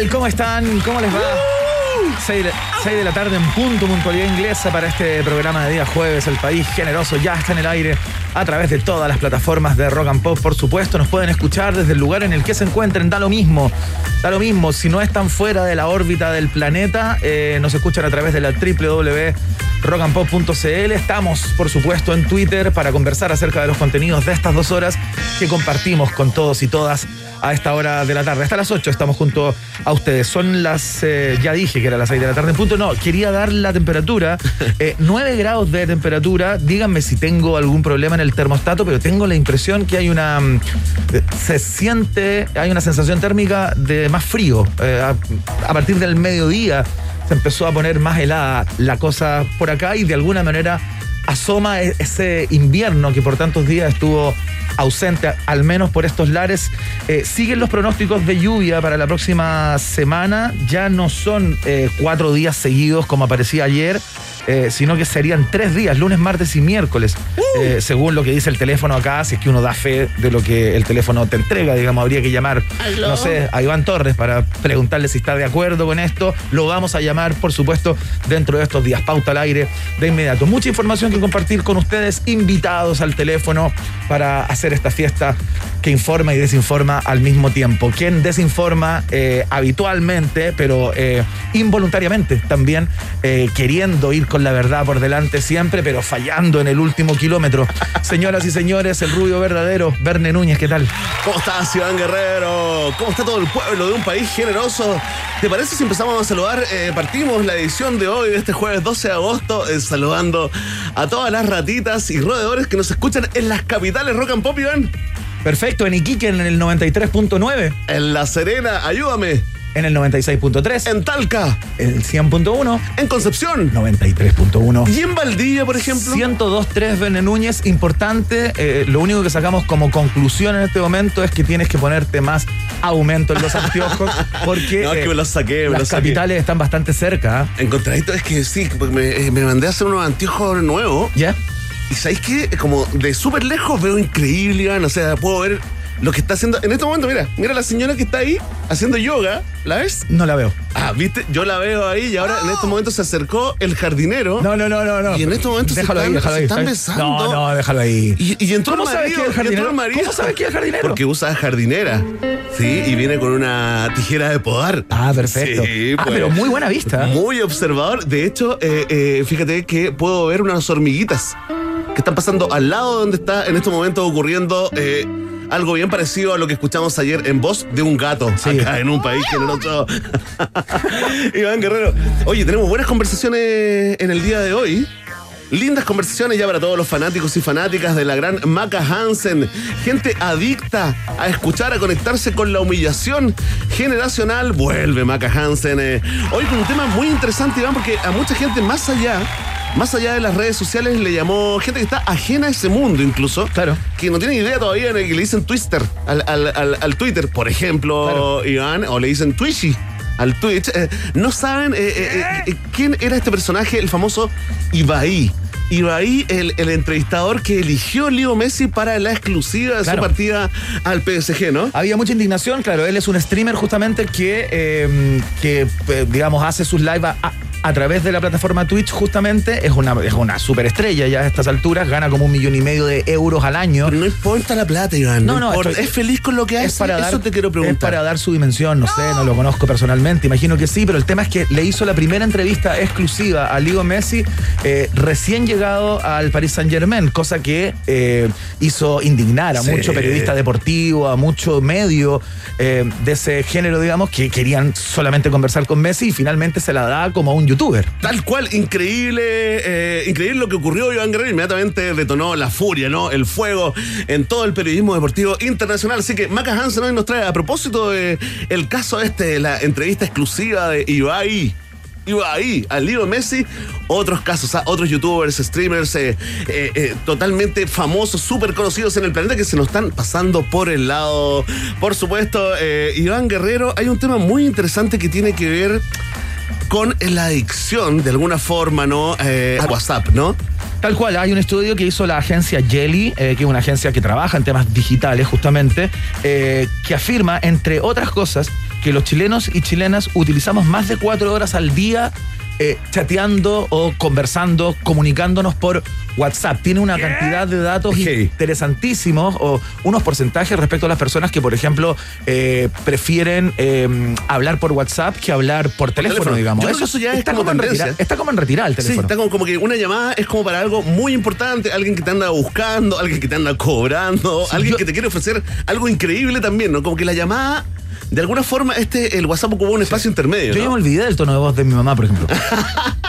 Tal? ¿Cómo están? ¿Cómo les va? 6 de, de la tarde en punto, puntualidad inglesa para este programa de día jueves. El país generoso ya está en el aire a través de todas las plataformas de Rock and Pop, por supuesto. Nos pueden escuchar desde el lugar en el que se encuentren. Da lo mismo, da lo mismo. Si no están fuera de la órbita del planeta, eh, nos escuchan a través de la www.rockandpop.cl. Estamos, por supuesto, en Twitter para conversar acerca de los contenidos de estas dos horas que compartimos con todos y todas a esta hora de la tarde. Hasta las 8 estamos junto a ustedes. Son las, eh, ya dije que era las 6 de la tarde en punto. No, quería dar la temperatura. Eh, 9 grados de temperatura. Díganme si tengo algún problema en el termostato, pero tengo la impresión que hay una. mm, Se siente, hay una sensación térmica de más frío. Eh, a, a partir del mediodía se empezó a poner más helada la cosa por acá y de alguna manera asoma e- ese invierno que por tantos días estuvo ausente, al menos por estos lares. Eh, siguen los pronósticos de lluvia para la próxima semana. Ya no son eh, cuatro días seguidos como aparecía ayer, eh, sino que serían tres días, lunes, martes y miércoles, eh, según lo que dice el teléfono acá, si es que uno da fe de lo que el teléfono te entrega, digamos, habría que llamar, no sé, a Iván Torres para preguntarle si está de acuerdo con esto. Lo vamos a llamar, por supuesto, dentro de estos días. Pauta al aire de inmediato. Mucha información que compartir con ustedes, invitados al teléfono para hacer esta fiesta que informa y desinforma al mismo tiempo. Quien desinforma eh, habitualmente, pero involuntariamente también, queriendo ir con la verdad por delante siempre, pero fallando en el último kilómetro. Señoras y señores, el rubio verdadero, Verne Núñez, ¿qué tal? ¿Cómo estás, Iván Guerrero? ¿Cómo está todo el pueblo de un país generoso? ¿Te parece si empezamos a saludar? Eh, partimos la edición de hoy, de este jueves 12 de agosto, eh, saludando a todas las ratitas y roedores que nos escuchan en las capitales rock and pop, Iván. Perfecto, en Iquique en el 93.9, En La Serena, ayúdame. En el 96.3, En Talca, en el 100.1, en Concepción 93.1. y en Valdivia, por ejemplo. 102.3 Verne Núñez, importante, eh, lo único que sacamos como conclusión en este momento es que tienes que ponerte más aumento en los anteojos porque No, es que me los saqué, me las los saqué. capitales están bastante cerca. ¿ah? Encontradito, es que sí, porque me, eh, me mandé a hacer unos anteojos nuevos. ¿Ya? Y sabéis que como de súper lejos veo increíble, Iván. O sea, puedo ver lo que está haciendo. En este momento, mira, mira la señora que está ahí haciendo yoga. ¿La ves? No la veo. Ah, viste, yo la veo ahí y ahora en este momento se acercó el jardinero. No, no, no, no. no. Y en este momento se déjalo ahí, están- déjalo se ahí. están ¿sabes? besando. No, no, déjalo ahí. Y, y entró ¿Cómo el sabes marido, que es el jardinero? el marido. ¿Cómo sabes que es el jardinero? Porque usa jardinera. Sí, y viene con una tijera de podar. Ah, perfecto. Sí, ah, pues. pero muy buena vista. Muy observador. De hecho, eh, eh, fíjate que puedo ver unas hormiguitas que están pasando al lado de donde está en este momento ocurriendo eh, algo bien parecido a lo que escuchamos ayer en voz de un gato Sí. acá en un país generoso. Iván Guerrero. Oye, tenemos buenas conversaciones en el día de hoy. Lindas conversaciones ya para todos los fanáticos y fanáticas de la gran Maca Hansen. Gente adicta a escuchar, a conectarse con la humillación generacional. Vuelve Maca Hansen. eh. Hoy con un tema muy interesante, Iván, porque a mucha gente más allá, más allá de las redes sociales, le llamó gente que está ajena a ese mundo incluso. Claro. Que no tiene idea todavía de que le dicen Twister al, al- al- al Twitter, por ejemplo, Iván, o le dicen Twitchy al Twitch, eh, no saben eh, eh, quién era este personaje, el famoso Ibai. Ibai, el, el entrevistador que eligió Leo Messi para la exclusiva de Claro. su partida al PSG, ¿no? Había mucha indignación, claro, él es un streamer justamente que, eh, que digamos, hace sus lives a- a- a través de la plataforma Twitch, justamente, es una, es una superestrella ya a estas alturas, gana como un millón y medio de euros al año. Pero no importa la plata, Iván. No, no, es feliz con lo que hace. Para Eso te quiero preguntar. Es para dar su dimensión, no, sé, no lo conozco personalmente, imagino que sí, pero el tema es que le hizo la primera entrevista exclusiva a Leo Messi eh, recién llegado al Paris Saint Germain, cosa que eh, hizo indignar a muchos periodistas deportivos, a mucho medio eh, de ese género, digamos, que querían solamente conversar con Messi y finalmente se la da como a un youtuber. Tal cual, increíble, eh, increíble lo que ocurrió. Iván Guerrero inmediatamente detonó la furia, ¿no? El fuego en todo el periodismo deportivo internacional. Así que Maca Hansen hoy nos trae, a propósito de el caso este, la entrevista exclusiva de Ibai iba ahí, al lío Messi, otros casos, ¿ah? otros youtubers, streamers eh, eh, totalmente famosos, súper conocidos en el planeta que se nos están pasando por el lado. Por supuesto, Iván Guerrero, hay un tema muy interesante que tiene que ver con la adicción, de alguna forma, ¿no? Eh, a WhatsApp, ¿no? Tal cual, hay un estudio que hizo la agencia Jelly, eh, que es una agencia que trabaja en temas digitales justamente, eh, que afirma, entre otras cosas, que los chilenos y chilenas utilizamos más de cuatro horas al día eh, chateando o conversando, comunicándonos por WhatsApp. Tiene una cantidad de datos interesantísimos o unos porcentajes respecto a las personas que, por ejemplo, eh, prefieren em, hablar por WhatsApp que hablar por teléfono, digamos. eso, ya está como, en retirar, está como en retirar el teléfono. Sí, está como, como, que una llamada es como para algo muy importante, alguien que te anda buscando, alguien que te anda cobrando, alguien que te quiere ofrecer algo increíble también, ¿no? Como que la llamada de alguna forma este el WhatsApp ocupó un espacio intermedio. Yo ya me olvidé del tono de voz de mi mamá, por ejemplo.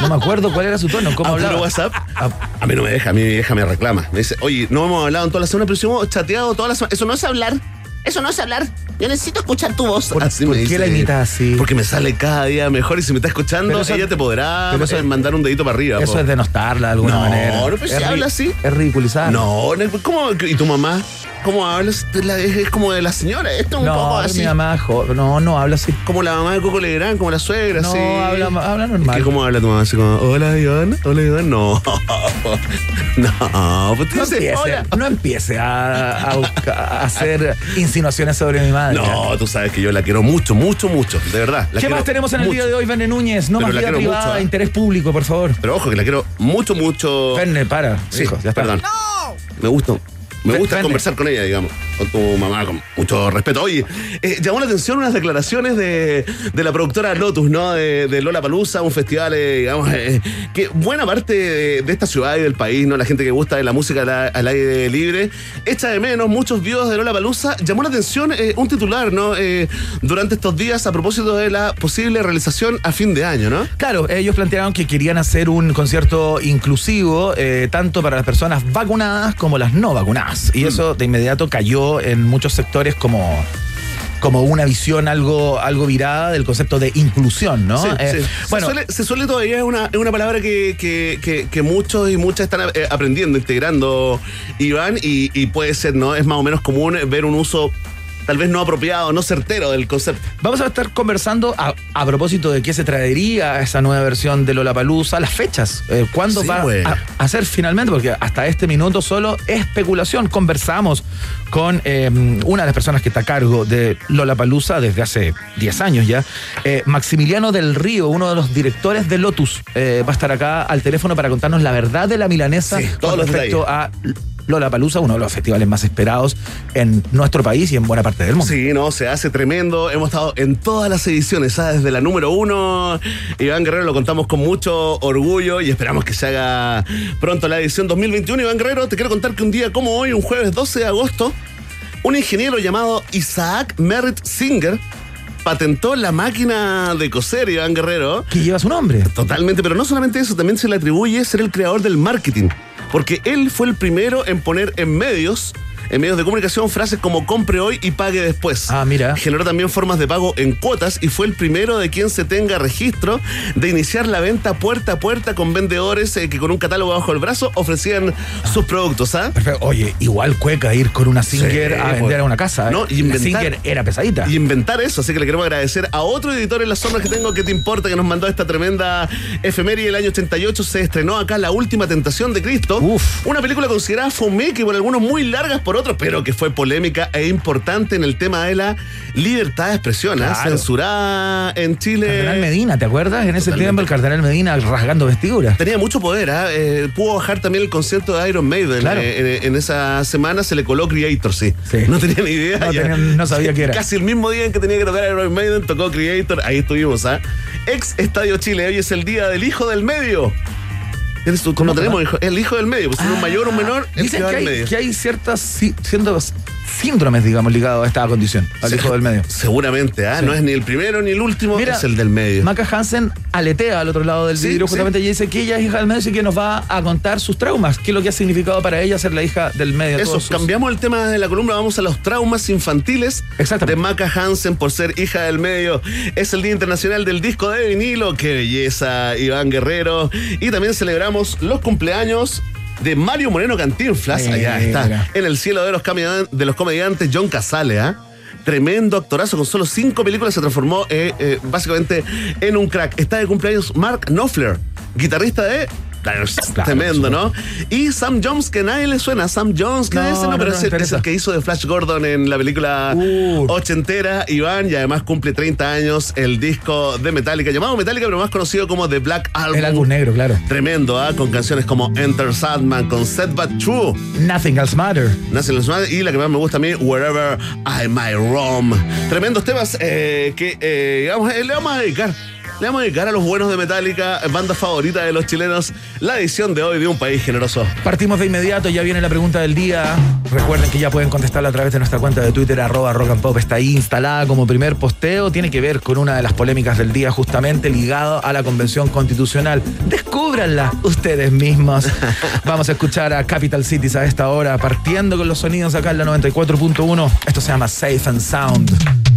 no me acuerdo cuál era su tono, cómo hablaba. WhatsApp? Ah. A, mí no me deja, a mí mi vieja me reclama. Me dice, oye, no hemos hablado en toda la semana, pero sí hemos chateado toda la semana. Eso no es hablar. Eso no es hablar. Yo necesito escuchar tu voz. ¿Por, qué la imitas así? Porque me sale cada día mejor y si me está escuchando, ella te podrá mandar un dedito para arriba. Eso es denostarla de alguna manera. No, pero si habla así. Es ridiculizar. No, ¿cómo? ¿Y tu mamá? ¿Cómo hablas? Es, como de la señora, esto es un poco así. mi mamá, no, no habla así. Como la mamá de Coco Legrand, como la suegra, no, sí. habla, habla normal. ¿Cómo habla tu mamá? Así como, hola Iván, hola Iván, no. no, pues no, empiece, no empiece a, hacer insinuaciones sobre mi madre. No, tú sabes que yo la quiero mucho, mucho, mucho, de verdad. ¿Qué más tenemos en el día de hoy, Verne Núñez? No más vida privada, ¿eh? interés público, por favor. Pero ojo, que la quiero mucho, mucho. Verne, para. Sí, hijo, ya está. perdón. ¡No! Me gusta me gusta conversar con ella, digamos, con tu mamá, con mucho respeto. Oye, eh, llamó la atención unas declaraciones de, la productora Lotus, ¿no? De, Lola Palusa, un festival, eh, digamos, eh, que buena parte de, esta ciudad y del país, ¿no? La gente que gusta de la música al, aire libre, echa de menos muchos videos de Lola Palusa. Llamó la atención un titular, ¿no? durante estos días a propósito de la posible realización a fin de año, ¿no? Claro, ellos plantearon que querían hacer un concierto inclusivo, tanto para las personas vacunadas como las no vacunadas. Y eso de inmediato cayó en muchos sectores como como una visión algo, algo virada del concepto de inclusión, ¿no? Eh, bueno, se suele, todavía, es una, una palabra que, que, muchos y muchas están eh, aprendiendo, integrando, Iván, y, y puede ser, ¿no? Es más o menos común ver un uso tal vez no apropiado, no certero del concepto. Vamos a estar conversando a, propósito de qué se traería esa nueva versión de Lola Palusa, las fechas, eh, cuándo va a, ser finalmente, porque hasta este minuto solo especulación. Conversamos con em, una de las personas que está a cargo de Lola Palusa desde hace 10 años ya, eh, Maximiliano del Río, uno de los directores de Lotus, eh, va a estar acá al teléfono para contarnos la verdad de la milanesa con respecto a Palusa, uno de los festivales más esperados en nuestro país y en buena parte del mundo. Sí, no, se hace tremendo. Hemos estado en todas las ediciones, ¿sabes? desde la número uno. Iván Guerrero lo contamos con mucho orgullo y esperamos que se haga pronto la edición 2021. Iván Guerrero, te quiero contar que un día como hoy, un jueves 12 de agosto, un ingeniero llamado Isaac Merritt Singer patentó la máquina de coser, Iván Guerrero. Que lleva su nombre. Totalmente, pero no solamente eso, también se le atribuye ser el creador del marketing porque él fue el primero en poner en medios en medios de comunicación frases como compre hoy y pague después. Ah, mira. Generó también formas de pago en cuotas y fue el primero de quien se tenga registro de iniciar la venta puerta a puerta con vendedores eh, que con un catálogo bajo el brazo ofrecían sus productos. ¿ah? Perfecto. Oye, igual cueca ir con una Singer a vender a una casa. ¿eh? No, y inventar, Singer era pesadita. Y inventar eso, así que le queremos agradecer a otro editor en las sombras que tengo que te importa que nos mandó esta tremenda efeméride el año 88 se estrenó acá La última tentación de Cristo. Uf. Una película considerada fome que por algunos muy largas por otro, pero que fue polémica e importante en el tema de la libertad de expresión, ¿ah? Claro. censurada en Chile. Cardenal Medina, ¿te acuerdas? En ese tiempo el Cardenal Medina rasgando vestiduras. Tenía mucho poder, ¿ah? Eh, pudo bajar también el concierto de Iron Maiden. Claro. Eh, en, en esa semana se le coló Creator, sí. Sí. No tenía ni idea. No ya. tenía- no sabía qué era. Casi el mismo día en que tenía que tocar Iron Maiden, tocó Creator. Ahí estuvimos, ¿ah? Ex Estadio Chile, hoy es el día del hijo del medio. ¿Tienes tú? ¿Cómo, no tenemos hijo, el hijo del medio, pues un mayor o un menor, el Dicen que que hay, medio. que hay ciertas siendo síndromes, digamos, ligados a esta condición, al Sí, hijo del medio. Seguramente, ¿ah? Sí. No es ni el primero ni el último, Mira, es el del medio. Maca Hansen aletea al otro lado del Sí, vidrio sí. justamente y dice que ella es hija del medio y que nos va a contar sus traumas, qué es lo que ha significado para ella ser la hija del medio. Eso, sus- cambiamos el tema de la columna, vamos a los traumas infantiles de Maca Hansen por ser hija del medio. Es el Día Internacional del Disco de Vinilo, qué belleza, Iván Guerrero. Y también celebramos los cumpleaños de Mario Moreno Cantinflas, allá Mira. está, en el cielo de los, comedian- de los comediantes John Casale, ¿ah? Tremendo actorazo, con solo cinco películas se transformó eh, eh, básicamente en un crack. Está de cumpleaños Mark Knopfler, guitarrista de Tremendo, ¿no? Y Sam Jones, que nadie le suena. Sam Jones, que No, ese no, pero no es, el, es interesa. el que hizo de Flash Gordon en la película Uh. ochentera, Iván, y además cumple 30 años el disco de Metallica, llamado Metallica, pero más conocido como The Black Album. El álbum negro, claro. Tremendo, ¿ah? Con canciones como Enter Sandman, con Set But True, Nothing else matter. Nace los Madres, y la que más me gusta a mí, Wherever I Might Roam. Tremendos temas eh, que eh, digamos, eh, le vamos a dedicar. Le vamos a dedicar a los buenos de Metallica, banda favorita de los chilenos, la edición de hoy de Un País Generoso. Partimos de inmediato, ya viene la pregunta del día. Recuerden que ya pueden contestarla a través de nuestra cuenta de Twitter, arroba rock and pop. Está ahí instalada como primer posteo. Tiene que ver con una de las polémicas del día, justamente ligado a la Convención Constitucional. Descúbranla ustedes mismos. Vamos a escuchar a Capital Cities a esta hora, partiendo con los sonidos acá en la 94.1. Esto se llama Safe and Sound.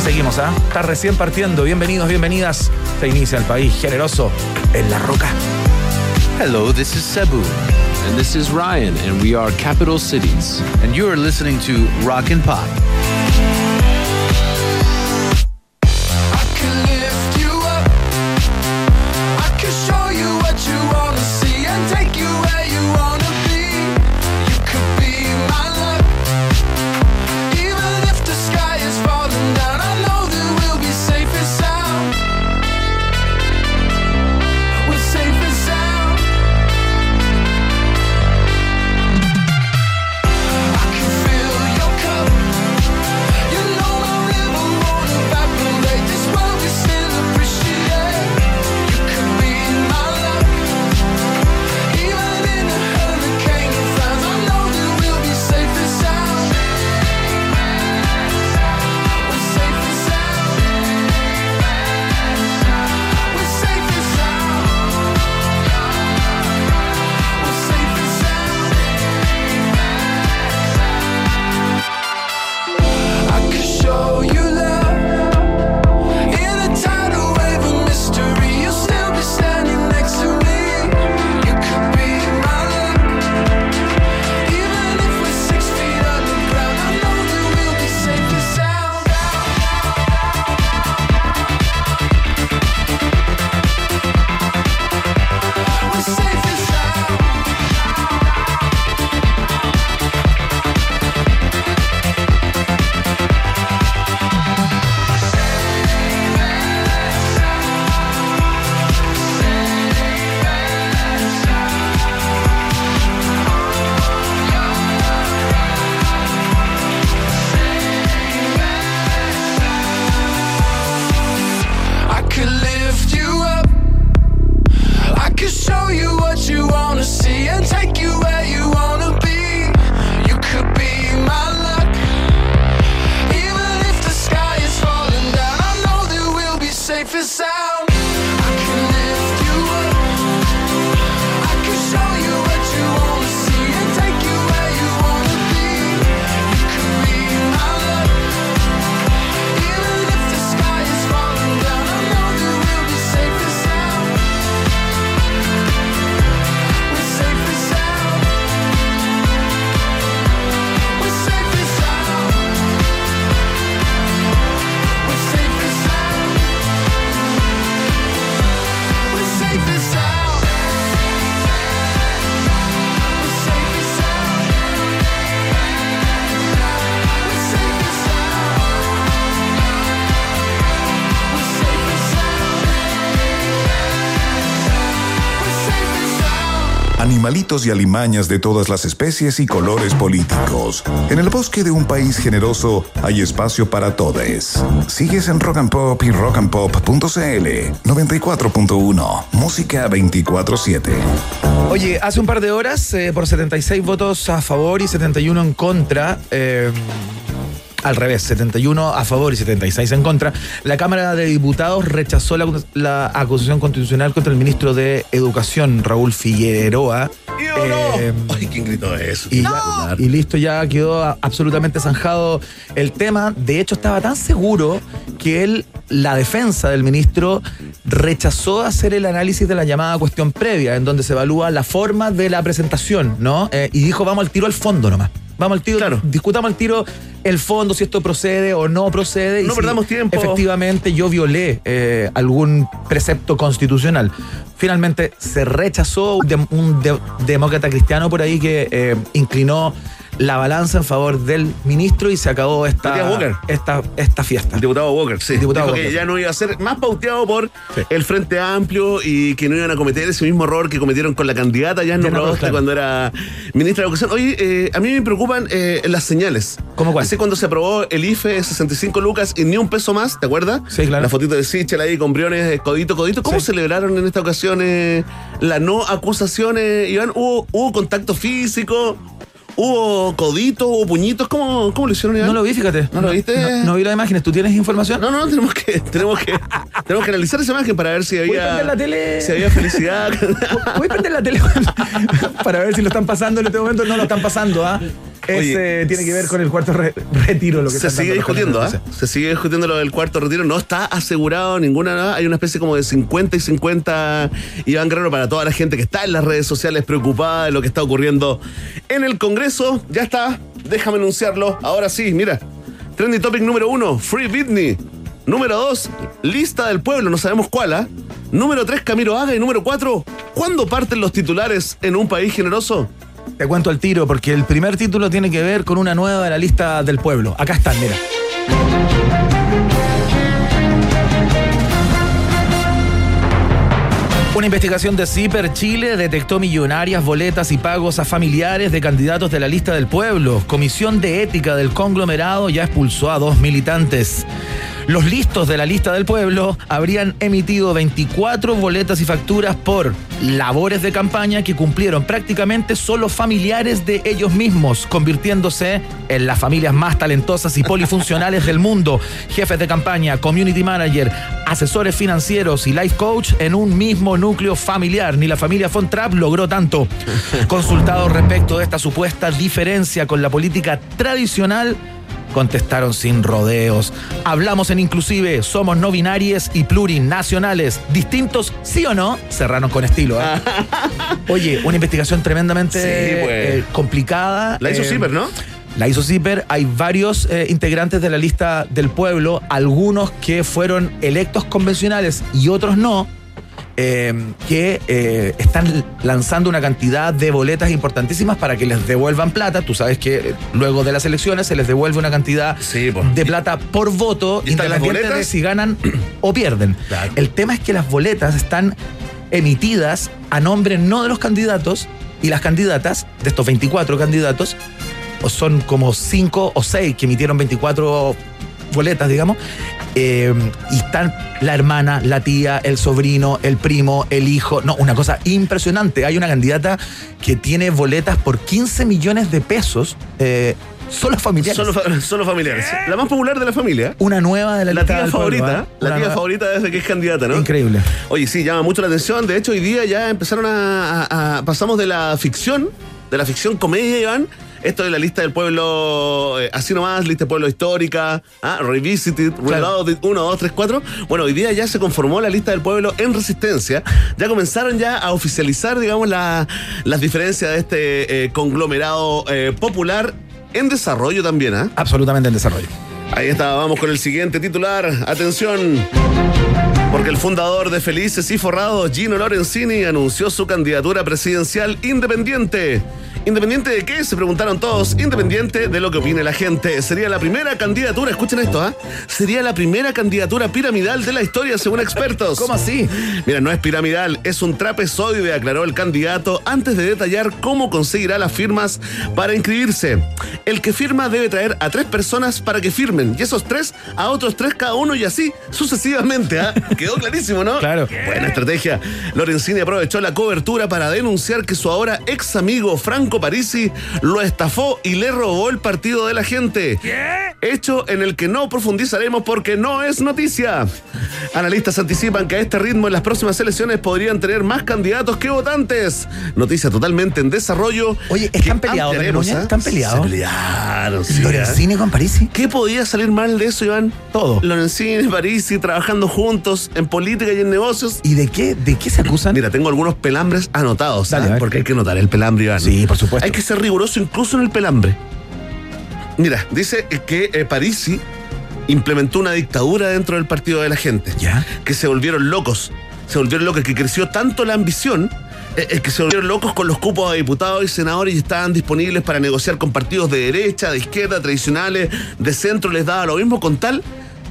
Seguimos, ¿ah? Está recién partiendo. Bienvenidos, bienvenidas. Se inicia el país generoso en la roca. Hello, this is Cebu. And this is Ryan, and we are Capital Cities. And you are listening to Rock and Pop. Y alimañas de todas las especies y colores políticos. En el bosque de un país generoso hay espacio para todos. Sigues en Rock and Pop y rockandpop.cl 94.1 Música 24-7. Oye, hace un par de horas, eh, por 76 votos a favor y 71 en contra, eh, al revés, 71 a favor y 76 en contra, la Cámara de Diputados rechazó la acusación constitucional contra el ministro de Educación, Raúl Figueroa. Eh, Ay, ¿quién gritó eso? y, ya- y listo, ya quedó absolutamente zanjado el tema. De hecho, estaba tan seguro que él, la defensa del ministro, rechazó hacer el análisis de la llamada cuestión previa, en donde se evalúa la forma de la presentación, ¿no? Eh, y dijo, vamos al tiro al fondo nomás. Vamos al tiro, Claro. discutamos al tiro el fondo, si esto procede o no procede. y No si perdamos tiempo. Efectivamente, yo violé eh, algún precepto constitucional. Finalmente se rechazó un, dem- un de- demócrata cristiano por ahí que eh, inclinó la balanza en favor del ministro y se acabó esta, esta, esta fiesta. El diputado Walker, sí. Diputado Dijo Walker. que ya no iba a ser más pauteado por Sí. el Frente Amplio y que no iban a cometer ese mismo error que cometieron con la candidata Yasna Diana Proboste Proboste, cuando era ministra de Educación. Oye, eh, a mí me preocupan eh, las señales. ¿Cómo cuál? Así cuando se aprobó el IFE 65 lucas y ni un peso más, ¿te acuerdas? Sí, claro. La fotito de Sichel ahí con briones, eh, codito, codito. ¿Cómo Sí. celebraron en esta ocasión eh, la no acusación, eh, Iván? ¿Hubo, hubo contacto físico? ¿Hubo coditos? ¿Hubo puñitos? ¿Cómo, cómo lo hicieron, Iván? No lo vi, fíjate. ¿No lo viste? No, no vi las imágenes. ¿Tú tienes información? No, no, tenemos que, tenemos que, tenemos que analizar esa imagen para ver si había, prender la tele? si había felicidad. Voy a prender la tele para ver si lo están pasando en este momento. No lo están pasando, ¿ah? Es, Oye, eh, tiene que ver con el cuarto re- retiro. Lo que Se sigue discutiendo, candidatos. Se sigue discutiendo lo del cuarto retiro. No está asegurado ninguna nada. Hay una especie como de 50 y 50 Iván Guerrero para toda la gente que está en las redes sociales preocupada de lo que está ocurriendo en el Congreso. Ya está. Déjame anunciarlo. Ahora sí, mira. Trendy topic número uno, Free Britney. Número dos, lista del pueblo, no sabemos cuál, ¿ah? Número tres, Camilo Haga. Y número cuatro, ¿cuándo parten los titulares en un país generoso? Te cuento al tiro, porque el primer título tiene que ver con una nueva de la lista del pueblo. Acá están, mira. Una investigación de CIPER Chile detectó millonarias boletas y pagos a familiares de candidatos de la lista del pueblo. Comisión de Ética del conglomerado ya expulsó a dos militantes. Los listos de la lista del pueblo habrían emitido 24 boletas y facturas por labores de campaña que cumplieron prácticamente solo familiares de ellos mismos, convirtiéndose en las familias más talentosas y polifuncionales del mundo. Jefes de campaña, community manager, asesores financieros y life coach en un mismo núcleo familiar. Ni la familia Fontrap logró tanto. Consultado respecto de esta supuesta diferencia con la política tradicional, contestaron sin rodeos. Hablamos en inclusive, somos no binarias y plurinacionales. Distintos, sí o no, cerraron con estilo. ¿eh? Oye, una investigación tremendamente Sí, pues. eh, complicada. La hizo eh, ¿no? la hizo CIPER, hay varios eh, integrantes de la lista del pueblo, algunos que fueron electos convencionales y otros no, eh, que eh, están lanzando una cantidad de boletas importantísimas para que les devuelvan plata. Tú sabes que eh, luego de las elecciones se les devuelve una cantidad Sí, de plata por voto, ¿Y están las independiente de si ganan o pierden. Claro. El tema es que las boletas están emitidas a nombre no de los candidatos y las candidatas, de estos 24 candidatos, son como 5 o 6 que emitieron 24 boletas, digamos, eh, y están la hermana, la tía, el sobrino, el primo, el hijo. No, una cosa impresionante. Hay una candidata que tiene boletas por 15 millones de pesos, eh, solo familiares. Solo, fa- solo familiares. La más popular de la familia. una nueva de la, La tía pueblo, favorita. ¿eh? La tía nueva- favorita desde que es candidata, ¿no? Increíble. Oye, sí, llama mucho la atención. De hecho, hoy día ya empezaron a, a- a- pasamos de la ficción, de la ficción comedia, Iván. Esto de la lista del pueblo, eh, así nomás, lista del pueblo histórica, ah, Revisited, Reloaded, 1, 2, 3, 4. Bueno, hoy día ya se conformó la lista del pueblo en resistencia. Ya comenzaron ya a oficializar, digamos, la- las diferencias de este eh, conglomerado eh, popular en desarrollo también, ¿ah? Absolutamente en desarrollo. Ahí está, vamos con el siguiente titular. Atención. Porque el fundador de Felices y Forrados, Gino Lorenzini, anunció su candidatura presidencial independiente ¿Independiente de qué? Se preguntaron todos. Independiente de lo que opine la gente. Sería la primera candidatura, escuchen esto, ¿ah? Sería la primera candidatura piramidal de la historia, según expertos. ¿Cómo así? Mira, no es piramidal, es un trapezoide, aclaró el candidato antes de detallar cómo conseguirá las firmas para inscribirse. El que firma debe traer a tres personas para que firmen, y esos tres a otros tres cada uno, y así sucesivamente. ¿ah? Quedó clarísimo, ¿no? Claro. Buena estrategia. Lorenzini aprovechó la cobertura para denunciar que su ahora ex amigo Franco Parisi lo estafó y le robó el partido de la gente. Hecho en el que no profundizaremos porque no es noticia. Analistas anticipan que a este ritmo en las próximas elecciones podrían tener más candidatos que votantes. Noticia totalmente en desarrollo. Oye, ¿están que peleados. ¿Están peleados? Se pelearon, sí. Lorenzini con Parisi. ¿Qué podía salir mal de eso, Iván? Todo. Lorenzini, Parisi, trabajando juntos en política y en negocios. ¿Y de qué, de qué se acusan? Mira, tengo algunos pelambres anotados, Dale, ver. porque hay que notar el pelambre, Iván. Sí, por supuesto. Hay que ser riguroso incluso en el pelambre. Mira, dice que eh, Parisi implementó una dictadura dentro del partido de la gente. Ya. Que se volvieron locos. Se volvieron locos, que creció tanto la ambición. eh, eh, que se volvieron locos con los cupos a diputados y senadores y estaban disponibles para negociar con partidos de derecha, de izquierda, tradicionales, de centro, les daba lo mismo con tal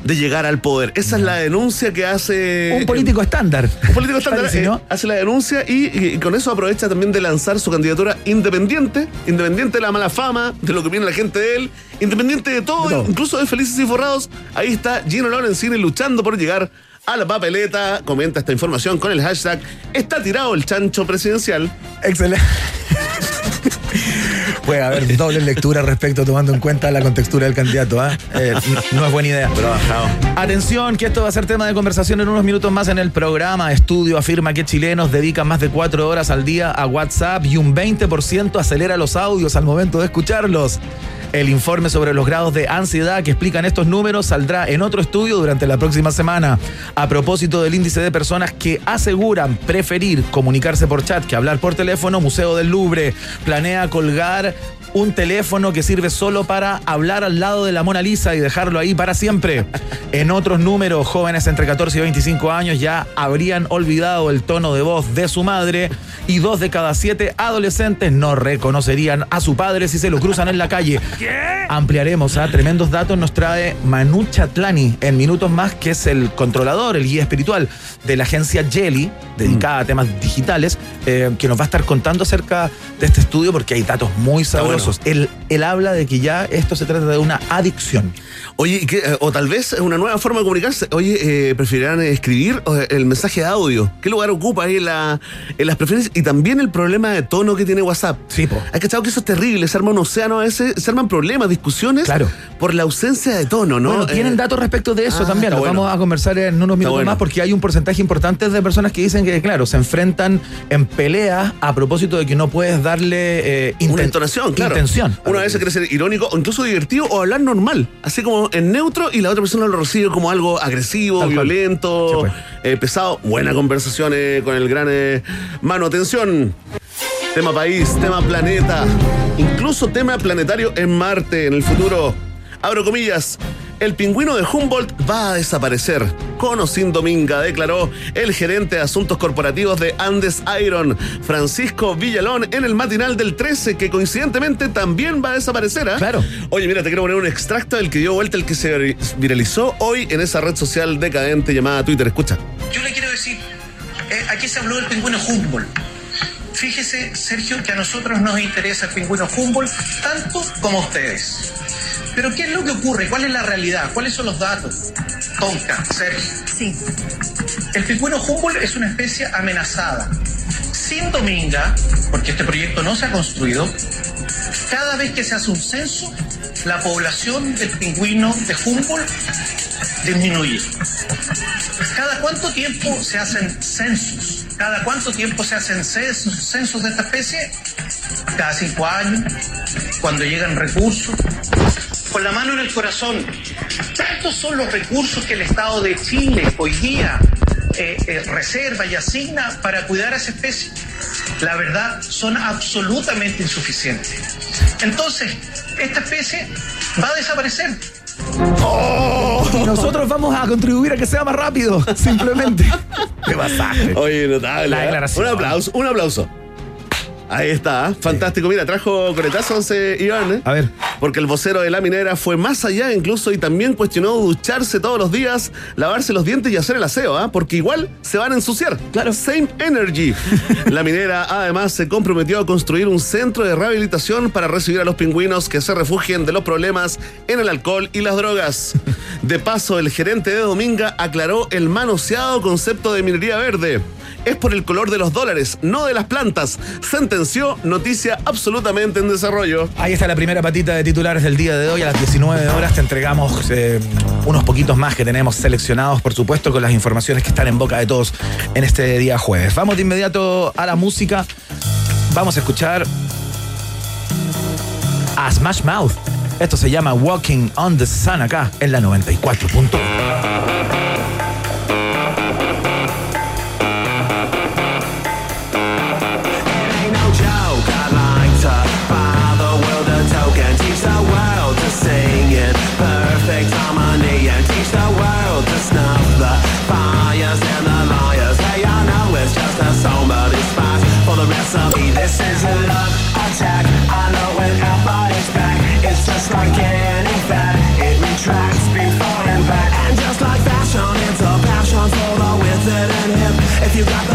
de llegar al poder. Esa es la denuncia que hace... Un político estándar. Un político estándar Parece, eh, ¿no? hace la denuncia y, y con eso aprovecha también de lanzar su candidatura independiente, independiente de la mala fama, de lo que viene la gente de él, independiente de todo, De todo. incluso de Felices y Forrados. Ahí está Gino Lorenzini luchando por llegar a la papeleta. Comenta esta información con el hashtag Está tirado el chancho presidencial. Excelente. Puede haber doble lectura respecto tomando en cuenta la contextura del candidato. ¿ah? Eh, no es buena idea. Atención, que esto va a ser tema de conversación en unos minutos más en el programa. Estudio afirma que chilenos dedican más de cuatro horas al día a WhatsApp y un 20% acelera los audios al momento de escucharlos. El informe sobre los grados de ansiedad que explican estos números saldrá en otro estudio durante la próxima semana. A propósito del índice de personas que aseguran preferir comunicarse por chat que hablar por teléfono, Museo del Louvre planea colgar cara un teléfono que sirve solo para hablar al lado de la Mona Lisa y dejarlo ahí para siempre. En otros números, jóvenes entre 14 y 25 años ya habrían olvidado el tono de voz de su madre y dos de cada siete adolescentes no reconocerían a su padre si se lo cruzan en la calle. Ampliaremos a tremendos datos, nos trae Manu Chatlani en minutos más, que es el controlador, el guía espiritual de la agencia Jelly, dedicada a temas digitales, eh, que nos va a estar contando acerca de este estudio porque hay datos muy sabrosos. Él, él habla de que ya esto se trata de una adicción. Oye, ¿y qué, eh, o tal vez una nueva forma de comunicarse. Oye, eh, preferirán escribir el mensaje de audio. ¿Qué lugar ocupa ahí en, la- en las preferencias? Y también el problema de tono que tiene WhatsApp. Sí, po. Hay cachado que eso es terrible. Se arma un océano a veces, se arman problemas, discusiones. Claro. Por la ausencia de tono, ¿no? Bueno, tienen Eh, datos respecto de eso ah, también. está Lo bueno. vamos a conversar en unos minutos bueno. más porque hay un porcentaje importante de personas que dicen que, claro, se enfrentan en peleas a propósito de que no puedes darle eh, Una entonación, claro. Intención. Una vez quiere ser irónico o incluso divertido o hablar normal. Así como en neutro y la otra persona lo recibe como algo agresivo, Tal violento, Sí, pues. eh, pesado. Buena conversación eh, con el gran eh, Mano. Atención. Tema país, tema planeta, incluso tema planetario en Marte en el futuro. Abro comillas. El pingüino de Humboldt va a desaparecer. Con o sin dominga, declaró el gerente de asuntos corporativos de Andes Iron, Francisco Villalón, en el matinal del 13, que coincidentemente también va a desaparecer. ¿ah? Claro. Oye, mira, te quiero poner un extracto del que dio vuelta, el que se vir- viralizó hoy en esa red social decadente llamada Twitter. Escucha. Yo le quiero decir, eh, aquí se habló del pingüino Humboldt. Fíjese, Sergio, que a nosotros nos interesa el pingüino Humboldt tanto como a ustedes. Pero ¿qué es lo que ocurre? ¿Cuál es la realidad? ¿Cuáles son los datos? Tonka, Sergio. Sí. El pingüino Humboldt es una especie amenazada. Sin dominga, porque este proyecto no se ha construido, cada vez que se hace un censo, la población del pingüino de Humboldt disminuye. ¿Cada cuánto tiempo se hacen censos? ¿Cada cuánto tiempo se hacen censos, censos de esta especie? Cada cinco años, cuando llegan recursos. Con la mano en el corazón, tantos son los recursos que el Estado de Chile hoy día eh, eh, reserva y asigna para cuidar a esa especie. La verdad, son absolutamente insuficientes. Entonces, esta especie va a desaparecer. Y nosotros vamos a contribuir a que sea más rápido, simplemente. Qué pasaje. Oye, notable. La ¿eh? declaración. Un aplauso, un aplauso. Ahí está, ¿eh? fantástico. Mira, trajo coletazos eh, Iván, ¿eh? A ver. Porque el vocero de la minera fue más allá incluso y también cuestionó ducharse todos los días, lavarse los dientes y hacer el aseo, ¿ah? Porque igual se van a ensuciar. Claro. Same energy. la minera además se comprometió a construir un centro de rehabilitación para recibir a los pingüinos que se refugien de los problemas en el alcohol y las drogas. De paso, el gerente de Dominga aclaró el manoseado concepto de minería verde. Es por el color de los dólares, no de las plantas. Noticia absolutamente en desarrollo. Ahí está la primera patita de titulares del día de hoy. A las 19 horas te entregamos eh, unos poquitos más que tenemos seleccionados, por supuesto, con las informaciones que están en boca de todos en este día jueves. Vamos de inmediato a la música. Vamos a escuchar a Smash Mouth. Esto se llama Walking on the Sun acá en la 94.1. you got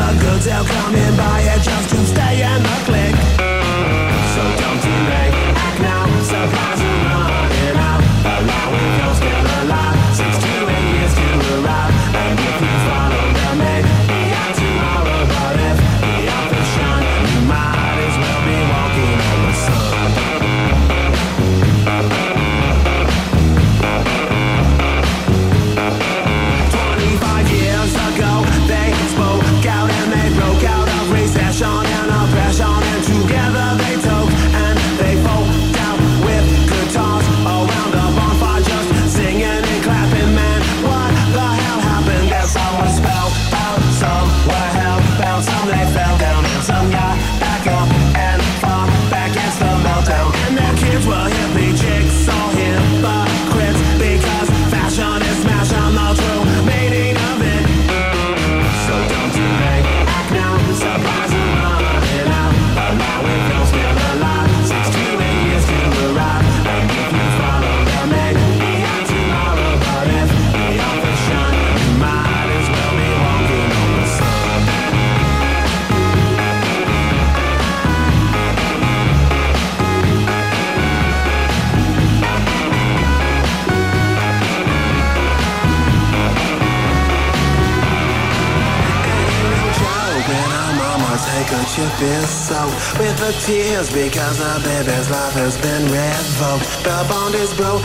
the baby's life has been revoked. The bond is broke,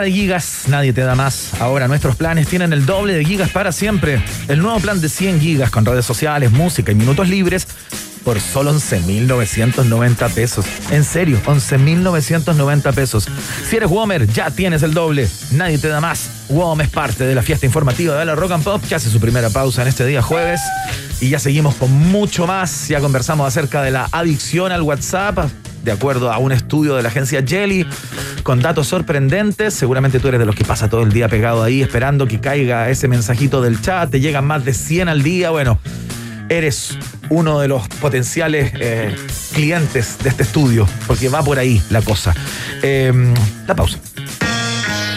de gigas, nadie te da más. Ahora nuestros planes tienen el doble de gigas para siempre. El nuevo plan de 100 gigas con redes sociales, música y minutos libres por solo 11.990 pesos. En serio, 11.990 pesos. Si eres Womer, ya tienes el doble. Nadie te da más. WOM es parte de la fiesta informativa de la Rock and Pop que hace su primera pausa en este día jueves. Y ya seguimos con mucho más. Ya conversamos acerca de la adicción al WhatsApp de acuerdo a un estudio de la agencia Jelly, con datos sorprendentes. Seguramente tú eres de los que pasa todo el día pegado ahí esperando que caiga ese mensajito del chat. Te llegan más de 100 al día. Bueno, eres uno de los potenciales eh, clientes de este estudio, porque va por ahí la cosa. Eh, la pausa.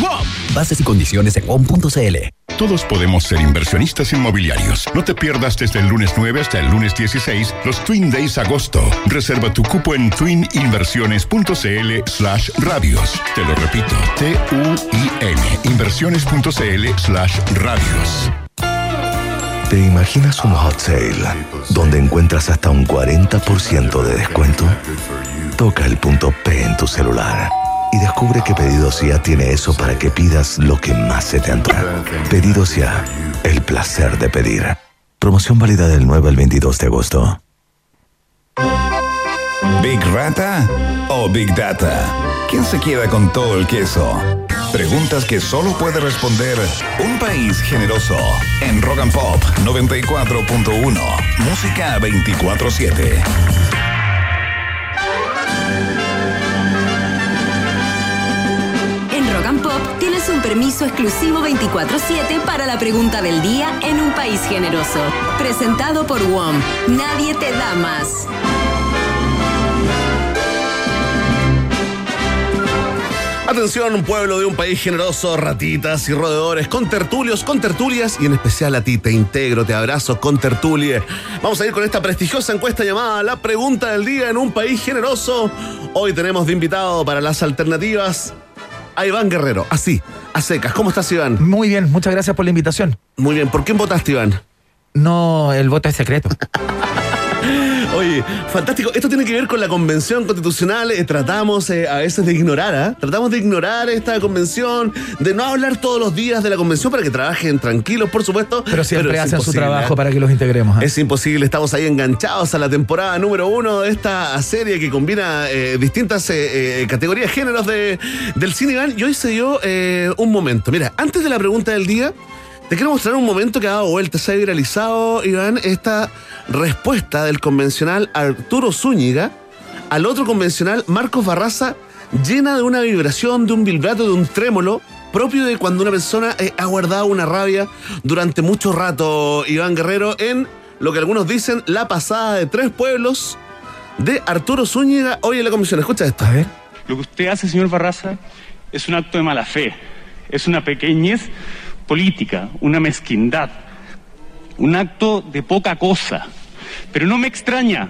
WOM. Bases y condiciones en WOM.cl. Todos podemos ser inversionistas inmobiliarios. No te pierdas desde el lunes 9 hasta el lunes 16 los Twin Days agosto. Reserva tu cupo en twininversiones.cl slash radios. Te lo repito, T-U-I-N inversiones.cl slash radios. ¿Te imaginas un hot sale donde encuentras hasta un 40% de descuento? Toca el punto P en tu celular y descubre que Pedidos Ya tiene eso para que pidas lo que más se te antoja. Pedidos Ya, el placer de pedir. Promoción válida del 9 al 22 de agosto. ¿Big Rata o Big Data? ¿Quién se queda con todo el queso? Preguntas que solo puede responder un país generoso en Rock and Pop 94.1. Música 24-7. Tienes un permiso exclusivo 24-7 para la pregunta del día en un país generoso. Presentado por WOM. Nadie te da más. Atención, pueblo de un país generoso, ratitas y roedores, con tertulios, con tertulias y en especial a ti te integro, te abrazo con tertulie. Vamos a ir con esta prestigiosa encuesta llamada La Pregunta del Día en un país generoso. Hoy tenemos de invitado para las alternativas a Iván Guerrero, así, a secas. ¿Cómo estás, Iván? Muy bien, muchas gracias por la invitación. Muy bien, ¿por quién votaste, Iván? No, el voto es secreto. Oye, fantástico. Esto tiene que ver con la convención constitucional. Eh, tratamos eh, a veces de ignorar, ¿ah? Tratamos de ignorar esta convención, de no hablar todos los días de la convención para que trabajen tranquilos, por supuesto. Pero siempre es hacen su trabajo ¿ah? para que los integremos. ¿ah? Es imposible, estamos ahí enganchados a la temporada número uno de esta serie que combina eh, distintas eh, categorías, géneros de, del cine. Y hoy se dio un momento. Mira, antes de la pregunta del día, te quiero mostrar un momento que ha dado vuelta. Se ha viralizado, Iván, esta respuesta del convencional Arturo Zúñiga al otro convencional Marcos Barraza, llena de una vibración, de un vibrato, de un trémolo propio de cuando una persona eh, ha guardado una rabia durante mucho rato, Iván Guerrero, en lo que algunos dicen la pasada de tres pueblos de Arturo Zúñiga hoy en la comisión. Escucha esto. A ver. Lo que usted hace, señor Barraza, es un acto de mala fe, es una pequeñez política, una mezquindad, un acto de poca cosa. Pero no me extraña,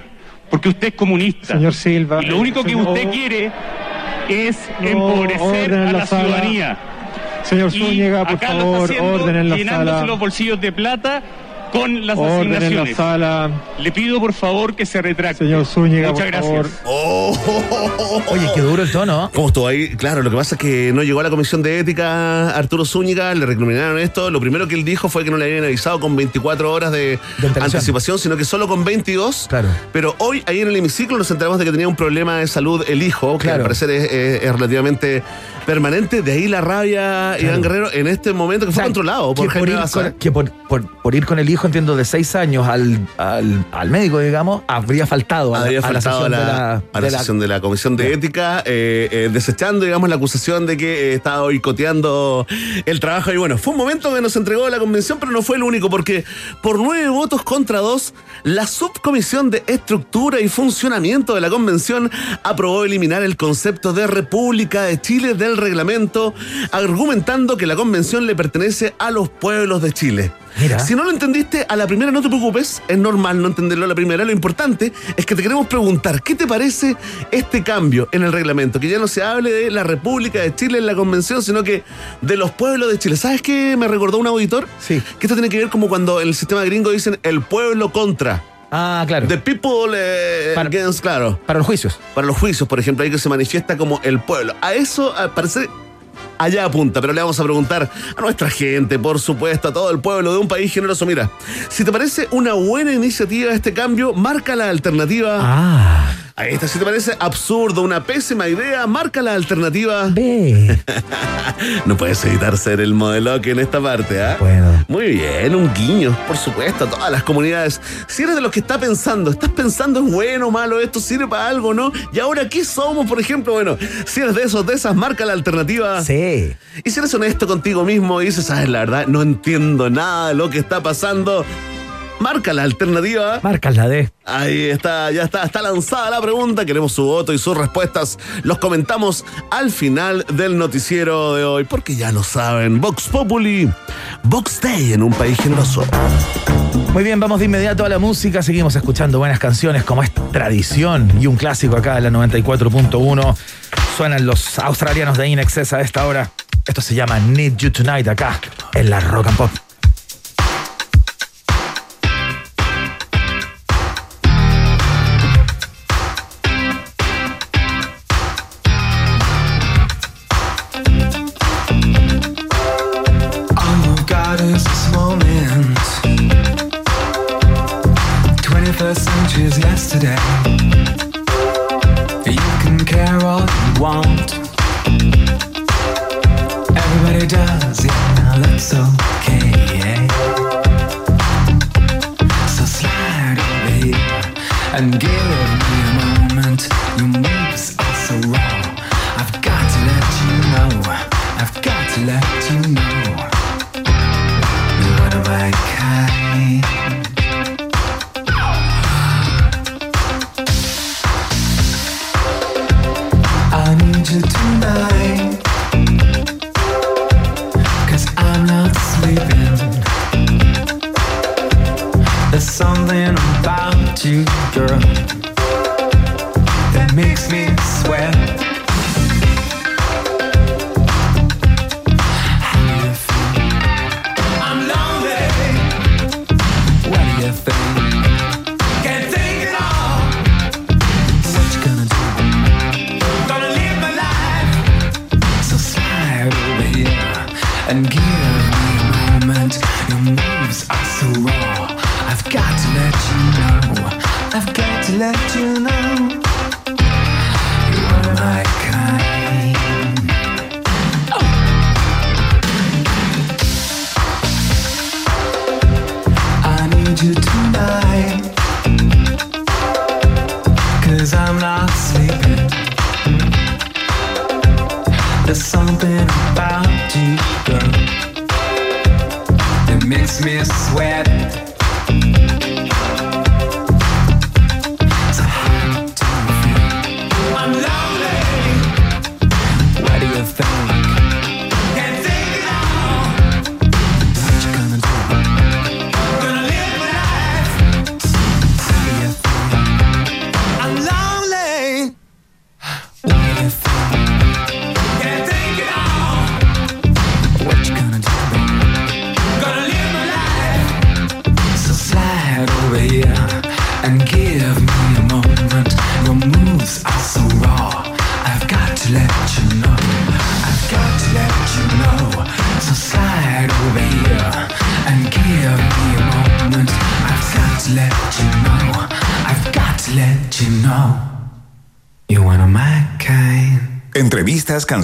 porque usted es comunista. Señor Silva, Y lo único que usted quiere es No, empobrecer a la ciudadanía. Señor Zúñiga, por acá lo favor, orden en la llenándose sala. los bolsillos de plata con las Orden en la sala. Le pido por favor que se retracte. Señor Zúñiga, Muchas por gracias. favor. Oye, qué duro el tono. ¿Cómo estuvo ahí? Claro, lo que pasa es que no llegó a la comisión de ética Arturo Zúñiga, le recriminaron esto. Lo primero que él dijo fue que no le habían avisado con 24 horas de, anticipación, sino que solo con 22. Claro. Pero hoy, ahí en el hemiciclo, nos enteramos de que tenía un problema de salud el hijo, que Claro. al parecer es, es- es relativamente permanente. De ahí la rabia, Iván Guerrero, en este momento que fue O sea, controlado por que Jaime ir Baza. con, que por, por- por ir con el hijo, entiendo, de seis años al, al, al médico, digamos, habría faltado a, la- a sesión a la, de la, a la- sesión de la Comisión de Ética, eh, eh, desechando, digamos, la acusación de que eh, estaba boicoteando el trabajo. Y bueno, fue un momento que nos entregó la convención, pero no fue el único, porque por nueve votos contra dos, la subcomisión de estructura y funcionamiento de la convención aprobó eliminar el concepto de República de Chile del reglamento, argumentando que la convención le pertenece a los pueblos de Chile. Mira. Si no lo entendiste a la primera, no te preocupes. Es normal no entenderlo a la primera. Lo importante es que te queremos preguntar, ¿qué te parece este cambio en el reglamento? Que ya no se hable de la República de Chile en la convención, sino que de los pueblos de Chile. ¿Sabes qué me recordó un auditor? Sí. Que esto tiene que ver como cuando en el sistema gringo dicen el pueblo contra. Ah, claro. The people eh, Para- against, claro. Para los juicios. Para los juicios, por ejemplo, ahí que se manifiesta como el pueblo. A eso, al parecer, allá apunta, pero le vamos a preguntar a nuestra gente, por supuesto, a todo el pueblo de un país generoso. Mira, si te parece una buena iniciativa este cambio, marca la alternativa. Ah. Ahí está, si te parece absurdo, una pésima idea, marca la alternativa. B. no puedes evitar ser el modelo que en esta parte, ¿ah? Bueno. Muy bien, un guiño, por supuesto, a todas las comunidades. Si eres de los que está pensando, estás pensando es bueno o malo, esto sirve para algo, ¿no? Y ahora, ¿qué somos, por ejemplo? Bueno, si eres de esos, de esas, marca la alternativa. Sí. Y si eres honesto contigo mismo y dices, sabes, la verdad, no entiendo nada de lo que está pasando, marca la alternativa. Marcas la D. Ahí está, ya está, está lanzada la pregunta. Queremos su voto y sus respuestas. Los comentamos al final del noticiero de hoy, porque ya lo saben. Vox Populi, Vox Day en un país generoso. Muy bien, vamos de inmediato a la música. Seguimos escuchando buenas canciones como es tradición y un clásico acá en la 94.1. Suenan los australianos de Inexcess a esta hora. Esto se llama Need You Tonight acá en la Rock and Pop. Is moment. Your moves are so raw. I've got to let you know. I've got to let you know. You are my kind.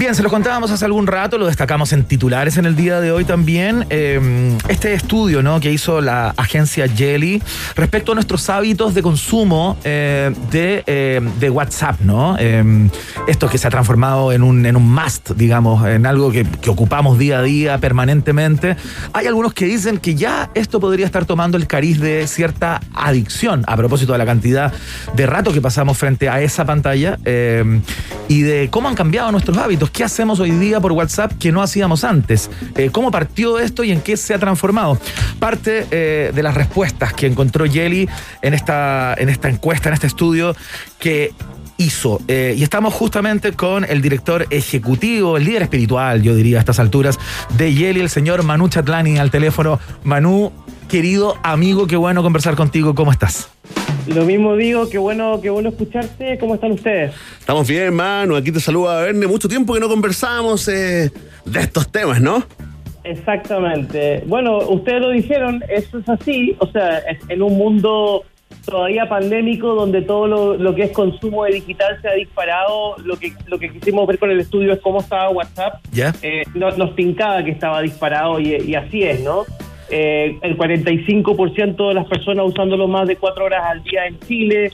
Bien, se lo contábamos hace algún rato, lo destacamos en titulares en el día de hoy también. Eh, este estudio ¿no? que hizo la agencia Jelly respecto a nuestros hábitos de consumo eh, de, eh, de WhatsApp, ¿no? Eh, esto que se ha transformado en un, en un must, digamos, en algo que, ocupamos día a día permanentemente. Hay algunos que dicen que ya esto podría estar tomando el cariz de cierta adicción a propósito de la cantidad de rato que pasamos frente a esa pantalla y de cómo han cambiado nuestros nuestros ¿Qué hacemos hoy día por WhatsApp que no hacíamos antes? Eh, ¿Cómo partió esto y en qué se ha transformado? Parte eh, de las respuestas que encontró Yeli en esta, en esta encuesta, en este estudio, que hizo. Eh, y estamos justamente con el director ejecutivo, el líder espiritual, yo diría a estas alturas, de Yeli, el señor Manu Chatlani al teléfono. Manu, querido amigo, qué bueno conversar contigo. ¿Cómo estás? Lo mismo digo, qué bueno, qué bueno escucharte. ¿Cómo están ustedes? Estamos bien, hermano. Aquí te saluda Verne. Mucho tiempo que no conversamos eh, de estos temas, ¿no? Exactamente. Bueno, ustedes lo dijeron, eso es así. O sea, es- en un mundo todavía pandémico donde todo lo, lo que es consumo de digital se ha disparado, lo que lo que quisimos ver con el estudio es cómo estaba WhatsApp. ¿Ya? Eh, nos, nos tincaba que estaba disparado y, y así es, ¿no? Eh, el 45% de las personas usándolo más de cuatro horas al día en Chile,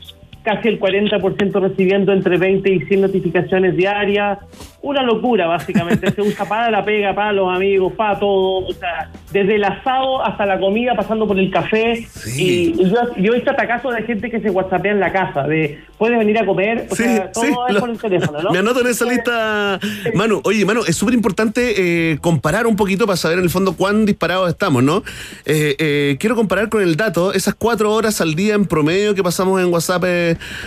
casi el 40% recibiendo entre 20 y 100 notificaciones diarias. Una locura, básicamente. Se usa para la pega, para los amigos, para todo. O sea, desde el asado hasta la comida, pasando por el café. Y, y yo, yo he visto atacazos de gente que se whatsappea en la casa, de puedes venir a comer, o Sí, sea, todo sí, es lo- por el teléfono, ¿no? Me anoto en esa lista. Manu, oye, Manu, es súper importante eh, comparar un poquito para saber en el fondo cuán disparados estamos, ¿no? Eh, eh, quiero comparar con el dato, esas cuatro horas al día en promedio que pasamos en WhatsApp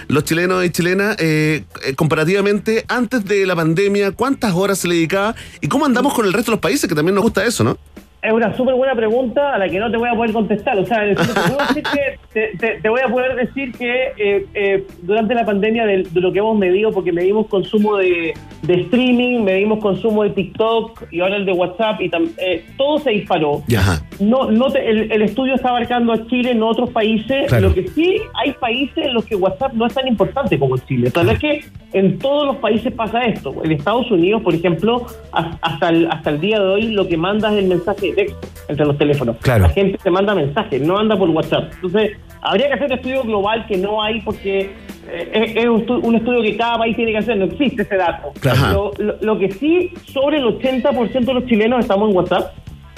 los chilenos y chilenas, eh, eh, comparativamente antes de la pandemia, ¿cuántas horas se le dedicaba? ¿Y cómo andamos con el resto de los países? Que también nos gusta eso, ¿no? Es una súper buena pregunta a la que no te voy a poder contestar. O sea, te, puedo decir que- te- te- te voy a poder decir que eh, eh, durante la pandemia de, de lo que hemos medido, porque medimos consumo de, de streaming, medimos consumo de TikTok y ahora el de WhatsApp, y tam- eh, todo se disparó. Ajá. No, no te- el, el estudio está abarcando a Chile, no otros países. Claro. Lo que sí, hay países en los que WhatsApp no es tan importante como Chile. Tal vez que en todos los países pasa esto. En Estados Unidos, por ejemplo, has- hasta el, hasta el día de hoy lo que manda es el mensaje de texto entre los teléfonos. Claro. La gente te manda mensajes, no anda por WhatsApp. Entonces, habría que hacer un estudio global que no hay porque eh, es, es un, estu- un estudio que cada país tiene que hacer, no existe ese dato. Lo, lo- lo que sí, sobre el 80% de los chilenos estamos en WhatsApp.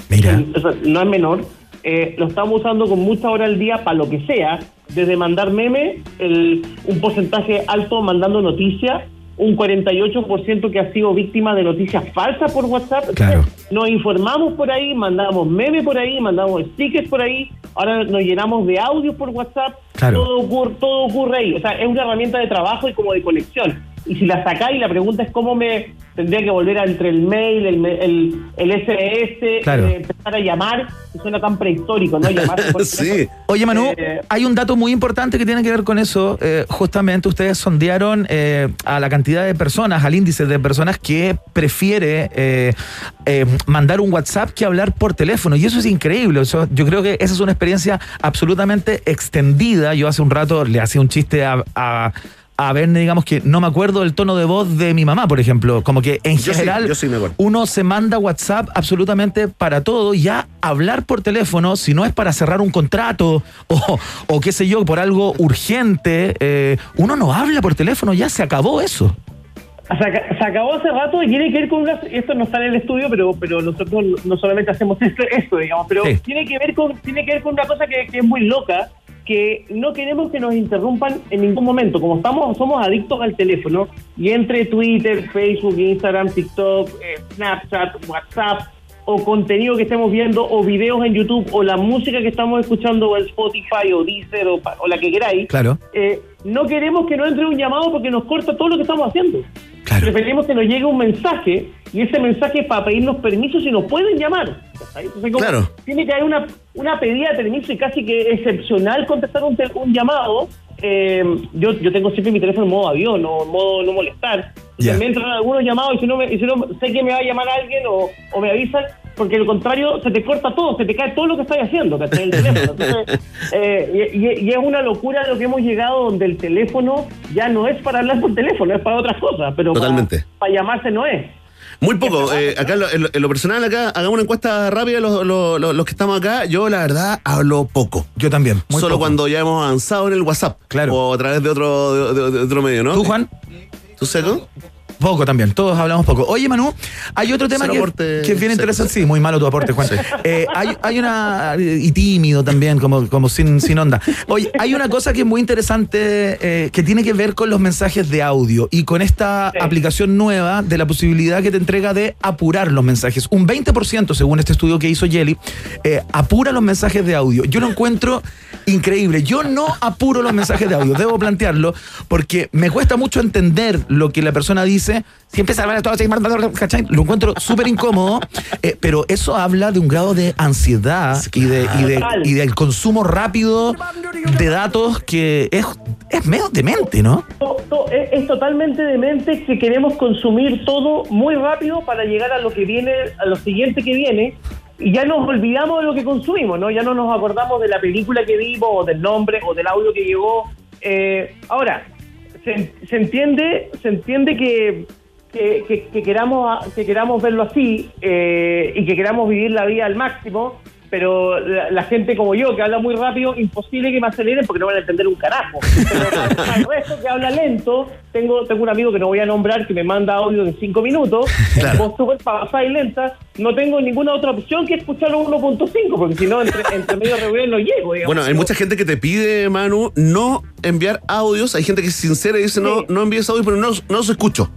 Mira. O sea, no es menor. Eh, lo estamos usando con mucha hora al día para lo que sea, desde mandar memes, el- un porcentaje alto mandando noticias, un 48% que ha sido víctima de noticias falsas por WhatsApp. Claro. Nos informamos por ahí, mandamos memes por ahí, mandamos stickers por ahí, ahora nos llenamos de audios por WhatsApp. Claro. Todo, ocurre, todo ocurre ahí. O sea, es una herramienta de trabajo y como de conexión. Y si la sacáis, la pregunta es cómo me tendría que volver a entre el mail, el, el, el SMS, Claro. eh, empezar a llamar, suena tan prehistórico, ¿no? Llamar por teléfono. Oye, Manu, Eh, hay un dato muy importante que tiene que ver con eso. Eh, justamente ustedes sondearon a la cantidad de personas, al índice de personas que prefiere mandar un WhatsApp que hablar por teléfono. Y eso es increíble. Eso- yo creo que esa es una experiencia absolutamente extendida. Yo hace un rato le hacía un chiste a... a a Verne, digamos que no me acuerdo del tono de voz de mi mamá, por ejemplo. Como que en Yo sí, general yo sí me acuerdo. uno se manda WhatsApp absolutamente para todo. Ya hablar por teléfono, si no es para cerrar un contrato o, o qué sé yo, por algo urgente, eh, uno no habla por teléfono, ya se acabó eso. Se, aca- se acabó hace rato y tiene que ver con una, esto no está en el estudio, pero pero nosotros no solamente hacemos esto, esto digamos, pero Sí. tiene que ver con tiene que ver con una cosa que, que es muy loca, que no queremos que nos interrumpan en ningún momento, como estamos somos adictos al teléfono y entre Twitter, Facebook, Instagram, TikTok, eh, Snapchat, WhatsApp o contenido que estemos viendo o videos en YouTube o la música que estamos escuchando o en Spotify o Deezer o, o la que queráis, Claro. eh, no queremos que nos entre un llamado porque nos corta todo lo que estamos haciendo. Preferimos que nos llegue un mensaje y ese mensaje es para pedirnos permiso si nos pueden llamar. Tiene que haber una, una pedida de permiso y casi que excepcional contestar un, llamado. Eh, yo, yo tengo siempre mi teléfono en modo avión o en modo no molestar. Y Ya. me entran algunos llamados y si no, me, y si no sé que me va a llamar alguien o, o me avisan, porque de lo contrario se te corta todo, se te cae todo lo que estás haciendo, ¿cachai? El teléfono. Entonces, eh, y, y- y es una locura lo que hemos llegado donde el teléfono ya no es para hablar por teléfono, es para otras cosas, pero para- Totalmente. para llamarse no es. Muy poco. eh, acá en lo, en personal, acá hagamos una encuesta rápida los, los- los- los que estamos acá. Yo, la verdad, hablo poco. Yo también. muy Solo poco. cuando ya hemos avanzado en el WhatsApp. Claro. O a través de otro, de, de- de otro medio, ¿no? ¿Tú, Juan? ¿Tú seco? Poco también, todos hablamos poco. Oye, Manu, hay otro tema que, aporte que es bien interesante. Sí, muy malo tu aporte, Juan. Eh, hay, hay una. Y tímido también, como, como sin, sin onda. Oye, hay una cosa que es muy interesante eh, que tiene que ver con los mensajes de audio y con esta aplicación nueva de la posibilidad que te entrega de apurar los mensajes. Un 20%, según este estudio que hizo Jelly, eh, apura los mensajes de audio. Yo lo encuentro increíble. Yo no apuro los mensajes de audio, debo plantearlo, porque me cuesta mucho entender lo que la persona dice. Si empieza a hablar todo así, ¿cachai? Lo encuentro súper incómodo, eh, pero eso habla de un grado de ansiedad y, de, y, de- y del consumo rápido de datos que es, es medio demente, ¿no? Es, es totalmente demente que queremos consumir todo muy rápido para llegar a lo que viene, a lo siguiente que viene, y ya nos olvidamos de lo que consumimos, ¿no? Ya no nos acordamos de la película que vimos, o del nombre, o del audio que llegó. Eh, ahora, se, se entiende, se entiende que, que, que- que queramos que queramos verlo así eh, y que queramos vivir la vida al máximo, pero la, la gente como yo, que habla muy rápido, imposible que me aceleren porque no van a entender un carajo. Pero el resto que habla lento, tengo, tengo un amigo que no voy a nombrar que me manda audio de cinco minutos, en voz súper pasada y lenta, no tengo ninguna otra opción que escucharlo 1.5, porque si no, entre, entre medio reunión no llego. digamos. Bueno, hay mucha gente que te pide, Manu, no enviar audios. Hay gente que es sincera y dice, no, no envíes audio, pero no, no los escucho.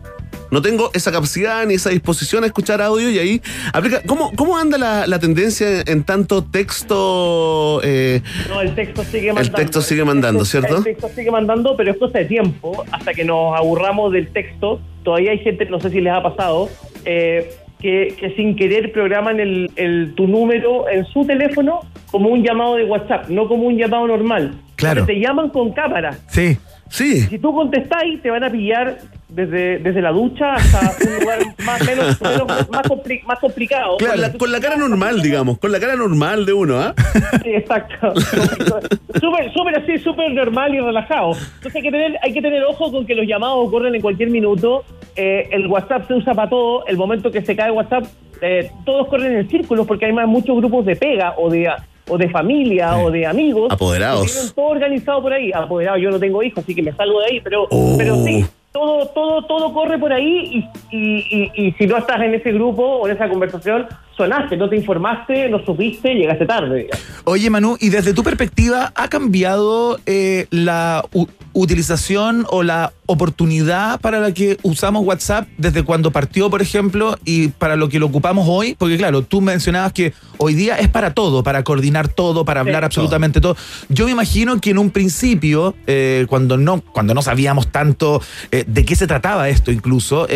No tengo esa capacidad ni esa disposición a escuchar audio y ahí aplica. ¿Cómo, cómo anda la, la tendencia en tanto texto? eh, No, el texto sigue mandando. texto sigue mandando, El texto- ¿cierto? El texto sigue mandando, pero es cosa de tiempo hasta que nos aburramos del texto. Todavía hay gente, no sé si les ha pasado, eh, que, que sin querer programan el, el- tu número en su teléfono como un llamado de WhatsApp, no como un llamado normal. Claro. Porque Te llaman con cámara. Sí. Sí. Si tú contestáis, te van a pillar desde, desde la ducha hasta un lugar más, menos, menos- más, compli- más complicado. con, la, con la cara normal, digamos, con la cara normal de uno, ¿ah? Sí, exacto. súper, súper así, súper normal y relajado. Entonces hay que tener, hay que tener ojo con que los llamados ocurren en cualquier minuto. Eh, el WhatsApp se usa para todo. El momento que se cae WhatsApp, eh, todos corren en círculos porque hay más muchos grupos de pega o de o de familia o de amigos. Apoderados. tienen todo organizado por ahí. Apoderado, yo no tengo hijos, así que me salgo de ahí, pero, pero sí. Todo, todo, todo corre por ahí y, y, y, y si no estás en ese grupo o en esa conversación, sonaste, no te informaste, no supiste, llegaste tarde. Oye, Manu, y desde tu perspectiva, ¿ha cambiado eh, la utilización o la oportunidad para la que usamos WhatsApp desde cuando partió, por ejemplo, y para lo que lo ocupamos hoy? Porque claro, tú mencionabas que hoy día es para todo, para coordinar todo, para hablar absolutamente todo. Yo me imagino que en un principio, eh, cuando no cuando no sabíamos tanto eh, de qué se trataba esto incluso,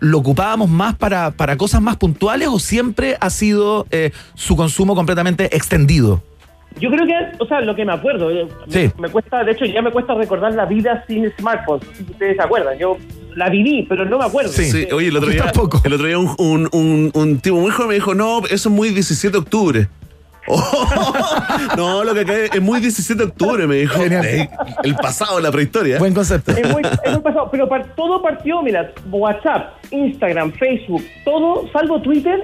¿lo ocupábamos más para, para cosas más puntuales o siempre ha sido eh, su consumo completamente extendido? Yo creo que, o sea, lo que me acuerdo, eh, Sí. me, me cuesta, de hecho, ya me cuesta recordar la vida sin smartphones. Si ustedes se acuerdan, yo la viví, pero no me acuerdo. Sí, oye, el otro día, el otro día un, un, un, un tipo muy joven me dijo, no, eso es muy 17 de octubre. no, lo que acá es muy 17 de octubre, me dijo. Eh, El pasado, la prehistoria. Buen concepto. Es muy, es muy pasado, pero par- todo partió, mira, WhatsApp, Instagram, Facebook, todo, salvo Twitter,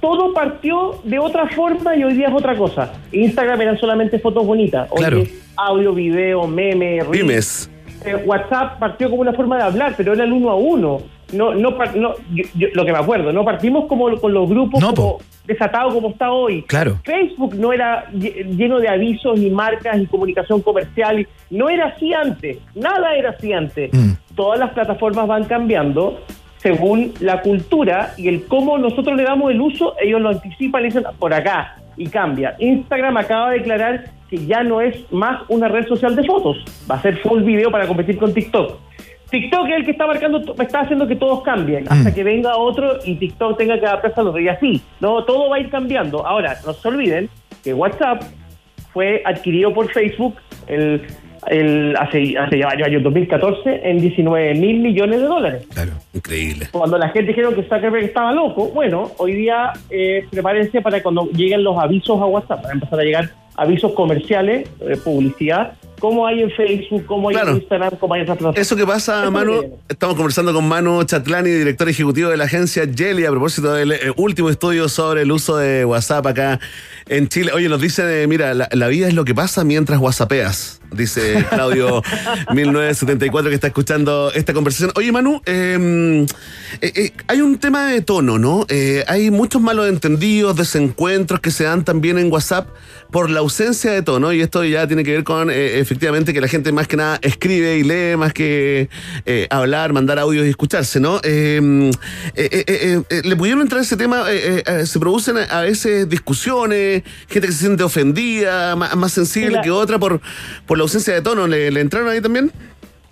todo partió de otra forma y hoy día es otra cosa. Instagram eran solamente fotos bonitas, hoy Claro. es audio, video, meme, reels. Pymes. Eh, WhatsApp partió como una forma de hablar, pero era el uno a uno. No, no, no yo- yo- lo que me acuerdo, no partimos como con los grupos como desatados como está hoy. Claro. Facebook no era lle- lleno de avisos ni marcas y comunicación comercial. No era así antes. Nada era así antes. Todas las plataformas van cambiando según la cultura y el cómo nosotros le damos el uso. Ellos lo anticipan y dicen por acá y cambia. Instagram acaba de declarar que ya no es más una red social de fotos. Va a ser full video para competir con TikTok. TikTok es el que está marcando, está haciendo que todos cambien, hasta que venga otro y TikTok tenga que adaptarse al otro. Y así, no, todo va a ir cambiando. Ahora, no se olviden que WhatsApp fue adquirido por Facebook el, el, hace, hace ya varios años, 2014, en 19 mil millones de dólares. Increíble. Cuando la gente dijeron que Zuckerberg estaba loco, bueno, hoy día eh, prepárense para cuando lleguen los avisos a WhatsApp, van a empezar a llegar avisos comerciales, eh, publicidad, como hay en Facebook, como hay Claro. en Instagram, como hay en otras. Eso que pasa, Eso Manu, que- estamos conversando con Manu Chatlani, director ejecutivo de la agencia Jelly, a propósito del eh, último estudio sobre el uso de WhatsApp acá en Chile. Oye, nos dicen, eh, mira, la, la vida es lo que pasa mientras whatsappeas. dice Claudio 1974 que está escuchando esta conversación. Oye, Manu, eh, eh, eh, hay un tema de tono, ¿no? Eh, hay muchos malos entendidos, desencuentros que se dan también en WhatsApp por la ausencia de tono y esto ya tiene que ver con eh, efectivamente que la gente más que nada escribe y lee más que eh, hablar, mandar audios y escucharse, ¿no? Eh, eh, eh, eh, ¿Le pudieron entrar a ese tema? Se producen a, veces discusiones, gente que se siente ofendida, más, más sensible que otra por, por la ausencia de tono. ¿Le, le entraron ahí también?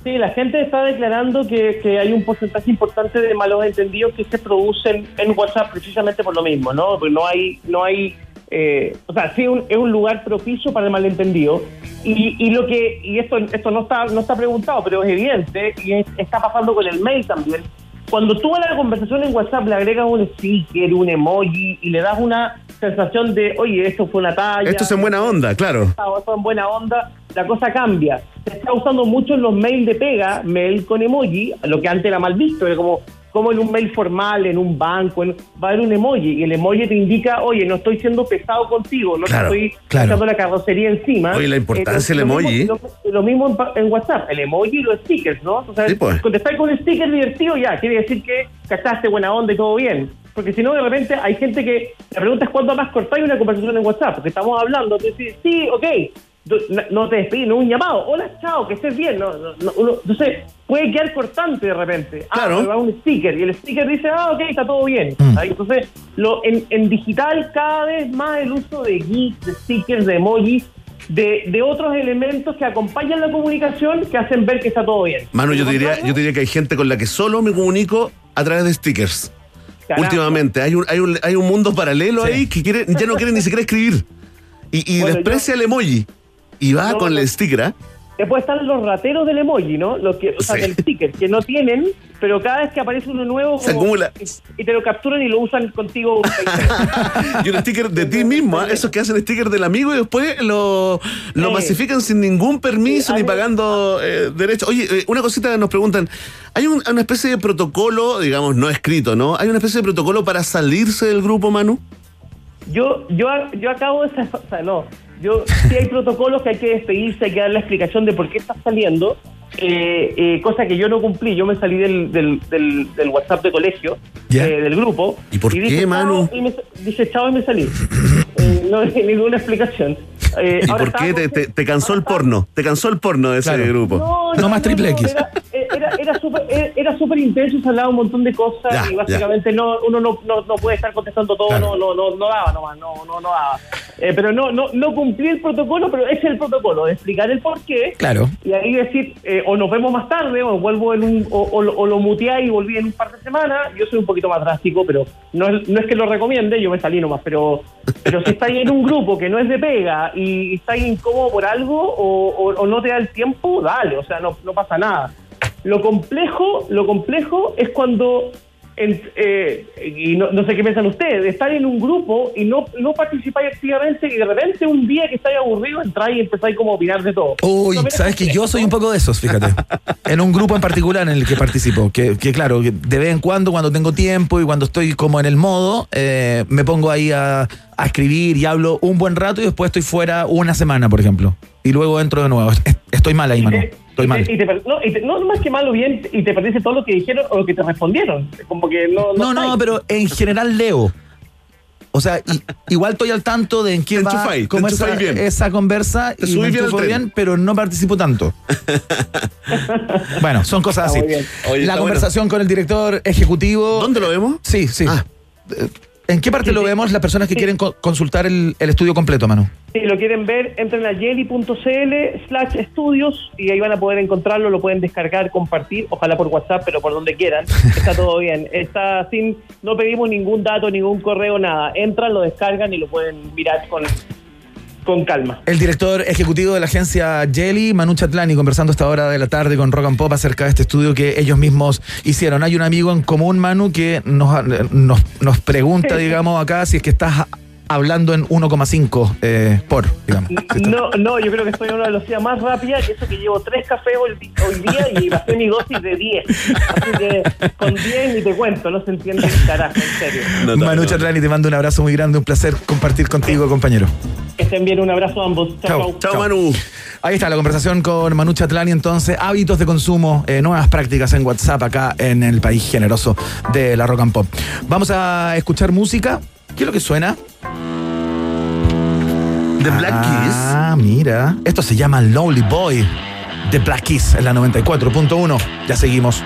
Sí, la gente está declarando que, que hay un porcentaje importante de malos entendidos que se producen en WhatsApp precisamente por lo mismo, ¿no? Porque no hay, no hay, eh, o sea, sí un- es un lugar propicio para el malentendido y, y lo que y esto esto no está no está preguntado, pero es evidente y es- está pasando con el mail también. Cuando tú a la conversación en WhatsApp le agregas un sticker, un emoji y le das una sensación de, oye, esto fue una talla. Esto es en buena onda, claro. Esto en buena onda, la cosa cambia. Se está usando mucho en los mails de pega, mail con emoji, lo que antes era mal visto, era como, como en un mail formal, en un banco, en- va a haber un emoji y el emoji te indica, oye, no estoy siendo pesado contigo, no Claro, te estoy claro. echando la carrocería encima. Oye, la importancia del mismo- emoji. Lo, lo mismo en, en WhatsApp, el emoji y los stickers, ¿no? O sea, Sí, pues. contestar con un sticker divertido ya, quiere decir que cachaste buena onda y todo bien. Porque si no, de repente hay gente que la pregunta es cuándo más cortáis una conversación en WhatsApp. Porque estamos hablando, tú dices, sí, ok, no- te despedís, no es un llamado. Hola, chao, que estés bien. No, no, no, uno- entonces, puede quedar cortante de repente. Claro. Ah, me va un sticker y el sticker dice, ah, ok, está todo bien. ¿Sabes? Entonces, lo, en, en digital cada vez más el uso de GIFs, de stickers, de emojis, de, de otros elementos que acompañan la comunicación que hacen ver que está todo bien. Manu, yo te diría, yo te diría que hay gente con la que solo me comunico a través de stickers. Últimamente, hay un, hay un, hay un mundo paralelo ahí que quiere, ya no quiere ni siquiera escribir. Y, y Bueno, desprecia el emoji. Y va No, con el sticker, ¿ah? Después están los rateros del emoji, ¿no? Los que, o sea, Sí. del sticker, que no tienen, pero cada vez que aparece uno nuevo, Se como- acumula. y, te lo capturan y lo usan contigo. Y un sticker de ti mismo, ¿ah? esos que hacen sticker del amigo y después lo, lo masifican sin ningún permiso ni pagando eh, derechos. Oye, eh, una cosita que nos preguntan, ¿hay un- una especie de protocolo, digamos, no escrito, ¿no? ¿Hay una especie de protocolo para salirse del grupo, Manu? Yo, yo, yo acabo de... O sea, no. Yo, sí hay protocolos que hay que despedirse, hay que dar la explicación de por qué estás saliendo, eh, eh, cosa que yo no cumplí. Yo me salí del, del, del, del WhatsApp de colegio, Ya. eh, del grupo. ¿Y por dije, qué, Manu? chao, Y me, dije chao y me salí. Eh, no hay ninguna explicación. Eh, ¿Y por qué te, te- te cansó el porno? ¿Te cansó el porno de ese Claro. grupo? No, No más triple X. Era, era, era súper era- súper intenso, se hablaba un montón de cosas Ya, y básicamente no, uno no, no, no puede estar contestando todo, Claro. no, no, no, no daba nomás, no, no, no daba. Eh, pero no, no, no cumplí el protocolo, pero ese es el protocolo, de explicar el por qué. Claro. Y ahí decir, eh, o nos vemos más tarde, o vuelvo en un, o, o, lo- o lo muteé y volví en un par de semanas. Yo soy un poquito más drástico, pero no es, no es que lo recomiende, yo me salí nomás, pero, pero si estáis en un grupo que no es de pega y estáis incómodo por algo o, o- o no te da el tiempo, dale, o sea, no, no pasa nada. Lo complejo, lo complejo es cuando en- eh, y no, no sé qué piensan ustedes, estar en un grupo y no, no participáis activamente y de repente un día que estáis aburrido entráis y empezáis como a opinar de todo. Uy, No, sabes que yo soy un poco de esos, fíjate. En un grupo en particular en el que participo. Que, que claro, que de vez en cuando, cuando tengo tiempo y cuando estoy como en el modo, eh, me pongo ahí a, a escribir y hablo un buen rato y después estoy fuera una semana, por ejemplo. Y luego entro de nuevo. Es- Estoy mal ahí, Manu. Estoy y mal. te- y te per- no, y te- no, más que malo bien, y te perdiste todo lo que dijeron o lo que te respondieron. Como que no. No, no, pero en general leo. O sea, igual estoy al tanto de en qué Te va cómo esa, bien. esa conversa Te y me bien pero no participo tanto. bueno, son cosas Está así. Oye, La conversación con el director ejecutivo. ¿Dónde lo vemos? Sí, sí. Ah. ¿En qué parte lo vemos las personas que Sí. quieren co- consultar el, el estudio completo, Manu? Si lo quieren ver, entren a jelly.cl slash estudios y ahí van a poder encontrarlo, lo pueden descargar, compartir, ojalá por WhatsApp, pero por donde quieran. Está todo bien. Está sin, no pedimos ningún dato, ningún correo, nada. Entran, lo descargan y lo pueden mirar con, con calma. El director ejecutivo de la agencia Jelly, Manu Chatlani, conversando a esta hora de la tarde con Rock and Pop acerca de este estudio que ellos mismos hicieron. Hay un amigo en común, Manu, que nos, nos, nos pregunta, digamos, acá si es que estás hablando en 1,5 eh, por, digamos. No, no, yo creo que estoy a una velocidad más rápida que eso que llevo tres cafés hoy, día y bajé mi dosis de 10. Así que con 10 ni te cuento, no se entiende un carajo, en serio. No, no, Manu no. Chatlani, te mando un abrazo muy grande, un placer compartir contigo, compañero. Que estén bien, un abrazo a ambos. Chao, chao. Chao, Manu. Ahí está la conversación con Manu Chatlani, entonces, hábitos de consumo, eh, nuevas prácticas en WhatsApp acá en el país generoso de la rock and pop. Vamos a escuchar música. ¿Qué es lo que suena? The Black Keys. Ah, mira. Esto se llama Lonely Boy. The Black Keys en la 94.1. Ya seguimos.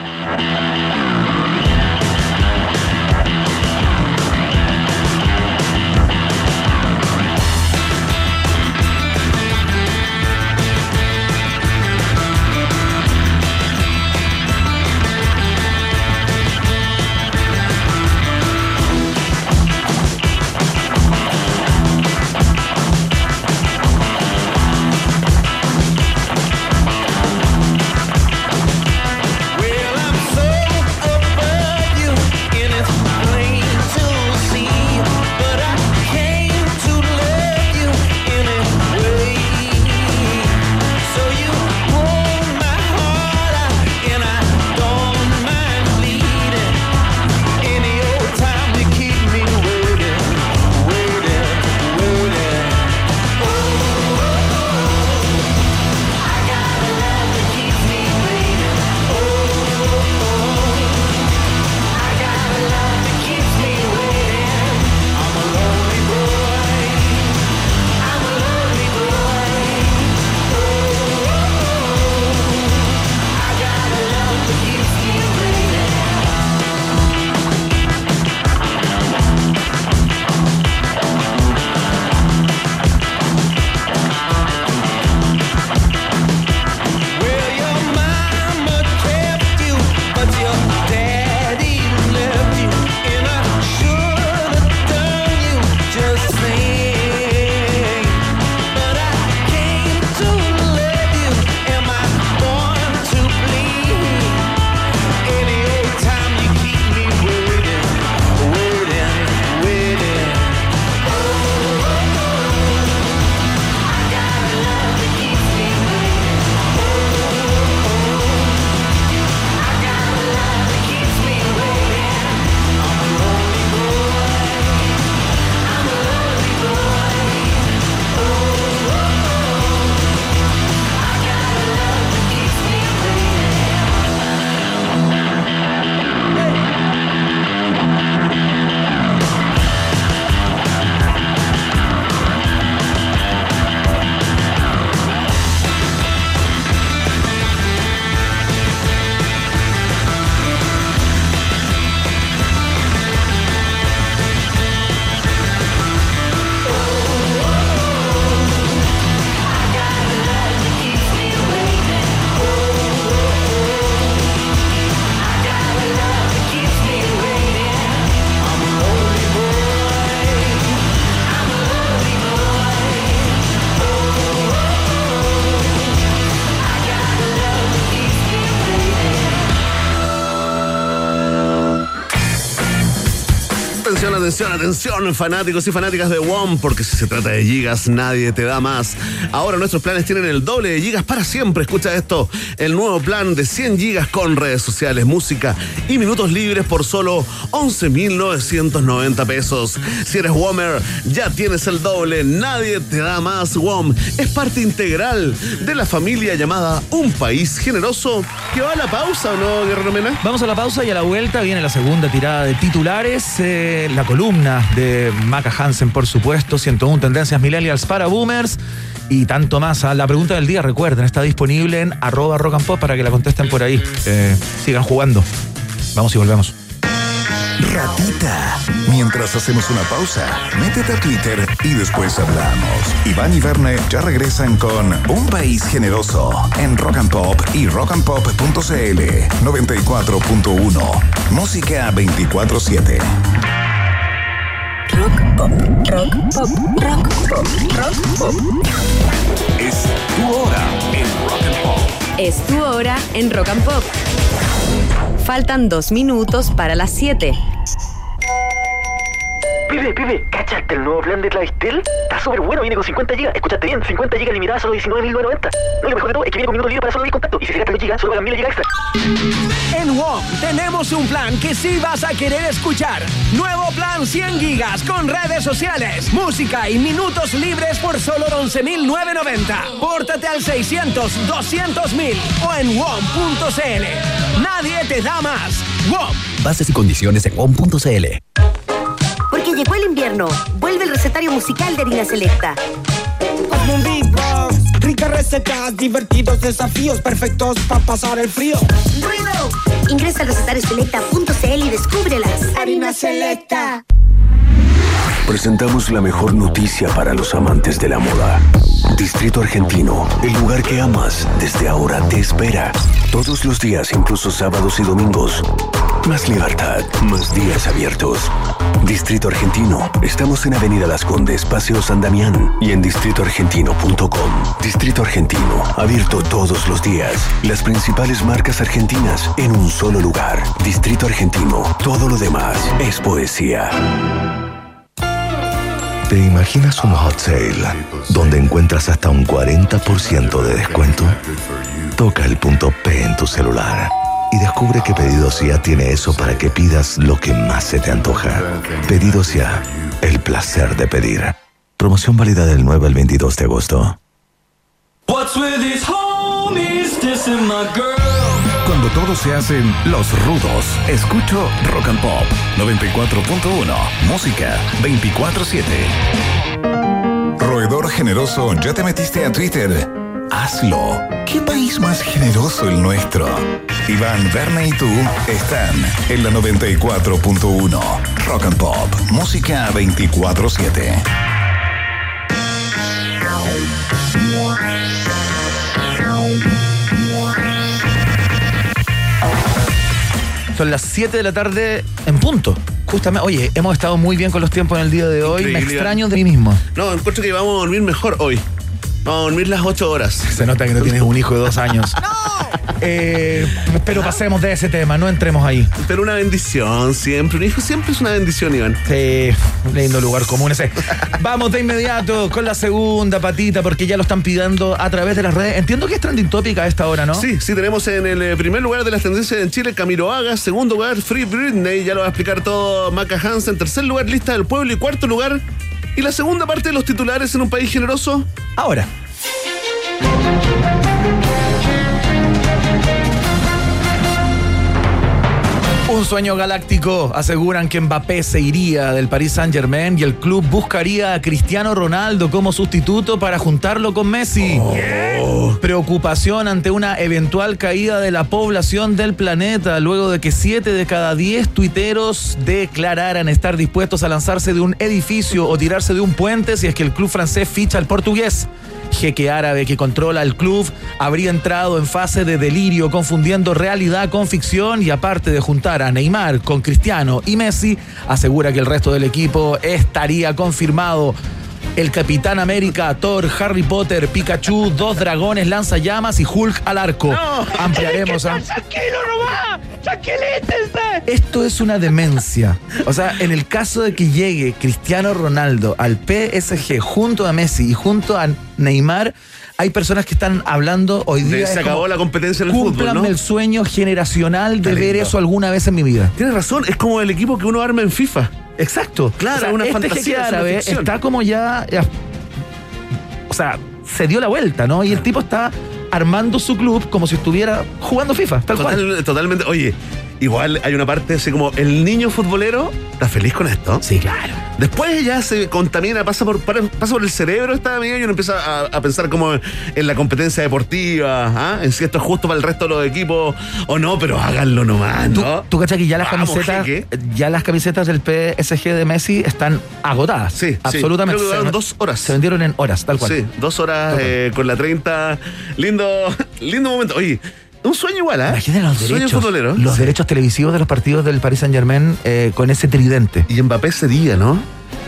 Atención, atención, fanáticos y fanáticas de WOM, porque si se trata de gigas, nadie te da más. Ahora nuestros planes tienen el doble de gigas para siempre. Escucha esto, el nuevo plan de 100 gigas con redes sociales, música y minutos libres por solo 11.990 pesos. Si eres WOMer, ya tienes el doble, nadie te da más. WOM es parte integral de la familia llamada Un País Generoso. ¿Que va a la pausa o no, Guerrero Mena? Vamos a la pausa y a la vuelta viene la segunda tirada de titulares, eh, la columna de Maca Hansen, por supuesto, 101 Tendencias Millennials para Boomers y tanto más. La pregunta del día, recuerden, está disponible en arroba rock and pop para que la contesten por ahí. Eh, sigan jugando. Vamos y volvemos. Ratita. Mientras hacemos una pausa, métete a Twitter y después hablamos. Iván y Verne ya regresan con Un País Generoso en Rock and Pop y rockandpop.cl 94.1. Música 24-7. Rock pop, rock pop, rock pop, rock pop. Es tu hora en Rock and Pop. Es tu hora en Rock and Pop. Faltan dos minutos para las 7. Pibe, pibe, ¿cachaste el nuevo plan de Clavistel? Está súper bueno, viene con 50 gigas. Escuchaste bien, 50 gigas limitadas solo 19.990. No, lo mejor de todo es que viene con minutos libres para solo ir contacto. Y si se gastan los gigas, solo pagan 1.000 gigas extra. En WOM tenemos un plan que sí vas a querer escuchar. Nuevo plan 100 gigas con redes sociales, música y minutos libres por solo 11.990. Pórtate al 600 200.000 o en WOM.cl. Nadie te da más. WOM. Bases y condiciones en WOM.cl. Llegó el invierno, vuelve el recetario musical de Harina Selecta. Hazme un beatbox, ricas recetas, divertidos desafíos, perfectos para pasar el frío. ¡Ruido! Ingresa al recetariosselecta.cl y descúbrelas. Harina Selecta. Presentamos la mejor noticia para los amantes de la moda. Distrito Argentino, el lugar que amas, desde ahora te espera. Todos los días, incluso sábados y domingos. Más libertad, más días abiertos. Distrito Argentino, estamos en Avenida Las Condes, Paseo San Damián y en distritoargentino.com. Distrito Argentino, abierto todos los días. Las principales marcas argentinas en un solo lugar. Distrito Argentino, todo lo demás es poesía. ¿Te imaginas un hot sale donde encuentras hasta un 40% de descuento? Toca el punto P en tu celular y descubre que Pedidos Ya tiene eso para que pidas lo que más se te antoja. Pedidos Ya, el placer de pedir. Promoción válida del 9 al 22 de agosto. What's with these homies dissing my girl? Cuando todos se hacen los rudos, escucho Rock and Pop 94.1, música 24/7. Roedor generoso, ¿ya te metiste a Twitter? Hazlo. ¿Qué país más generoso el nuestro? Iván, Verne y tú están en la 94.1. Rock and Pop, música 24/7. Son las 7 de la tarde en punto. Justamente, oye, hemos estado muy bien con los tiempos en el día de hoy. Me extraño de mí mismo. No, encuentro que vamos a dormir mejor hoy. Vamos a dormir las 8 horas. Se nota que no tienes un hijo de dos años. Eh, pero pasemos de ese tema, no entremos ahí. Pero una bendición siempre. Un hijo siempre es una bendición, Iván. Sí, un lindo lugar común ese. Vamos de inmediato con la segunda patita, porque ya lo están pidiendo a través de las redes. Entiendo que es trending topic a esta hora, ¿no? Sí, sí, tenemos en el eh, primer lugar de las tendencias en Chile Camilo Haga, segundo lugar Free Britney, ya lo va a explicar todo Maca Hansen, tercer lugar Lista del Pueblo y cuarto lugar. Y la segunda parte de los titulares en un país generoso. Ahora. Un sueño galáctico. Aseguran que Mbappé se iría del Paris Saint Germain y el club buscaría a Cristiano Ronaldo como sustituto para juntarlo con Messi. Preocupación ante una eventual caída de la población del planeta luego de que 7 de cada 10 tuiteros declararan estar dispuestos a lanzarse de un edificio o tirarse de un puente si es que el club francés ficha al portugués jeque árabe que controla el club habría entrado en fase de delirio confundiendo realidad con ficción y aparte de juntar a Neymar con Cristiano y Messi, asegura que el resto del equipo estaría confirmado. El Capitán América, Thor, Harry Potter, Pikachu, dos dragones, lanzallamas y Hulk al arco. Ampliaremos a... ¡Tranquilo. Esto es una demencia. O sea, en el caso de que llegue Cristiano Ronaldo al PSG junto a Messi y junto a Neymar, hay personas que están hablando hoy De- día. se es acabó como, la competencia en el fútbol, "Cúmplanme ¿no?" el sueño generacional de ver eso alguna vez en mi vida. Tienes razón, es como el equipo que uno arma en FIFA. Exacto. Claro, O sea, una este fantasía, es árabe ficción. está como ya, ya- O sea, se dio la vuelta, ¿no? Y el tipo está armando su club como si estuviera jugando FIFA, tal cual. Total- totalmente. Oye, igual hay una parte así como el niño futbolero está feliz con esto. Sí, claro. Después ya se contamina, pasa por, pasa por el cerebro esta amiga y uno empieza a, a pensar como en la competencia deportiva, ¿ah? en si esto es justo para el resto de los equipos o no, pero háganlo nomás, Tú, ¿no? tú cachas que ya las Vamos, camisetas, jeque. ya las camisetas del PSG de Messi están agotadas. Sí, sí. absolutamente. Creo que dos horas. Se vendieron en horas, tal cual. Sí, dos horas eh, con la 30. Lindo, lindo momento. Oye, un sueño igual. Imagínate los Sueño derechos, futbolero. los derechos televisivos de los partidos del Paris Saint Germain con ese tridente. Y Mbappé ese día, ¿no?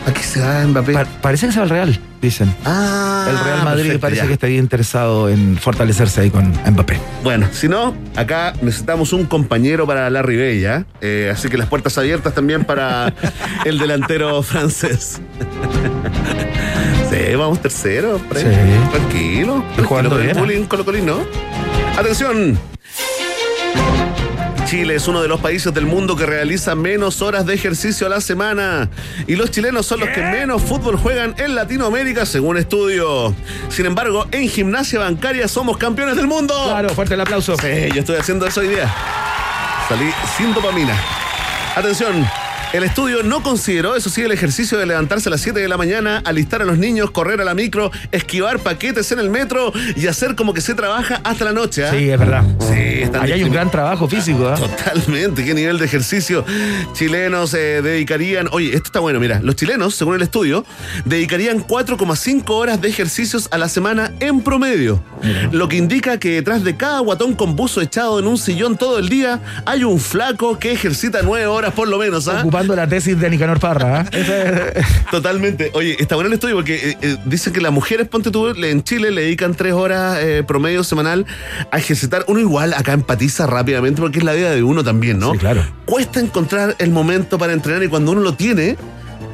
Aquí se va Mbappé. Pa- parece que se va al Real, dicen. Ah, el Real Madrid perfecto, parece ya. que estaría interesado en fortalecerse ahí con Mbappé. Bueno, si no, acá necesitamos un compañero para la Ribella. eh, así que las puertas abiertas también para el delantero francés. sí, vamos tercero. pre- Sí. Tranquilo. Jugando tranquilo, el bien, ¿eh? Atención. Chile es uno de los países del mundo que realiza menos horas de ejercicio a la semana. Y los chilenos son los que menos fútbol juegan en Latinoamérica, según estudio. Sin embargo, en gimnasia bancaria somos campeones del mundo. Claro, fuerte el aplauso. Sí, yo estoy haciendo eso hoy día. Salí sin dopamina. Atención. El estudio no consideró, eso sí, el ejercicio de levantarse a las 7 de la mañana, alistar a los niños, correr a la micro, esquivar paquetes en el metro y hacer como que se trabaja hasta la noche. ¿ah? Sí, es verdad. Sí, están Ahí hay un gran trabajo físico. ¿ah? Totalmente, qué nivel de ejercicio chilenos se dedicarían. Oye, esto está bueno, mira, los chilenos, según el estudio, dedicarían 4,5 horas de ejercicios a la semana en promedio. Lo que indica que detrás de cada guatón con buzo echado en un sillón todo el día, hay un flaco que ejercita 9 horas por lo menos, ¿ah? La tesis de Nicanor Parra. Ese- Totalmente. Oye, está bueno el estudio porque eh, eh, dicen que las mujeres, ponte tú, en Chile le dedican tres horas eh, promedio semanal a ejercitar. Uno igual acá empatiza rápidamente porque es la vida de uno también, ¿no? Sí, claro. Cuesta encontrar el momento para entrenar y cuando uno lo tiene,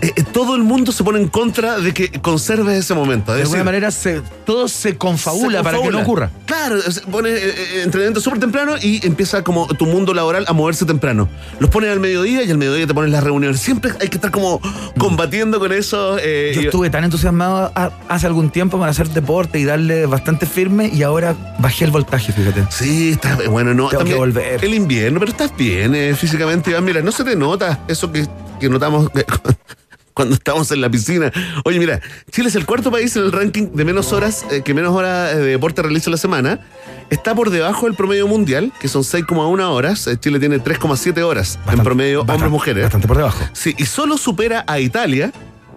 eh, eh, todo el mundo se pone en contra de que conserves ese momento. Es de alguna decir, manera se, todo se confabula se para que no ocurra. Claro, se pone eh, eh, entrenamiento súper temprano y empieza como tu mundo laboral a moverse temprano. Los pones al mediodía y al mediodía te pones las reuniones. Siempre hay que estar como combatiendo con eso. Yo estuve tan entusiasmado a- hace algún tiempo con hacer deporte y darle bastante firme y ahora bajé el voltaje, fíjate. Sí, está bueno, no. Tengo que volver. El invierno, pero estás bien físicamente, Iván. Mira, no se te nota eso que, que notamos cuando estamos en la piscina. Oye, mira, Chile es el cuarto país en el ranking de menos horas, eh, que menos horas eh, de deporte realiza la semana. Está por debajo del promedio mundial, que son 6,1 horas. Eh, Chile tiene 3,7 horas en promedio hombres-mujeres. Bastante por debajo. Sí, y solo supera a Italia,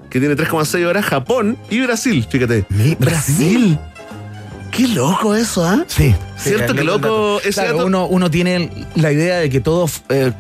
que tiene 3,6 horas, Japón y Brasil, fíjate. Brasil. Qué loco eso, ¿ah? Sí. Cierto Sí, que loco ese Claro, dato. uno, uno tiene la idea de que todos eh,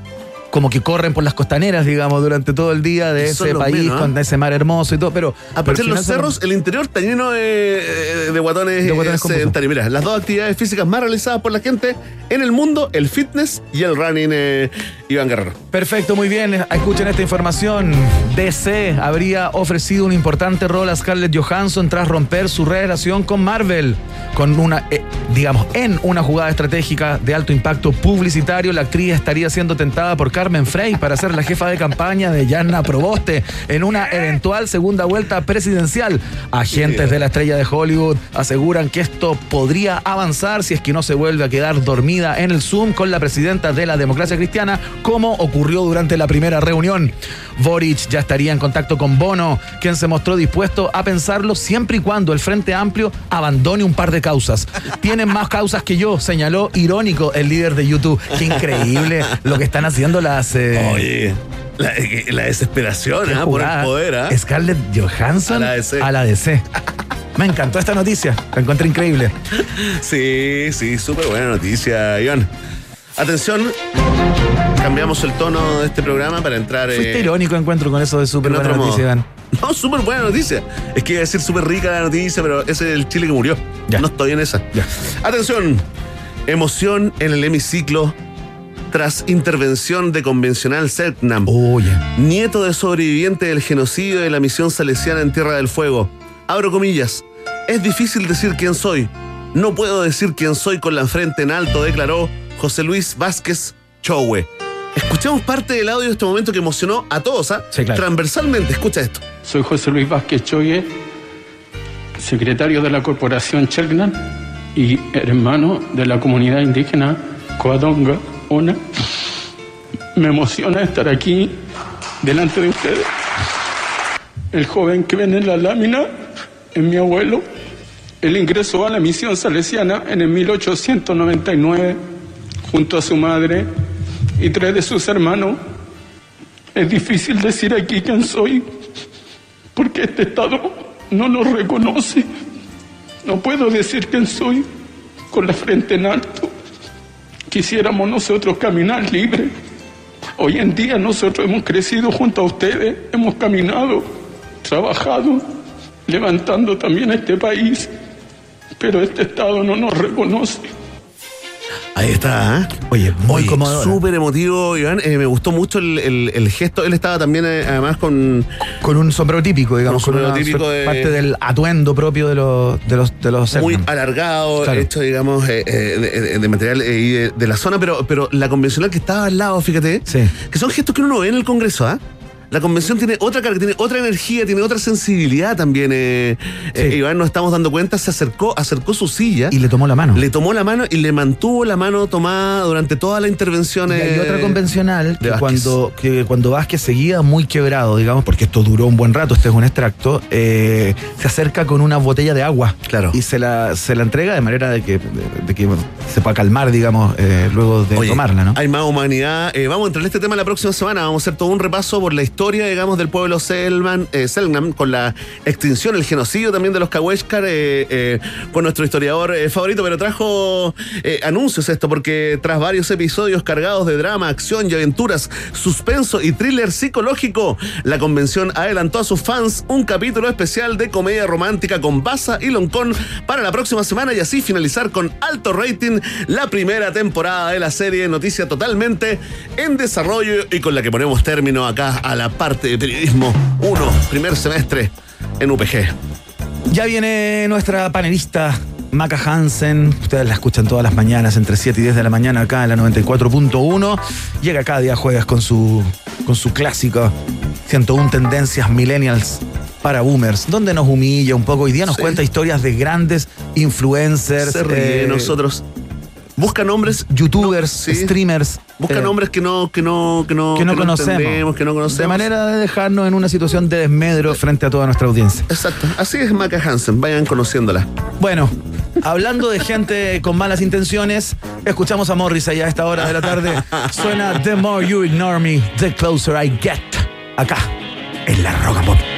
como que corren por las costaneras, digamos, durante todo el día de ese país, menos, con ese mar hermoso y todo, pero... A al de los cerros, el interior está lleno de, de guatones, De guatones eh, sedentarios. Mira, las dos actividades físicas más realizadas por la gente en el mundo, el fitness y el running, eh, Iván Guerrero. Perfecto, muy bien. Escuchen esta información. DC habría ofrecido un importante rol a Scarlett Johansson tras romper su relación con Marvel. Con una, eh, digamos, en una jugada estratégica de alto impacto publicitario, la actriz estaría siendo tentada por Carmen Frey para ser la jefa de campaña de Yanna Proboste en una eventual segunda vuelta presidencial. Agentes de la estrella de Hollywood aseguran que esto podría avanzar si es que no se vuelve a quedar dormida en el Zoom con la presidenta de la democracia cristiana, como ocurrió durante la primera reunión. Boric ya estaría en contacto con Bono, quien se mostró dispuesto a pensarlo siempre y cuando el Frente Amplio abandone un par de causas. Tienen más causas que yo, señaló irónico el líder de YouTube. Qué increíble lo que están haciendo las... eh, Oye, la, la desesperación ah, por el poder. ah. Scarlett Johansson A la DC. a la DC. Me encantó esta noticia, la encontré increíble. Sí, sí, súper buena noticia, Iván. Atención, cambiamos el tono de este programa para entrar Fuiste eh, irónico encuentro con eso de súper en buena noticia, modo. Iván. No, súper buena noticia. Es que iba a decir súper rica la noticia, pero ese es el Chile que murió. Ya. No estoy en esa. Atención, emoción en el hemiciclo tras intervención de convencional Selknam. Nieto de sobreviviente del genocidio de la misión salesiana en Tierra del Fuego. Abro comillas. Es difícil decir quién soy. No puedo decir quién soy con la frente en alto, declaró José Luis Vázquez Chowe. Escuchamos parte del audio de este momento que emocionó a todos, ¿ah? Sí, claro. Transversalmente, escucha esto. Soy José Luis Vázquez Choye, secretario de la Corporación Chelgnan y hermano de la comunidad indígena Coadonga, Me emociona estar aquí delante de ustedes. El joven que ven en la lámina es mi abuelo. Él ingresó a la misión salesiana en el 1899 junto a su madre y tres de sus hermanos. Es difícil decir aquí quién soy porque este Estado no nos reconoce. No puedo decir quién soy con la frente en alto. Quisiéramos nosotros caminar libre. Hoy en día nosotros hemos crecido junto a ustedes, hemos caminado trabajado levantando también este país, pero este Estado no nos reconoce. Ahí está, ¿eh? Oye, muy conmovedor. Súper emotivo, Iván. Eh, me gustó mucho el, el- el gesto. Él estaba también, eh, además, con. Con un sombrero típico, digamos. Un sombrero una típico de- Parte del atuendo propio de los, de los, de los muy alargado, Claro. hecho, digamos, eh, de, material y de, de la zona, pero, pero la convencional que estaba al lado, fíjate, que son gestos que uno no ve en el Congreso, ¿ah? La convención tiene otra cara, tiene otra energía, tiene otra sensibilidad también. Eh, eh, Iván, nos estamos dando cuenta, se acercó, acercó su silla. Y le tomó la mano. Le tomó la mano y le mantuvo la mano tomada durante toda la intervención. Y hay otra convencional que Vázquez. cuando, que cuando Vázquez seguía muy quebrado, digamos, porque esto duró un buen rato, este es un extracto, eh, se acerca con una botella de agua. Claro. Y se la, se la entrega de manera de que, de, de que bueno, se pueda calmar, digamos, eh, luego de Oye, tomarla, ¿no? Hay más humanidad. Eh, vamos a entrar en este tema la próxima semana. Vamos a hacer todo un repaso por la historia, digamos, del pueblo Selman, eh, con la extinción, el genocidio también de los Cahuéscar, eh, eh, con nuestro historiador eh, favorito, pero trajo eh, anuncios esto, porque tras varios episodios cargados de drama, acción y aventuras, suspenso y thriller psicológico, la convención adelantó a sus fans un capítulo especial de comedia romántica con Baza y Loncón para la próxima semana y así finalizar con alto rating la primera temporada de la serie, noticia totalmente en desarrollo y con la que ponemos término acá a la parte de periodismo 1, primer semestre en UPG. Ya viene nuestra panelista Maca Hansen. Ustedes la escuchan todas las mañanas, entre 7 y 10 de la mañana, acá en la 94.1. Llega cada día jueves con su, con su clásico 101 Tendencias Millennials para Boomers, donde nos humilla un poco. Hoy día nos cuenta historias de grandes influencers. Se ríe eh, nosotros. Busca nombres. youtubers, sí. streamers. Busca eh, nombres que no, que no, que no, que no que conocemos. que no conocemos. De manera de dejarnos en una situación de desmedro frente a toda nuestra audiencia. Exacto. Así es Maca Hansen. Vayan conociéndola. Bueno, hablando de gente con malas intenciones, escuchamos a Morris allá a esta hora de la tarde. Suena The More You Ignore Me, The Closer I Get. Acá, en la Rock and Pop.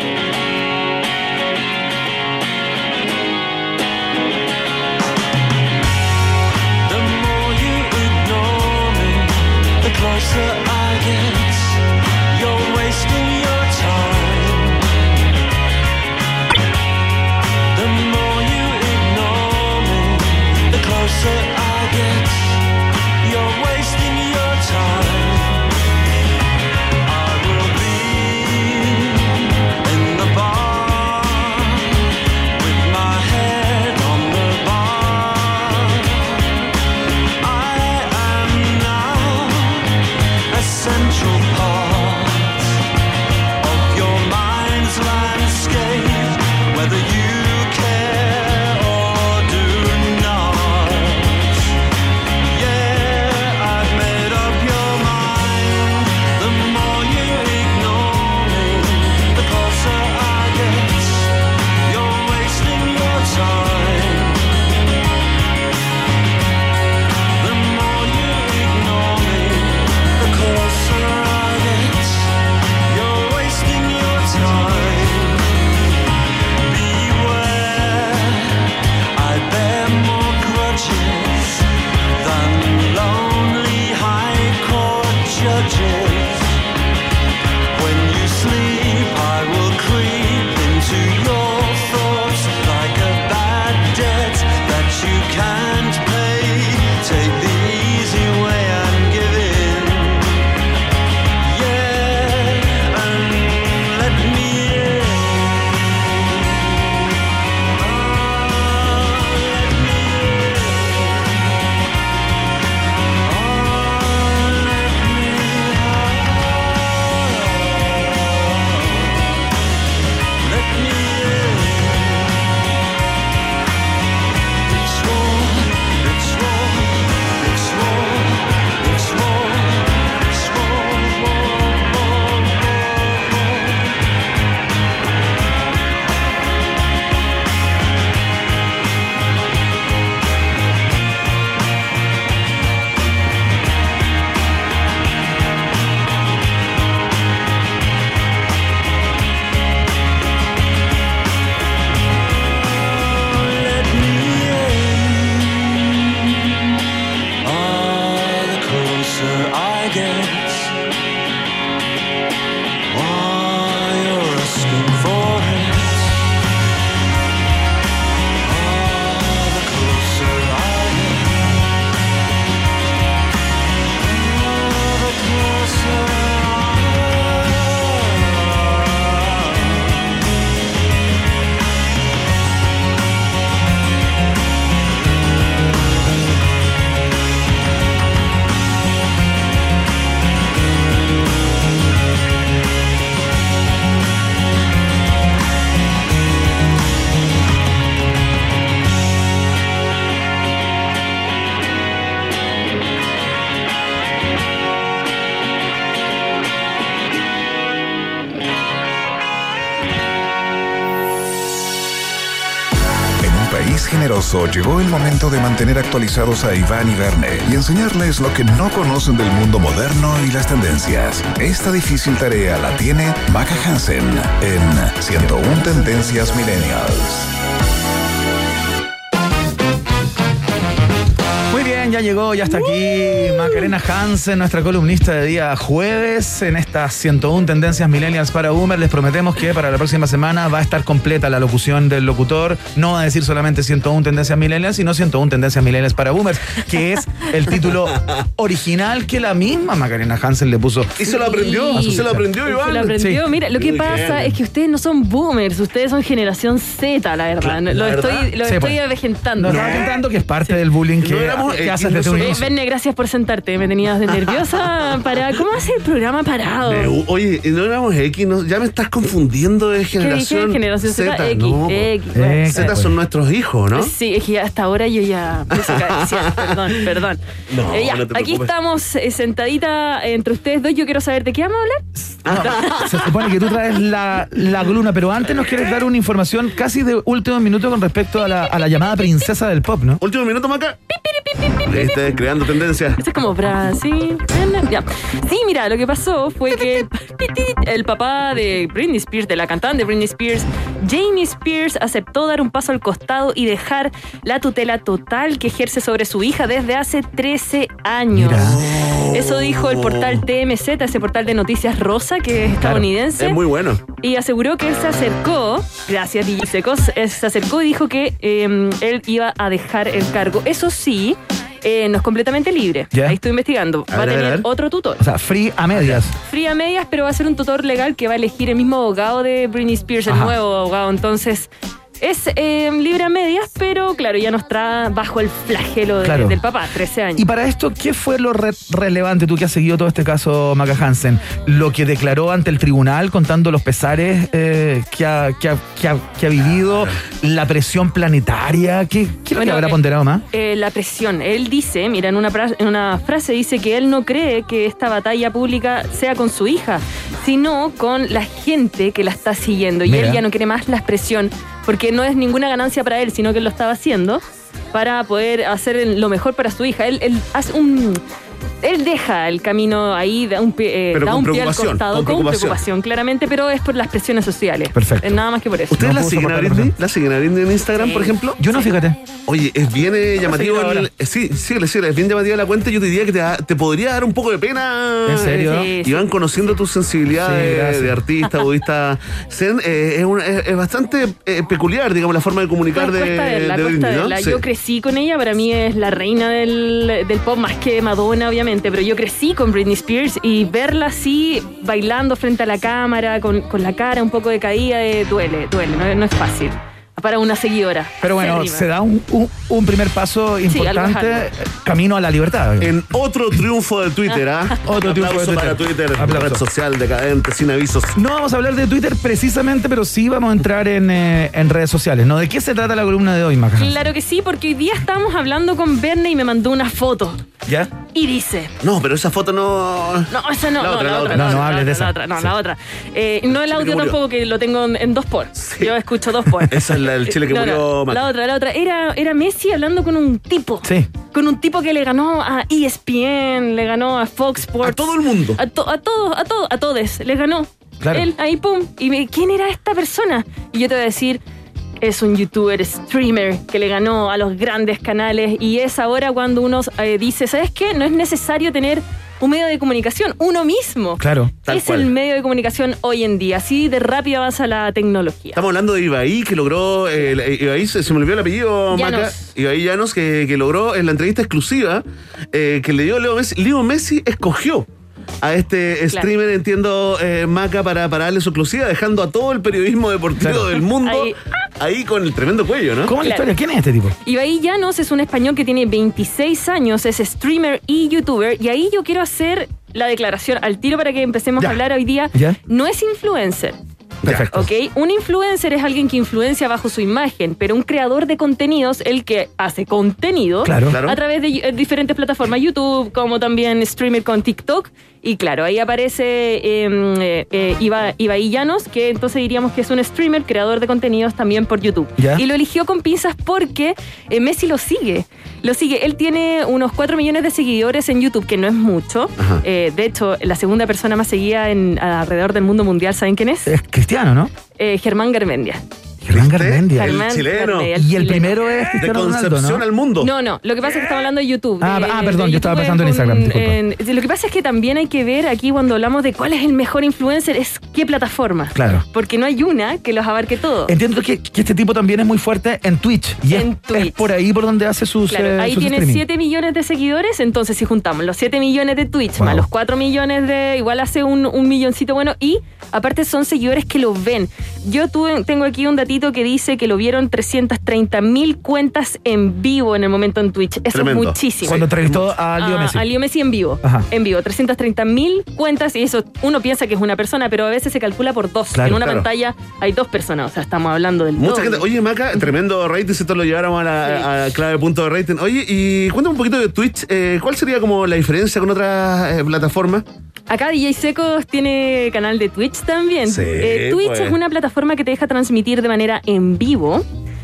País generoso llegó el momento de mantener actualizados a Iván y Verne y enseñarles lo que no conocen del mundo moderno y las tendencias. Esta difícil tarea la tiene Maca Hansen en 101 Tendencias Millennials. Ya llegó, ya está aquí Macarena Hansen, nuestra columnista de día jueves en estas 101 tendencias millennials para Boomer. Les prometemos que para la próxima semana va a estar completa la locución del locutor. No va a decir solamente 101 tendencias millennials, sino 101 tendencias millennials para Boomers, que es el título original que la misma Macarena Hansen le puso. Y se lo aprendió, se lo aprendió Iván. Se lo aprendió. Sí. Mira, lo que Muy pasa bien. es que ustedes no son boomers, ustedes son generación Z, la verdad. Lo ¿la estoy, verdad? lo Sí, estoy pues. avejentando. Nos que es parte del bullying que, No éramos- que y desde un nosotros- inicio. Verne, gracias por sentarte. Me tenías de nerviosa para. ¿Cómo hace el programa parado? Eh, oye, no éramos X, no, ya me estás confundiendo de ¿Qué generación. dije? Generación Z, X, no, X. po. bueno. Z son nuestros hijos, ¿no? Sí, es que hasta ahora yo ya. Perdón, perdón. No, Eh, ya, no te aquí estamos eh, sentadita entre ustedes dos. Yo quiero saber de qué vamos a hablar. Se supone que tú traes la, la columna, pero antes nos quieres dar una información casi de último minuto con respecto a la, a la llamada princesa del pop, ¿no? Último minuto, Maca. Viste, creando tendencia. Eso es como Brasil. Ya. Sí, mira, lo que pasó fue que el papá de Britney Spears, de la cantante Britney Spears, Jamie Spears, aceptó dar un paso al costado y dejar la tutela total que ejerce sobre su hija desde hace 13 años. Eso dijo el portal TMZ, ese portal de noticias rosa que es estadounidense. Es muy bueno. Y aseguró que él se acercó, gracias DJ Secos, eh, se acercó y dijo que eh, él iba a dejar el cargo. Eso sí, eh, no es completamente libre. Ya. Ahí estoy investigando. A va ver, a a tener a otro tutor. O sea, free a medias. Fría medias, pero va a ser un tutor legal que va a elegir el mismo abogado de Britney Spears, el Ajá. nuevo abogado. Entonces, es eh, libre a medias, pero claro, ya no está bajo el flagelo de- Claro. del papá, 13 años. Y para esto, ¿qué fue lo re- relevante, tú que has seguido todo este caso, Maca Hansen? Lo que declaró ante el tribunal contando los pesares eh, que, ha, que, ha, que ha- que ha vivido, la presión planetaria, ¿qué, qué es lo Bueno, que habrá eh, ponderado más? Eh, la presión. Él dice, mira, en una, en una frase dice que él no cree que esta batalla pública sea con su hija, sino con la gente que la está siguiendo. Y Mira. él ya no quiere más la expresión, porque no es ninguna ganancia para él, sino que él lo estaba haciendo para poder hacer lo mejor para su hija. Él, él hace un... Él deja el camino ahí, da un pie, eh, da un pie al costado, con con preocupación. preocupación, claramente, pero es por las presiones sociales. Perfecto. Eh, Nada más que por eso. ¿Ustedes No la siguen a Britney? ¿La siguen a Britney en Instagram, Sí. por ejemplo? Yo no, fíjate. Oye, es bien eh, llamativo. el- eh, sí, síguele, síguele, es bien llamativa la cuenta. Yo te diría que te, te podría dar un poco de pena. ¿En serio? Sí, Y van conociendo tu sensibilidad Sí, de, de artista, budista. Zen, eh, es, una- es- es bastante eh, peculiar, digamos, la forma de comunicar de, de cuesta Britney. Sí. Yo crecí con ella, para mí es la reina del, del pop, más que Madonna, obviamente, pero yo crecí con Britney Spears y verla así, bailando frente a la cámara, con, con la cara un poco decaída, eh, duele, duele, no, no es fácil. Para una seguidora. Pero bueno, se da un, un- un primer paso Sí, algo es importante algo. camino a la libertad. En otro triunfo de Twitter, ¿ah? Otro Un triunfo de aplauso para Twitter. Twitter, Aplauso. red social decadente, sin avisos. No vamos a hablar de Twitter precisamente, pero sí vamos a entrar en, eh, en redes sociales, ¿no? ¿De qué se trata la columna de hoy, Maca? Claro que sí, porque hoy día estábamos hablando con Verne y me mandó una foto. ¿Ya? Y dice, No, pero esa foto no. No, esa no, La no, otra, la la otra, No, no hables la de otra, esa. la otra, no, Sí. la otra. Eh, no el audio que tampoco, que lo tengo en, en dos por. Sí. Yo escucho dos por. Esa es la del Chile que No, no, murió, Maca. La otra, la otra. Era, era Messi hablando con un tipo. Sí. Con un tipo que le ganó a ESPN, le ganó a Fox Sports. A todo el mundo. A, to- a todos, a todos, a todos. Les ganó. Claro. Él, ahí, pum. Y me, ¿quién era esta persona? Y yo te voy a decir, es un youtuber, streamer, que le ganó a los grandes canales. Y es ahora cuando uno eh, dice, ¿sabes qué? No es necesario tener un medio de comunicación, uno mismo. Claro. Tal es cual. el medio de comunicación hoy en día. Así de rápido avanza la tecnología. Estamos hablando de Ibaí, que logró. eh, el- Ibaí, se, se me olvidó el apellido, Llanos. Maca. Ibaí Llanos, que, que logró en la entrevista exclusiva eh, que le dio Leo Messi. Leo Messi escogió a este Claro. streamer, entiendo, eh, Maca, para, para darle su exclusiva, dejando a todo el periodismo deportivo Claro. del mundo Ahí. ahí. con el tremendo cuello, ¿no? ¿Cómo es la historia? ¿Quién es este tipo? Ibai Llanos es un español que tiene 26 años, es streamer y youtuber. Y ahí yo quiero hacer la declaración al tiro para que empecemos Ya. a hablar hoy día. Ya. No es influencer. Perfecto. ¿Ok? Un influencer es alguien que influencia bajo su imagen, pero un creador de contenidos, el que hace contenido Claro. Claro. a través de eh, diferentes plataformas, YouTube, como también streamer con TikTok Y claro, ahí aparece eh, eh, eh, Iba- Ibai Llanos, que entonces diríamos que es un streamer, creador de contenidos también por YouTube. Ya. Y lo eligió con pinzas porque eh, Messi lo sigue. Lo sigue. Él tiene unos 4 millones de seguidores en YouTube, que no es mucho. Eh, de hecho, la segunda persona más seguida en, alrededor del mundo mundial, ¿saben quién es? Es cristiano, ¿no? Germán Garmendia. Germán Garmendia. Germán Garmendia, Y el chileno. primero es Cristiano Ronaldo, ¿no? No, no, lo que pasa es que estamos hablando de YouTube. Ah, de- ah, perdón, de yo estaba pensando en Instagram, en- lo que pasa es que también hay que ver aquí cuando hablamos de cuál es el mejor influencer, es qué plataforma. Claro. Porque no hay una que los abarque todo. Entiendo que, que este tipo también es muy fuerte en Twitch. Y es, es por ahí por donde hace sus. Claro, eh, ahí sus tiene streaming. 7 millones de seguidores, entonces si juntamos los 7 millones de Twitch más los 4 millones de... Igual hace un, un milloncito bueno y aparte son seguidores que lo ven. Yo tuve, tengo aquí un datito que dice que lo vieron 330 mil cuentas en vivo en el momento en Twitch. Eso Tremendo. es muchísimo. Cuando entrevistó a Leo Ah, Messi. A Leo Messi en vivo. Ajá. En vivo. 330 mil cuentas y eso uno piensa que es una persona, pero a veces se calcula por dos. Claro, en una claro. pantalla hay dos personas, o sea, estamos hablando del Mucha doble. gente, oye Maca, tremendo rating si esto lo lleváramos a la a clave punto de rating. Oye, y cuéntame un poquito de Twitch, eh, ¿cuál sería como la diferencia con otras eh, plataformas? Acá DJ Secos tiene canal de Twitch también. Sí, Eh, Twitch pues. es una plataforma que te deja transmitir de manera en vivo,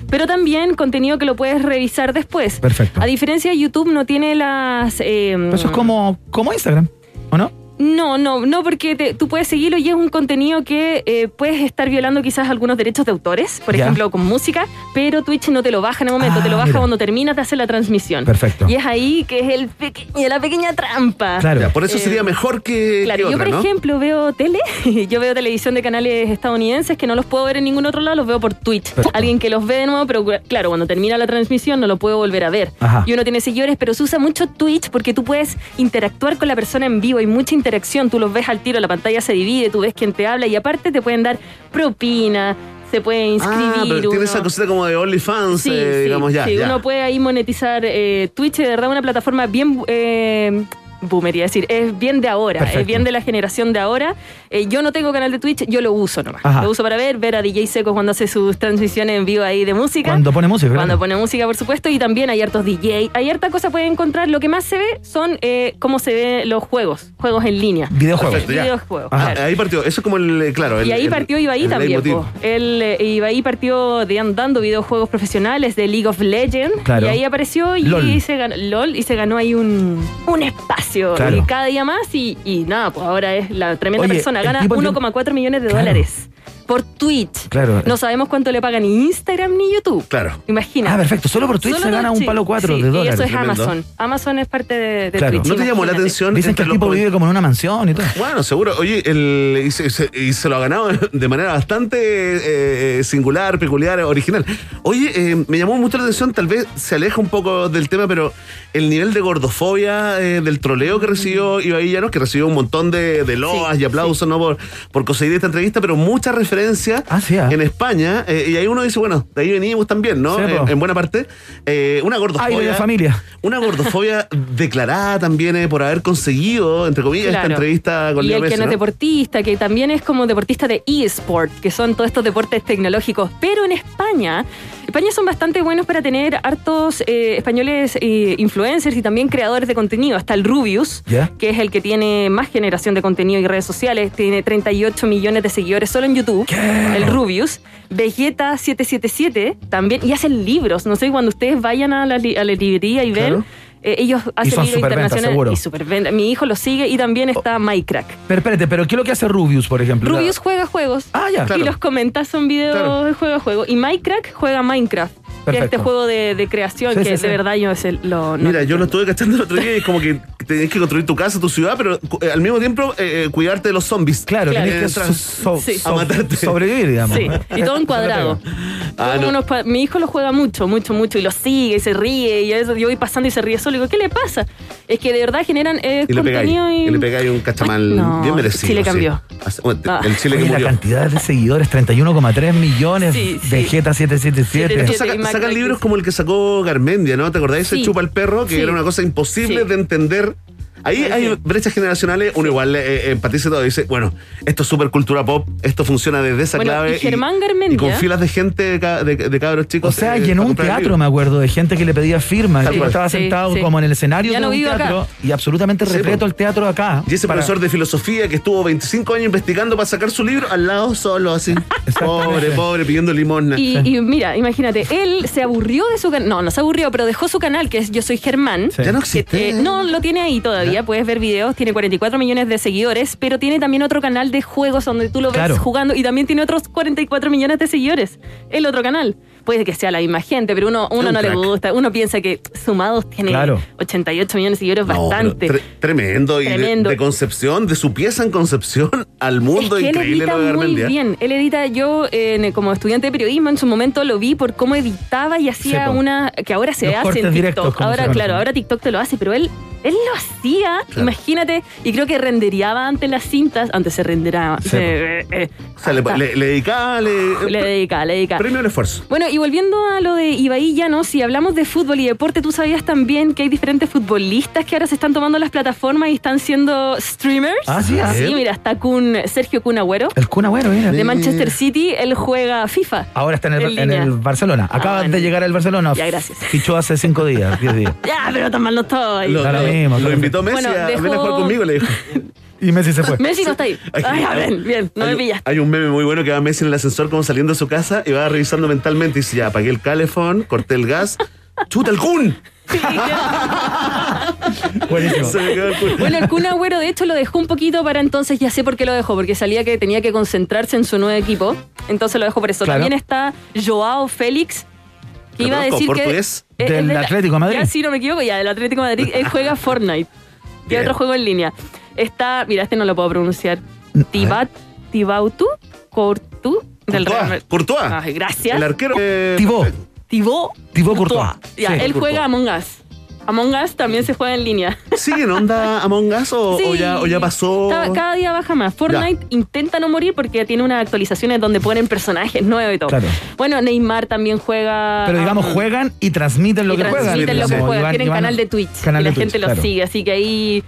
pero también contenido que lo puedes revisar después. Perfecto. A diferencia de YouTube no tiene las... eh, Eso es como, como Instagram, ¿o no? No, no, no, porque te- tú puedes seguirlo y es un contenido que eh, puedes estar violando quizás algunos derechos de autores, por Ya. ejemplo, con música, pero Twitch no te lo baja en el momento, Ah, te lo baja mira. cuando terminas de hacer la transmisión. Perfecto. Y es ahí que es el pequeño, la pequeña trampa. Ya, por eso Eh, sería mejor que, Claro, que yo otra, por ¿no? ejemplo veo tele, yo veo televisión de canales estadounidenses que no los puedo ver en ningún otro lado, los veo por Twitch. Alguien que los ve de nuevo, pero claro, cuando termina la transmisión no lo puedo volver a ver. Ajá. Y uno tiene seguidores, pero se usa mucho Twitch porque tú puedes interactuar con la persona en vivo, hay mucha interacción, tú los ves al tiro, la pantalla se divide, tú ves quién te habla y aparte te pueden dar propina, se puede inscribir. Ah, pero tiene uno. esa cosita como de OnlyFans, Sí, eh, sí, digamos ya. sí, ya. uno puede ahí monetizar eh, Twitch, de verdad una plataforma bien eh, boomer, iba a decir, es bien de ahora, Perfecto. es bien de la generación de ahora. Eh, yo no tengo canal de Twitch, yo lo uso nomás. Ajá. Lo uso para ver, ver a DJ Seco cuando hace sus transmisiones en vivo ahí de música. Cuando pone música, Cuando claro. pone música, por supuesto, y también hay hartos DJ. Hay harta cosa pueden encontrar. Lo que más se ve son eh, cómo se ven los juegos, juegos en línea. Videojuegos. Perfecto, ya. Videojuegos, claro. Ahí partió, eso es como el, eh, claro. el- y ahí el- partió Ibai el también. Él, eh, Ibai partió de andando videojuegos profesionales de League of Legends. Claro. Y ahí apareció y LOL. se ganó LOL y se ganó ahí un, un espacio. Claro. Y cada día más y, y nada, pues ahora es la tremenda Oye, persona. Gana tipo 1,4 millones de Claro. dólares por Twitch. Claro. No sabemos cuánto le pagan ni Instagram ni YouTube. Claro. Imagina. Ah, perfecto. Solo por Twitch Solo se gana un palo cuatro sí, de Y dólares. eso es Tremendo. Amazon. Amazon es parte de, de Claro. Twitch. ¿No te llamó la atención? Dicen que el tipo vive como en una mansión y todo. Bueno, seguro. Oye, el, y, se, se- y se lo ha ganado de manera bastante eh, eh, singular, peculiar, original. Oye, eh, me llamó mucho la atención, tal vez se aleja un poco del tema, pero el nivel de gordofobia eh, del troleo que recibió Ibai Llanos, que recibió un montón de, de loas y aplausos ¿no? por, por conseguir esta entrevista, pero mucha Ah, sí, ah. en España. eh, y ahí uno dice, bueno, de ahí venimos también, ¿no? Sí, en, buena parte. Eh, una gordofobia. De familia. Una gordofobia declarada también eh, por haber conseguido, entre comillas, esta entrevista con y el que no es ¿no? deportista, que también es como deportista de eSport, que son todos estos deportes tecnológicos. Pero en España, España son bastante buenos para tener hartos eh, españoles eh, influencers y también creadores de contenido. Hasta el Rubius, que es el que tiene más generación de contenido y redes sociales, tiene 38 millones de seguidores solo en YouTube. El Rubius. Vegeta 777 también, y hacen libros. No sé, cuando ustedes vayan a la, li- a la librería y ven. Eh, ellos hacen son internacionales seguro. y superventas. Mi hijo lo sigue y también está MyCrack. Pero espérate, pero ¿qué es lo que hace Rubius, por ejemplo? Rubius juega juegos. Ah, ya. Y Claro. los comenta, son videos Claro. de juego a juego. Y Minecraft juega Minecraft. Que es este Perfecto. juego de, de creación Sí, que sí, de sí. verdad yo es el- lo. no- Mira, yo lo estuve cachando el otro día y es como que tenés que construir tu casa, tu ciudad, pero eh, al mismo tiempo eh, cuidarte de los zombies. Claro, Claro. tenés que so- so- a matarte. sobrevivir, digamos. Sí, y todo en cuadrado. Ah, no. unos mi hijo lo juega mucho, mucho, mucho y lo sigue y se ríe y veces yo voy pasando y se ríe solo. Digo, ¿qué le pasa? Es que de verdad generan eh, Y le pegáis, contenido y... y le pegáis un cachamal No, bien merecido. Chile sí. cambió. Hace- bueno, Ah. El Chile que Oye, la murió. cantidad de seguidores, 31,3 millones. Sí, sí. 777. Saca- y Mac sacan Mac libros como el que sacó Garmendia, ¿no? ¿Te acordás? Ese Sí. chupa el perro, que Sí. era una cosa imposible Sí. de entender Ahí hay brechas generacionales, uno igual eh, empatiza y todo, dice, bueno, esto es super cultura pop, esto funciona desde esa Bueno, clave. y Germán Garmendia- y con filas de gente, de, de- de cabros O chicos. sea, eh, llenó un teatro, me acuerdo, de gente que le pedía firmas. Cual. estaba Sí, sentado sí. como en el escenario Ya de lo un acá. teatro y absolutamente Sí, repleto el teatro acá. Y ese para- profesor de filosofía que estuvo 25 años investigando para sacar su libro, al lado solo, así. pobre, pobre, pidiendo limosna. Y, y mira, imagínate, él se aburrió de su canal. No, no se aburrió, pero dejó su canal, que es Yo Soy Germán. Sí. Ya no existe. Que, eh, no, lo tiene ahí todavía. Puedes ver videos. Tiene 44 millones de seguidores, pero tiene también otro canal de juegos donde tú lo ves Claro. jugando y también tiene otros 44 millones de seguidores. El otro canal. Puede que sea la misma gente, pero uno, uno un no le crack. gusta. Uno piensa que sumados tiene Claro. 88 millones de seguidores, No, bastante. tre- tremendo. Y de- Tremendo. de, Concepción, de su pieza en Concepción al mundo Es que él increíble edita lo de muy bien. Él edita, yo eh, como estudiante de periodismo en su momento lo vi por cómo editaba y hacía Sí, po. una que ahora se Los hace en TikTok. Ahora, claro, ahora TikTok te lo hace, pero él él lo hacía, imagínate, y creo que rendereaba antes las cintas, antes se renderaba. Sí, eh, eh, O sea, le, hasta- le, le dedicaba, le, le dedicaba, le dedicaba. premio al esfuerzo. Bueno, y volviendo a lo de Ibai Llanos, si hablamos de fútbol y deporte, tú sabías también que hay diferentes futbolistas que ahora se están tomando las plataformas y están siendo streamers. Ah, sí, ah. Sí, mira, está Kun, Sergio Kun Agüero. El Kun Agüero, mira. De Manchester City, él juega FIFA. Ahora está en el, En en el Barcelona. Acaba bueno. de llegar al Barcelona. Ya, gracias. Fichó hace cinco días, diez días. Ya, pero tan mal no estoy. Lo lo- invitó Messi Bueno, a dejó- ven a jugar conmigo, le dijo. Y Messi se fue. Messi no está ahí. Ay, a ver, bien, no hay, me un- pillas. hay un meme muy bueno que va Messi en el ascensor como saliendo de su casa y va revisando mentalmente y dice, ya, apagué el calefón, corté el gas, chuta el Kun. Buenísimo. Bueno, el Kun Agüero de hecho lo dejó un poquito para entonces, ya sé por qué lo dejó, porque salía que tenía que concentrarse en su nuevo equipo, entonces lo dejó por eso. Claro. También está Joao Félix, que ¿Lo iba a decir ¿Portugués? que... Del de la- Atlético de Madrid. Ya, sí, no me equivoco, ya, del Atlético de Madrid, él juega Fortnite, que otro juego en línea. Está, mira, este no lo puedo pronunciar, Tibat, Tibautu, Cortu, del Real Madrid. Courtois. Ay, gracias. El arquero. eh, Tibó. Thibaut Thibaut Courtois. Ya, Sí, él Courtois. juega Among Us. Among Us también se juega en línea. ¿Sigue en onda Among Us o, Sí. o ya, o ya pasó? Cada, cada día baja más. Fortnite intenta no morir porque tiene unas actualizaciones donde ponen personajes nuevos y todo. Claro. Bueno, Neymar también juega. Pero digamos, um, juegan y transmiten lo y que juegan. transmiten lo que juegan. Iván- Tienen Iván- canal de Twitch. canal y la de Twitch, gente claro. los sigue. Así que ahí.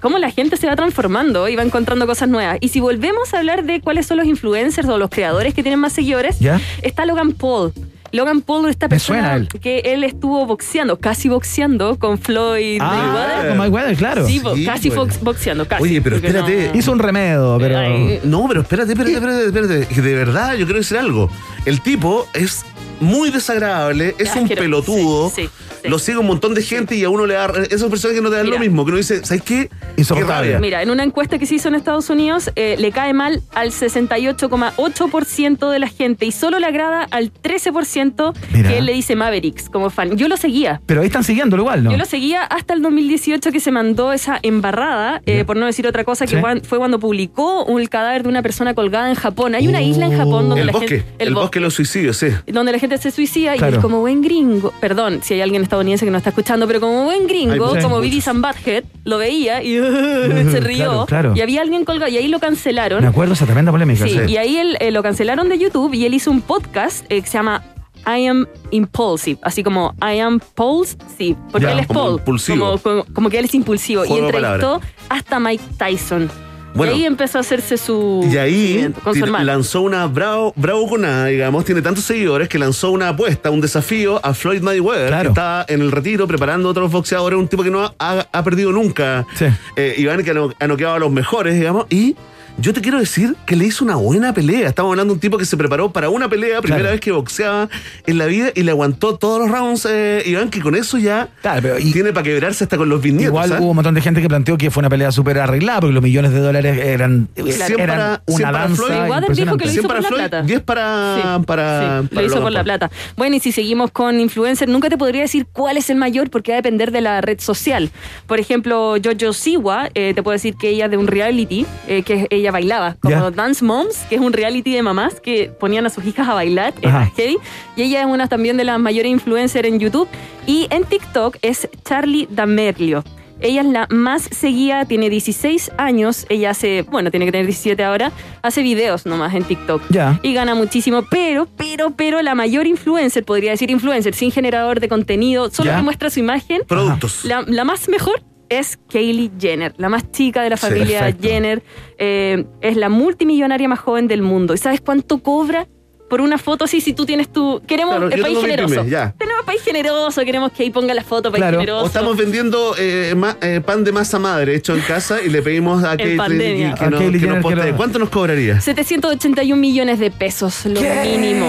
Cómo la gente se va transformando y va encontrando cosas nuevas. Y si volvemos a hablar de cuáles son los influencers o los creadores que tienen más seguidores, ¿Ya? está Logan Paul. Logan Paul, esta persona suena él. que él estuvo boxeando, casi boxeando con Floyd Ah, Mayweather. con Mayweather, claro. Sí, casi pues. box- boxeando, casi. Oye, pero espérate. no- Hizo un remedio, pero. Ay, No, pero espérate, espérate, espérate, espérate. De verdad, yo quiero decir algo. El tipo es muy desagradable, es un pelotudo. Sí, sí, sí. Lo sigue un montón de gente y a uno le da. Esas personas que no te dan Mira. lo mismo, que uno dice, ¿sabes qué? Insoportable. Mira, en una encuesta que se hizo en Estados Unidos, eh, le cae mal al 68,8% de la gente y solo le agrada al 13% Mira. que él le dice Mavericks como fan. Yo lo seguía. Pero ahí están siguiéndolo igual, ¿no? Yo lo seguía hasta el 2018 que se mandó esa embarrada, eh, por no decir otra cosa, que Sí. fue- cuando publicó un cadáver de una persona colgada en Japón. Hay una isla en Japón donde El la bosque, gente... el, bosque de los suicidios, sí. donde la gente se suicida y Claro. él como buen gringo, perdón si hay alguien estadounidense que no está escuchando, pero como buen gringo, Hay como. Vivi San Butthead, lo veía y se rió. Claro, claro. Y había alguien colgado y ahí lo cancelaron. Me acuerdo esa tremenda polémica. Sí, sí. y ahí él, eh, lo cancelaron de YouTube y él hizo un podcast eh, que se llama I am impulsive, así como I am Pulsive, porque Ya, él es como como, como- como que él es impulsivo Juego y entrevistó hasta Mike Tyson. Bueno. y ahí empezó a hacerse su Y ahí seguimiento con su tir- hermano. lanzó una bravo, bravo con nada, digamos, tiene tantos seguidores que lanzó una apuesta, un desafío a Floyd Mayweather, Claro. que está en el retiro preparando otros boxeadores, un tipo que no ha, ha- ha perdido nunca. Sí. Eh, Iván que ha no- ha noqueado a los mejores, digamos, y yo te quiero decir que le hizo una buena pelea. Estamos hablando de un tipo que se preparó para una pelea, primera Claro. vez que boxeaba en la vida y le aguantó todos los rounds, eh, Iván, que con eso ya Claro, pero y- tiene para quebrarse hasta con los bisnietos. Igual hubo un montón de gente que planteó que fue una pelea súper arreglada porque los millones de dólares eran, eran para- una para danza dijo que lo hizo 100 por para la plata. 10 para, Sí, para, sí, para lo hizo por la plata. Bueno, y si seguimos con influencers, nunca te podría decir cuál es el mayor porque va a depender de la red social. Por ejemplo, Jojo Siwa, eh, te puedo decir que ella es de un reality, eh, que ella bailaba, como Ya. Dance Moms, que es un reality de mamás que ponían a sus hijas a bailar, Ajá. era heavy. Y ella es una también de las mayores influencers en YouTube. Y en TikTok es Charlie D'Amelio. Ella es la más seguida, tiene 16 años, ella hace, bueno, tiene que tener 17 ahora, hace videos nomás en TikTok Ya. y gana muchísimo, pero, pero, pero la mayor influencer, podría decir influencer, sin generador de contenido, solo Ya. que muestra su imagen, Productos. la, la más mejor es Kylie Jenner, la más chica de la familia. Jenner. Eh, es la multimillonaria más joven del mundo. ¿Y sabes cuánto cobra? Por una foto así, si tú tienes tu... Queremos Claro, el país generoso. pyme, ya. Tenemos país generoso, queremos que ahí ponga la foto, país generoso. O estamos vendiendo eh, ma- eh, pan de masa madre hecho en casa y le pedimos a Kate que, nos, Kylie que nos postee. ¿Cuánto nos cobraría? 781 millones de pesos, lo mínimo.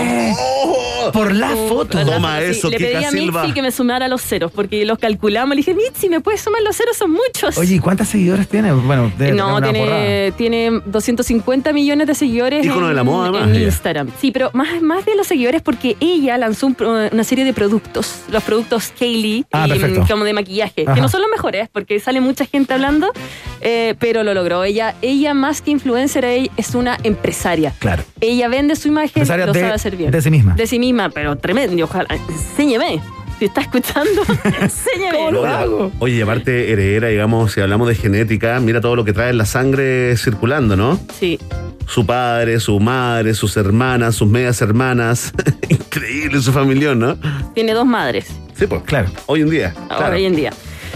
Por la Uh, foto. la Toma foto, sí. eso, Le pedí a Silva. Mitzi que me sumara los ceros, porque los calculamos. Le dije, Mitzi, ¿me puedes sumar los ceros? Son muchos. Oye, ¿y cuántas seguidores tiene? Bueno, debe no, una porrada. tiene, tiene 250 millones de seguidores Ícono en, de la moda, en además. Instagram. Sí, pero más, más de los seguidores porque ella lanzó un una serie de productos, los productos Kaylee, Ah, y, mm, como de maquillaje, Ajá. que no son los mejores porque sale mucha gente hablando, eh, pero lo logró. Ella, ella más que influencer, es una empresaria. Claro. Ella vende su imagen, Empresaria lo de- sabe hacer bien. de sí misma. De sí misma, pero tremendo. Ojalá, enséñeme. Si está escuchando, enséñeme. Oye, y aparte heredera, digamos, si hablamos de genética, mira todo lo que trae en la sangre circulando, ¿no? Sí. Su padre, su madre, sus hermanas, sus medias hermanas. Increíble su familión, ¿no? Tiene dos madres. Sí, pues. Claro. Hoy en día. claro. Hoy en día.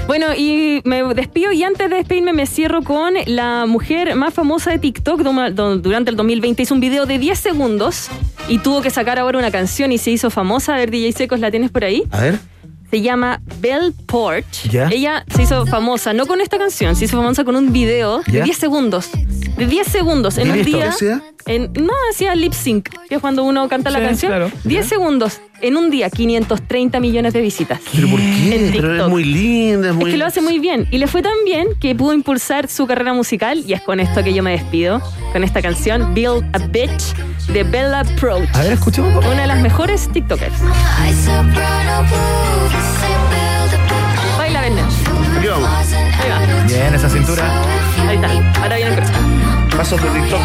Bueno, y me despido y antes de despedirme me cierro con la mujer más famosa de TikTok durante el 2020. Hizo un video de 10 segundos y tuvo que sacar ahora una canción y se hizo famosa. A ver, DJ Secos, ¿la tienes por ahí? A ver. Se llama Belle Porch. Ya. Ella se hizo famosa, no con esta canción, se hizo famosa con un video de Ya. 10 segundos. De 10 segundos en ¿Y un día. En, no, hacía lip sync, que es cuando uno canta la canción. claro. 10 segundos en un día, 530 millones de visitas. ¿Pero por qué? Pero es muy linda, es muy... Es que lo hace muy bien. Y le fue tan bien que pudo impulsar su carrera musical. Y es con esto que yo me despido. Con esta canción, Build a Bitch, de Bella Approach. A ver, escuchemos. Una de las mejores TikTokers. Baila, Verne. Aquí vamos. Ahí va. Bien, esa cintura. Ahí está. Ahora viene el. Pasos de TikTok.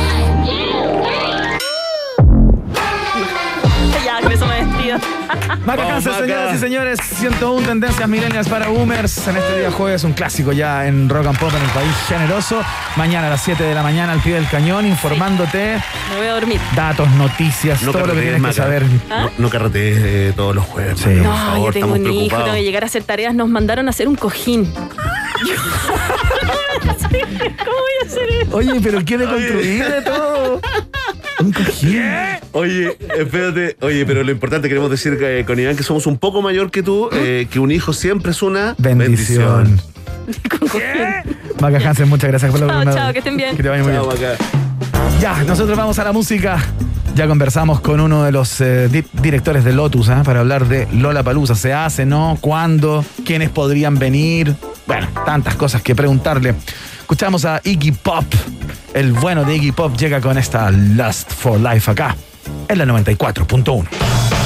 Ya, con eso me. Maca Vamos, Hansen, Maca. señoras y señores, 101 tendencias milenias para boomers. En este día jueves, un clásico ya en Rock and Pop en el país generoso. Mañana a las 7 de la mañana al pie del cañón, informándote Me voy a dormir. datos, noticias, No todo lo que tienes que Maca. saber. ¿Ah? No, no carretees eh, todos los jueves. Sí. No, por favor, yo tengo un hijo, tengo preocupados. que llegar a hacer tareas. Nos mandaron a hacer un cojín. ¿Cómo voy a hacer eso? Oye, pero quiere construir de todo. Un cojín. Oye, espérate. Oye, pero lo importante queremos decir que, con Iván que somos un poco mayor que tú, eh, que un hijo siempre es una Bendición. Cojín. Maca Hansen, muchas gracias por la Chao, oportunidad. chao, que estén bien. Que te vaya muy Chao, bien. Maca. Ya, nosotros vamos a la música. Ya conversamos con uno de los eh, di- directores de Lotus ¿ah? para hablar de Lola Palusa. ¿Se hace, no? ¿Cuándo? ¿Quiénes podrían venir? Bueno, tantas cosas que preguntarle. Escuchamos a Iggy Pop. El bueno de Iggy Pop llega con esta Lust for Life acá, en la 94.1.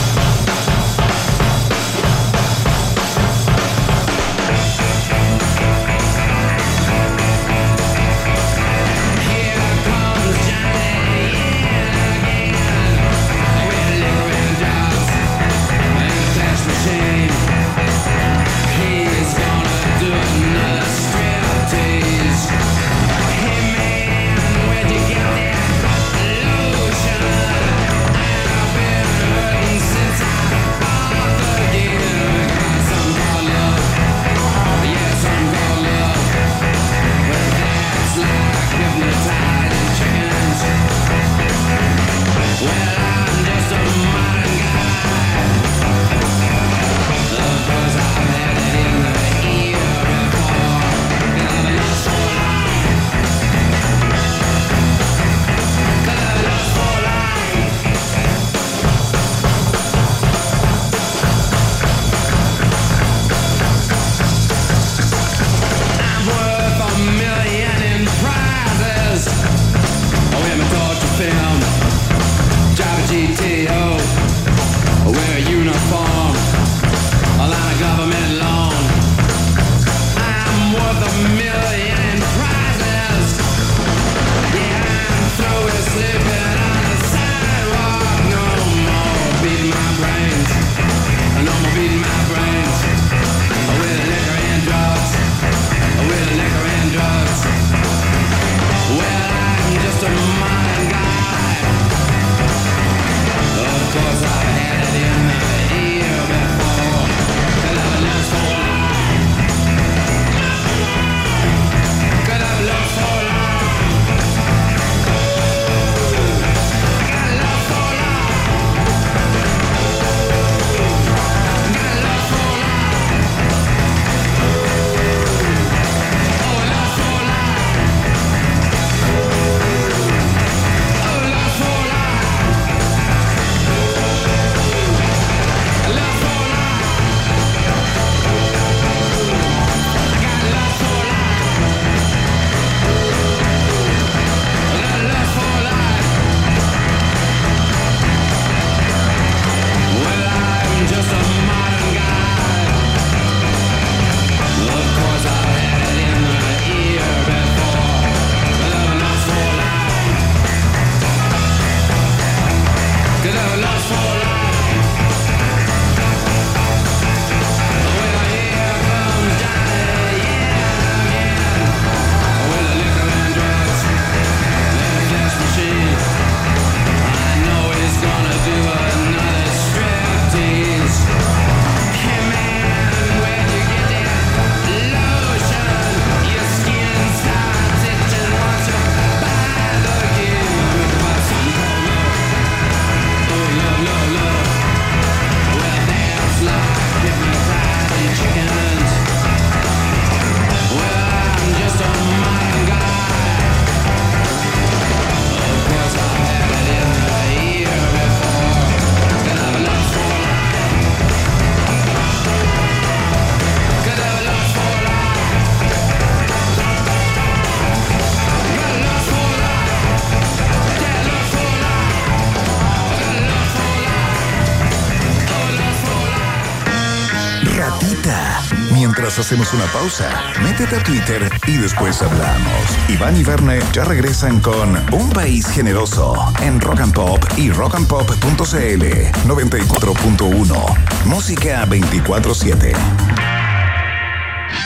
hacemos una pausa, métete a Twitter y después hablamos. Iván y Verne ya regresan con Un País Generoso en Rock and Pop y rockandpop.cl 94.1. Música 24-7.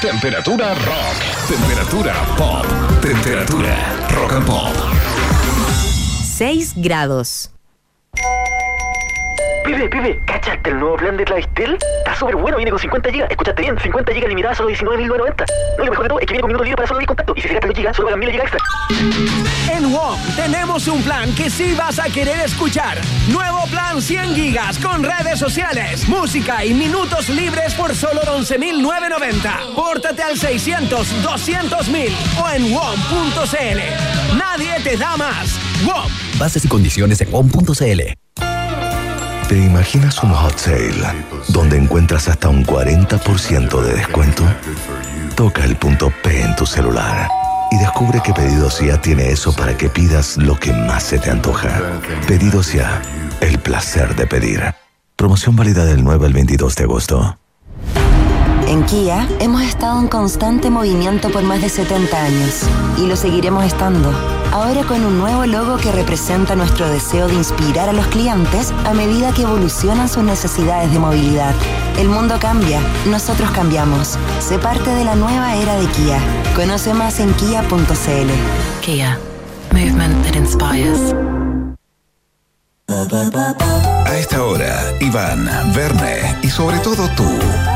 Temperatura rock. Temperatura pop. Temperatura rock and pop. 6 grados. Pibe, pibe, ¿cachaste el nuevo plan de Clavistel? Súper bueno, viene con 50 GB. Escuchaste bien, 50 GB limitadas solo 19.990. No, y lo mejor de todo es que viene con minutos libres para solo ir contacto. Y si se gastan los GB, solo pagan 1000 GB extra. En WOM tenemos un plan que sí vas a querer escuchar. Nuevo plan 100 gigas con redes sociales, música y minutos libres por solo 11.990. Pórtate al 600 200.000 o en WOM.cl. Nadie te da más. WOM. Bases y condiciones en WOM.cl. ¿Te imaginas un hot sale donde encuentras hasta un 40% de descuento? Toca el punto P en tu celular y descubre que Pedidos Ya tiene eso para que pidas lo que más se te antoja. Pedidos Ya, el placer de pedir. Promoción válida del 9 al 22 de agosto. En Kia hemos estado en constante movimiento por más de 70 años y lo seguiremos estando. Ahora con un nuevo logo que representa nuestro deseo de inspirar a los clientes a medida que evolucionan sus necesidades de movilidad. El mundo cambia, nosotros cambiamos. Sé parte de la nueva era de Kia. Conoce más en kia.cl. Kia. Movement that inspires. A esta hora, Iván, Verne y sobre todo tú,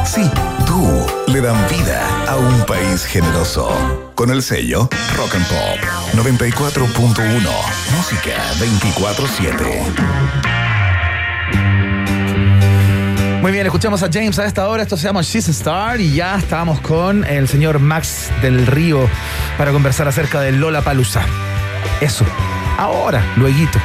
sí, tú, le dan vida a un país generoso. Con el sello Rock and Pop 94.1, música 24-7. Muy bien, escuchamos a James a esta hora. Esto se llama She's a Star y ya estamos con el señor Max del Río para conversar acerca de Lola Palusa. Eso, ahora, lueguito.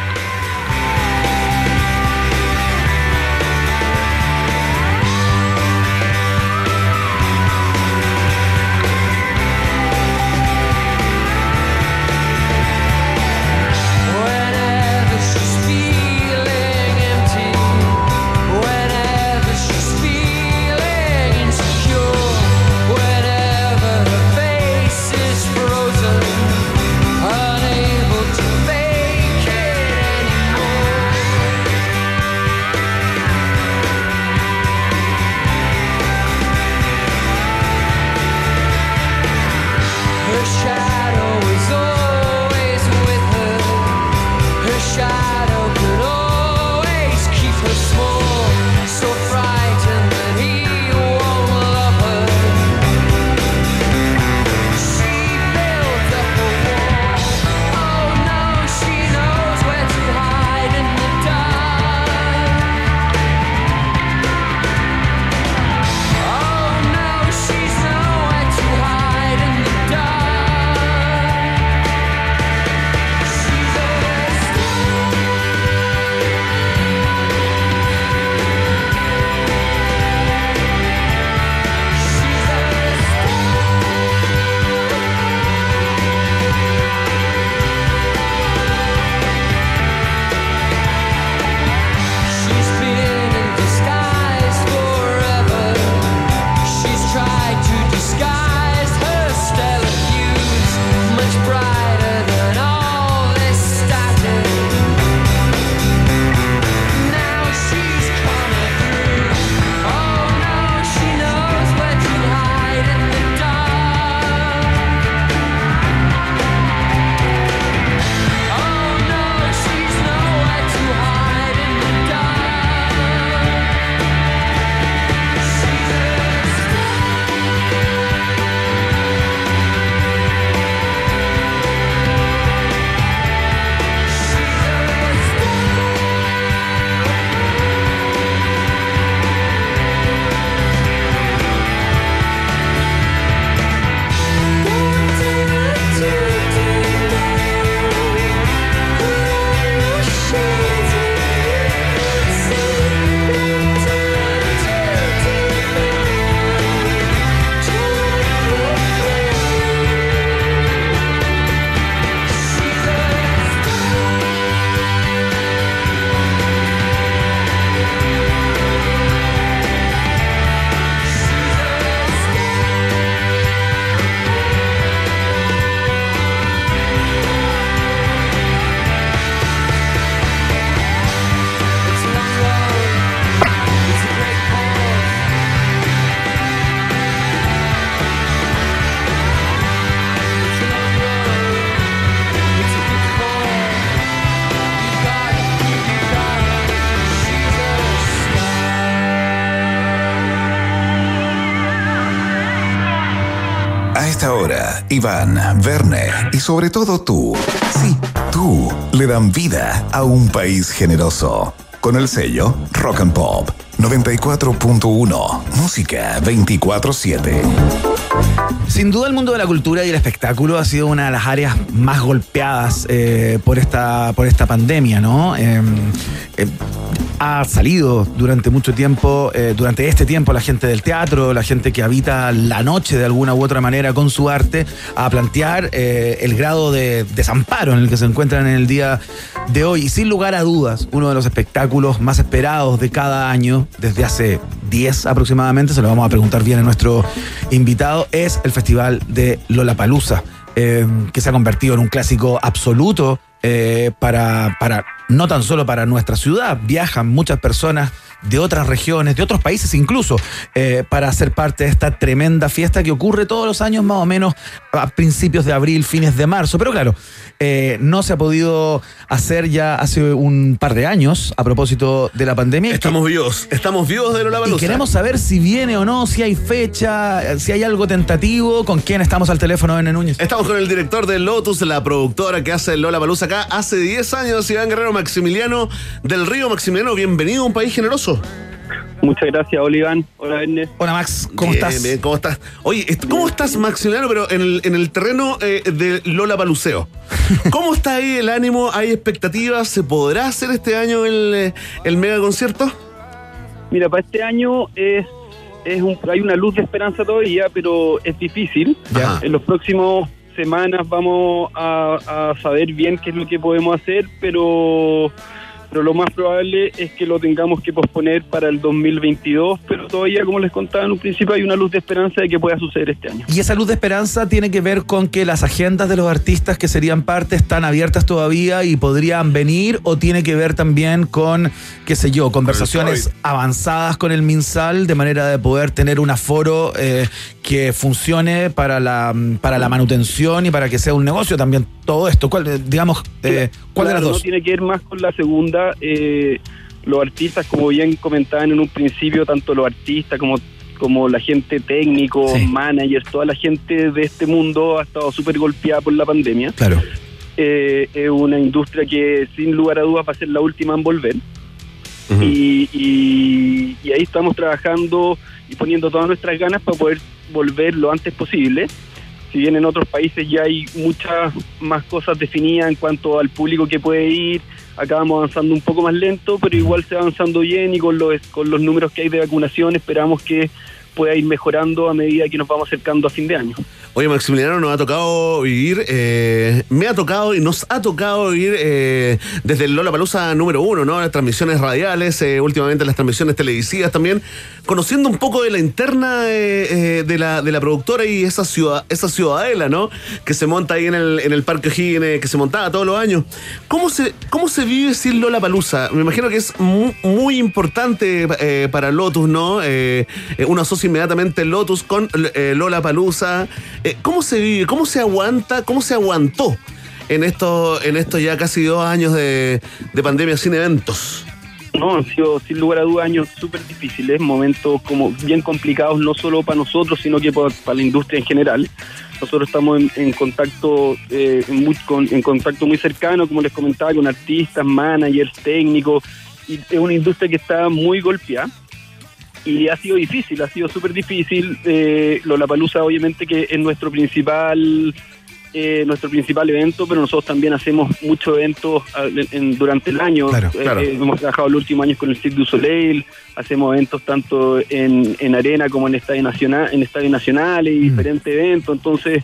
Iván, Verne y sobre todo tú, sí, tú, le dan vida a un país generoso. Con el sello Rock and Pop 94.1, música 24-7. Sin duda el mundo de la cultura y el espectáculo ha sido una de las áreas más golpeadas eh, por, esta, por esta pandemia, ¿no? Eh, ha salido durante mucho tiempo, eh, durante este tiempo, la gente del teatro, la gente que habita la noche de alguna u otra manera con su arte, a plantear eh, el grado de desamparo en el que se encuentran en el día de hoy. Y sin lugar a dudas, uno de los espectáculos más esperados de cada año, desde hace 10 aproximadamente, se lo vamos a preguntar bien a nuestro invitado, es el Festival de Lollapalooza, eh, que se ha convertido en un clásico absoluto eh, para, para no tan solo para nuestra ciudad, viajan muchas personas de otras regiones, de otros países incluso, eh, para ser parte de esta tremenda fiesta que ocurre todos los años más o menos a principios de abril, fines de marzo. Pero claro, eh, no se ha podido hacer ya hace un par de años a propósito de la pandemia. Estamos vivos, estamos vivos de Y Lollapalooza. queremos saber si viene o no, si hay fecha, si hay algo tentativo, con quién estamos al teléfono, N. Núñez. Estamos con el director de Lotus, la productora que hace Lola Palusa acá hace 10 años, Iván Guerrero Maximiliano del Río. Maximiliano, bienvenido a un país generoso. Muchas gracias, Oliván. Hola, Ernest. Hola, Max. ¿Cómo Bien, estás? bien, ¿cómo estás? Oye, ¿cómo estás, Maximiliano, pero en el, en el terreno eh, de Lola Paluseo? ¿Cómo está ahí el ánimo? ¿Hay expectativas? ¿Se podrá hacer este año el, eh, el mega concierto? Mira, para este año es, es un, hay una luz de esperanza todavía, pero es difícil. Ya. En los próximos semanas vamos a, a saber bien qué es lo que podemos hacer, pero, pero lo más probable es que lo tengamos que posponer para el 2022, pero todavía, como les contaba en un principio, hay una luz de esperanza de que pueda suceder este año. Y esa luz de esperanza tiene que ver con que las agendas de los artistas que serían parte están abiertas todavía y podrían venir, o tiene que ver también con, qué sé yo, conversaciones avanzadas con el MinSal de manera de poder tener un aforo eh, que funcione para la, para la manutención y para que sea un negocio también todo esto. ¿Cuál, eh, digamos, eh, ¿cuál de las Claro, dos? No tiene que ver más con la segunda. eh, los artistas, como bien comentaban en un principio, tanto los artistas como, como la gente técnico, managers, toda la gente de este mundo ha estado súper golpeada por la pandemia. Claro. Eh, es una industria que sin lugar a dudas va a ser la última en volver. y, y- y ahí estamos trabajando y poniendo todas nuestras ganas para poder volver lo antes posible. Si bien en otros países ya hay muchas más cosas definidas en cuanto al público que puede ir, acá vamos avanzando un poco más lento, pero igual se va avanzando bien y con los, con los números que hay de vacunación esperamos que pueda ir mejorando a medida que nos vamos acercando a fin de año. Oye, Maximiliano, nos ha tocado vivir, eh, me ha tocado y nos ha tocado vivir eh, desde el Lola Palusa número uno, ¿no? Las transmisiones radiales, eh, últimamente las transmisiones televisivas también, conociendo un poco de la interna eh, eh, de, la, de la productora y esa ciudad, esa ciudadela, ¿no? Que se monta ahí en el, en el Parque O'Higgins, que se montaba todos los años. ¿Cómo se, cómo se vive sin Lola Palusa? Me imagino que es mu- muy, importante para Lotus, ¿no? Uno asocia inmediatamente Lotus con Lola Palusa. ¿Cómo se vive? ¿Cómo se aguanta? ¿Cómo se aguantó en esto, en estos ya casi dos años de, de pandemia sin eventos? No, han sido sin lugar a dudas años súper difíciles, momentos como bien complicados, no solo para nosotros, sino que para, la industria en general. Nosotros estamos en, contacto eh, muy- con- en contacto muy cercano, como les comentaba, con artistas, managers, técnicos, y es una industria que está muy golpeada. Y ha sido difícil, ha sido súper difícil. Eh, Lollapalooza obviamente que es nuestro principal eh, nuestro principal evento, pero nosotros también hacemos muchos eventos en- en- durante el año. Claro, Eh, claro. eh, hemos trabajado los últimos años con el Cirque du Soleil, hacemos eventos tanto en, en arena como en estadio nacional, en estadio nacionales y diferentes eventos. Entonces,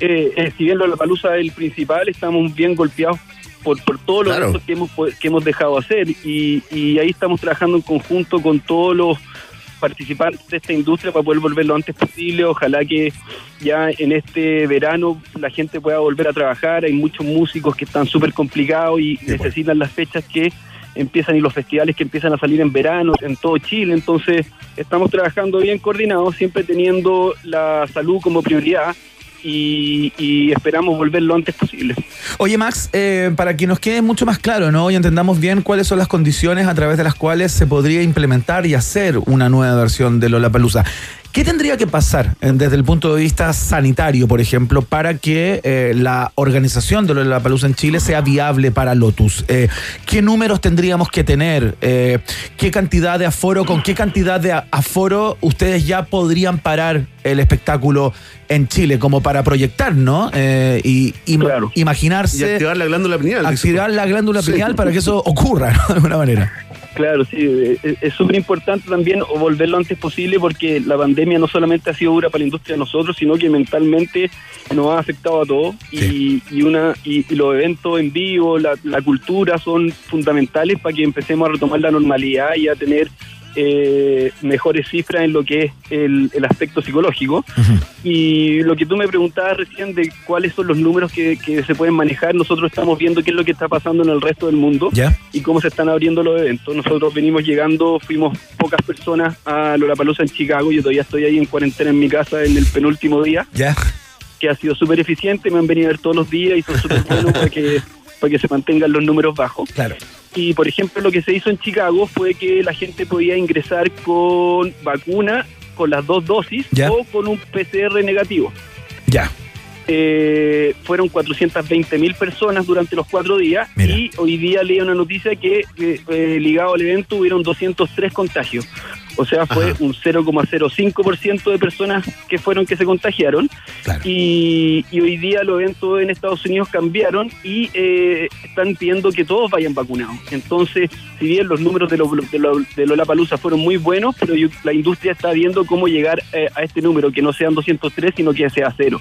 eh, eh, si bien la palusa es el principal, estamos bien golpeados por, por todos los Claro. que hemos, que hemos dejado hacer y, y ahí estamos trabajando en conjunto con todos los participantes de esta industria para poder volver lo antes posible. Ojalá que ya en este verano la gente pueda volver a trabajar. Hay muchos músicos que están súper complicados y necesitan las fechas que empiezan y los festivales que empiezan a salir en verano en todo Chile. Entonces estamos trabajando bien coordinados, siempre teniendo la salud como prioridad y, y esperamos volver lo antes posible. Oye, Max, eh, para que nos quede mucho más claro, ¿no? Y entendamos bien cuáles son las condiciones a través de las cuales se podría implementar y hacer una nueva versión de Lollapalooza. ¿Qué tendría que pasar eh, desde el punto de vista sanitario, por ejemplo, para que eh, la organización de la Palusa en Chile sea viable para Lotus? Eh, ¿Qué números tendríamos que tener? Eh, ¿Qué cantidad de aforo, con qué cantidad de aforo ustedes ya podrían parar el espectáculo en Chile, como para proyectar, ¿no? Eh, y y imaginarse. Y activar la glándula pineal. Activar la glándula Sí. pineal para que eso ocurra, ¿no? De alguna manera. Claro, sí, eh, es- es súper importante también volver lo antes posible porque la pandemia no solamente ha sido dura para la industria de nosotros, sino que mentalmente nos ha afectado a todos y, y una y, y los eventos en vivo, la, la cultura son fundamentales para que empecemos a retomar la normalidad y a tener eh, mejores cifras en lo que es el, el aspecto psicológico. Y lo que tú me preguntabas recién de cuáles son los números que, que se pueden manejar, nosotros estamos viendo qué es lo que está pasando en el resto del mundo ¿Ya? y cómo se están abriendo los eventos. Nosotros venimos llegando, fuimos pocas personas a Lollapalooza en Chicago, yo todavía estoy ahí en cuarentena en mi casa en el penúltimo día, ¿Ya? que ha sido súper eficiente, me han venido a ver todos los días y son súper buenos para que, para que se mantengan los números bajos. Claro. Y por ejemplo, lo que se hizo en Chicago fue que la gente podía ingresar con vacuna, con las dos dosis Ya. o con un PCR negativo. Ya. Eh, fueron 420 mil personas durante los cuatro días y hoy día leí una noticia que que, eh, ligado al evento hubieron 203 contagios. O sea, fue Ajá. un 0,05% de personas que fueron que se contagiaron. Y, y hoy día los eventos en Estados Unidos cambiaron y eh, están pidiendo que todos vayan vacunados. Entonces, si bien los números de, lo, de, lo, de Lollapalooza fueron muy buenos, pero yo- la industria está viendo cómo llegar eh, a este número, que no sean 203, sino que sea cero.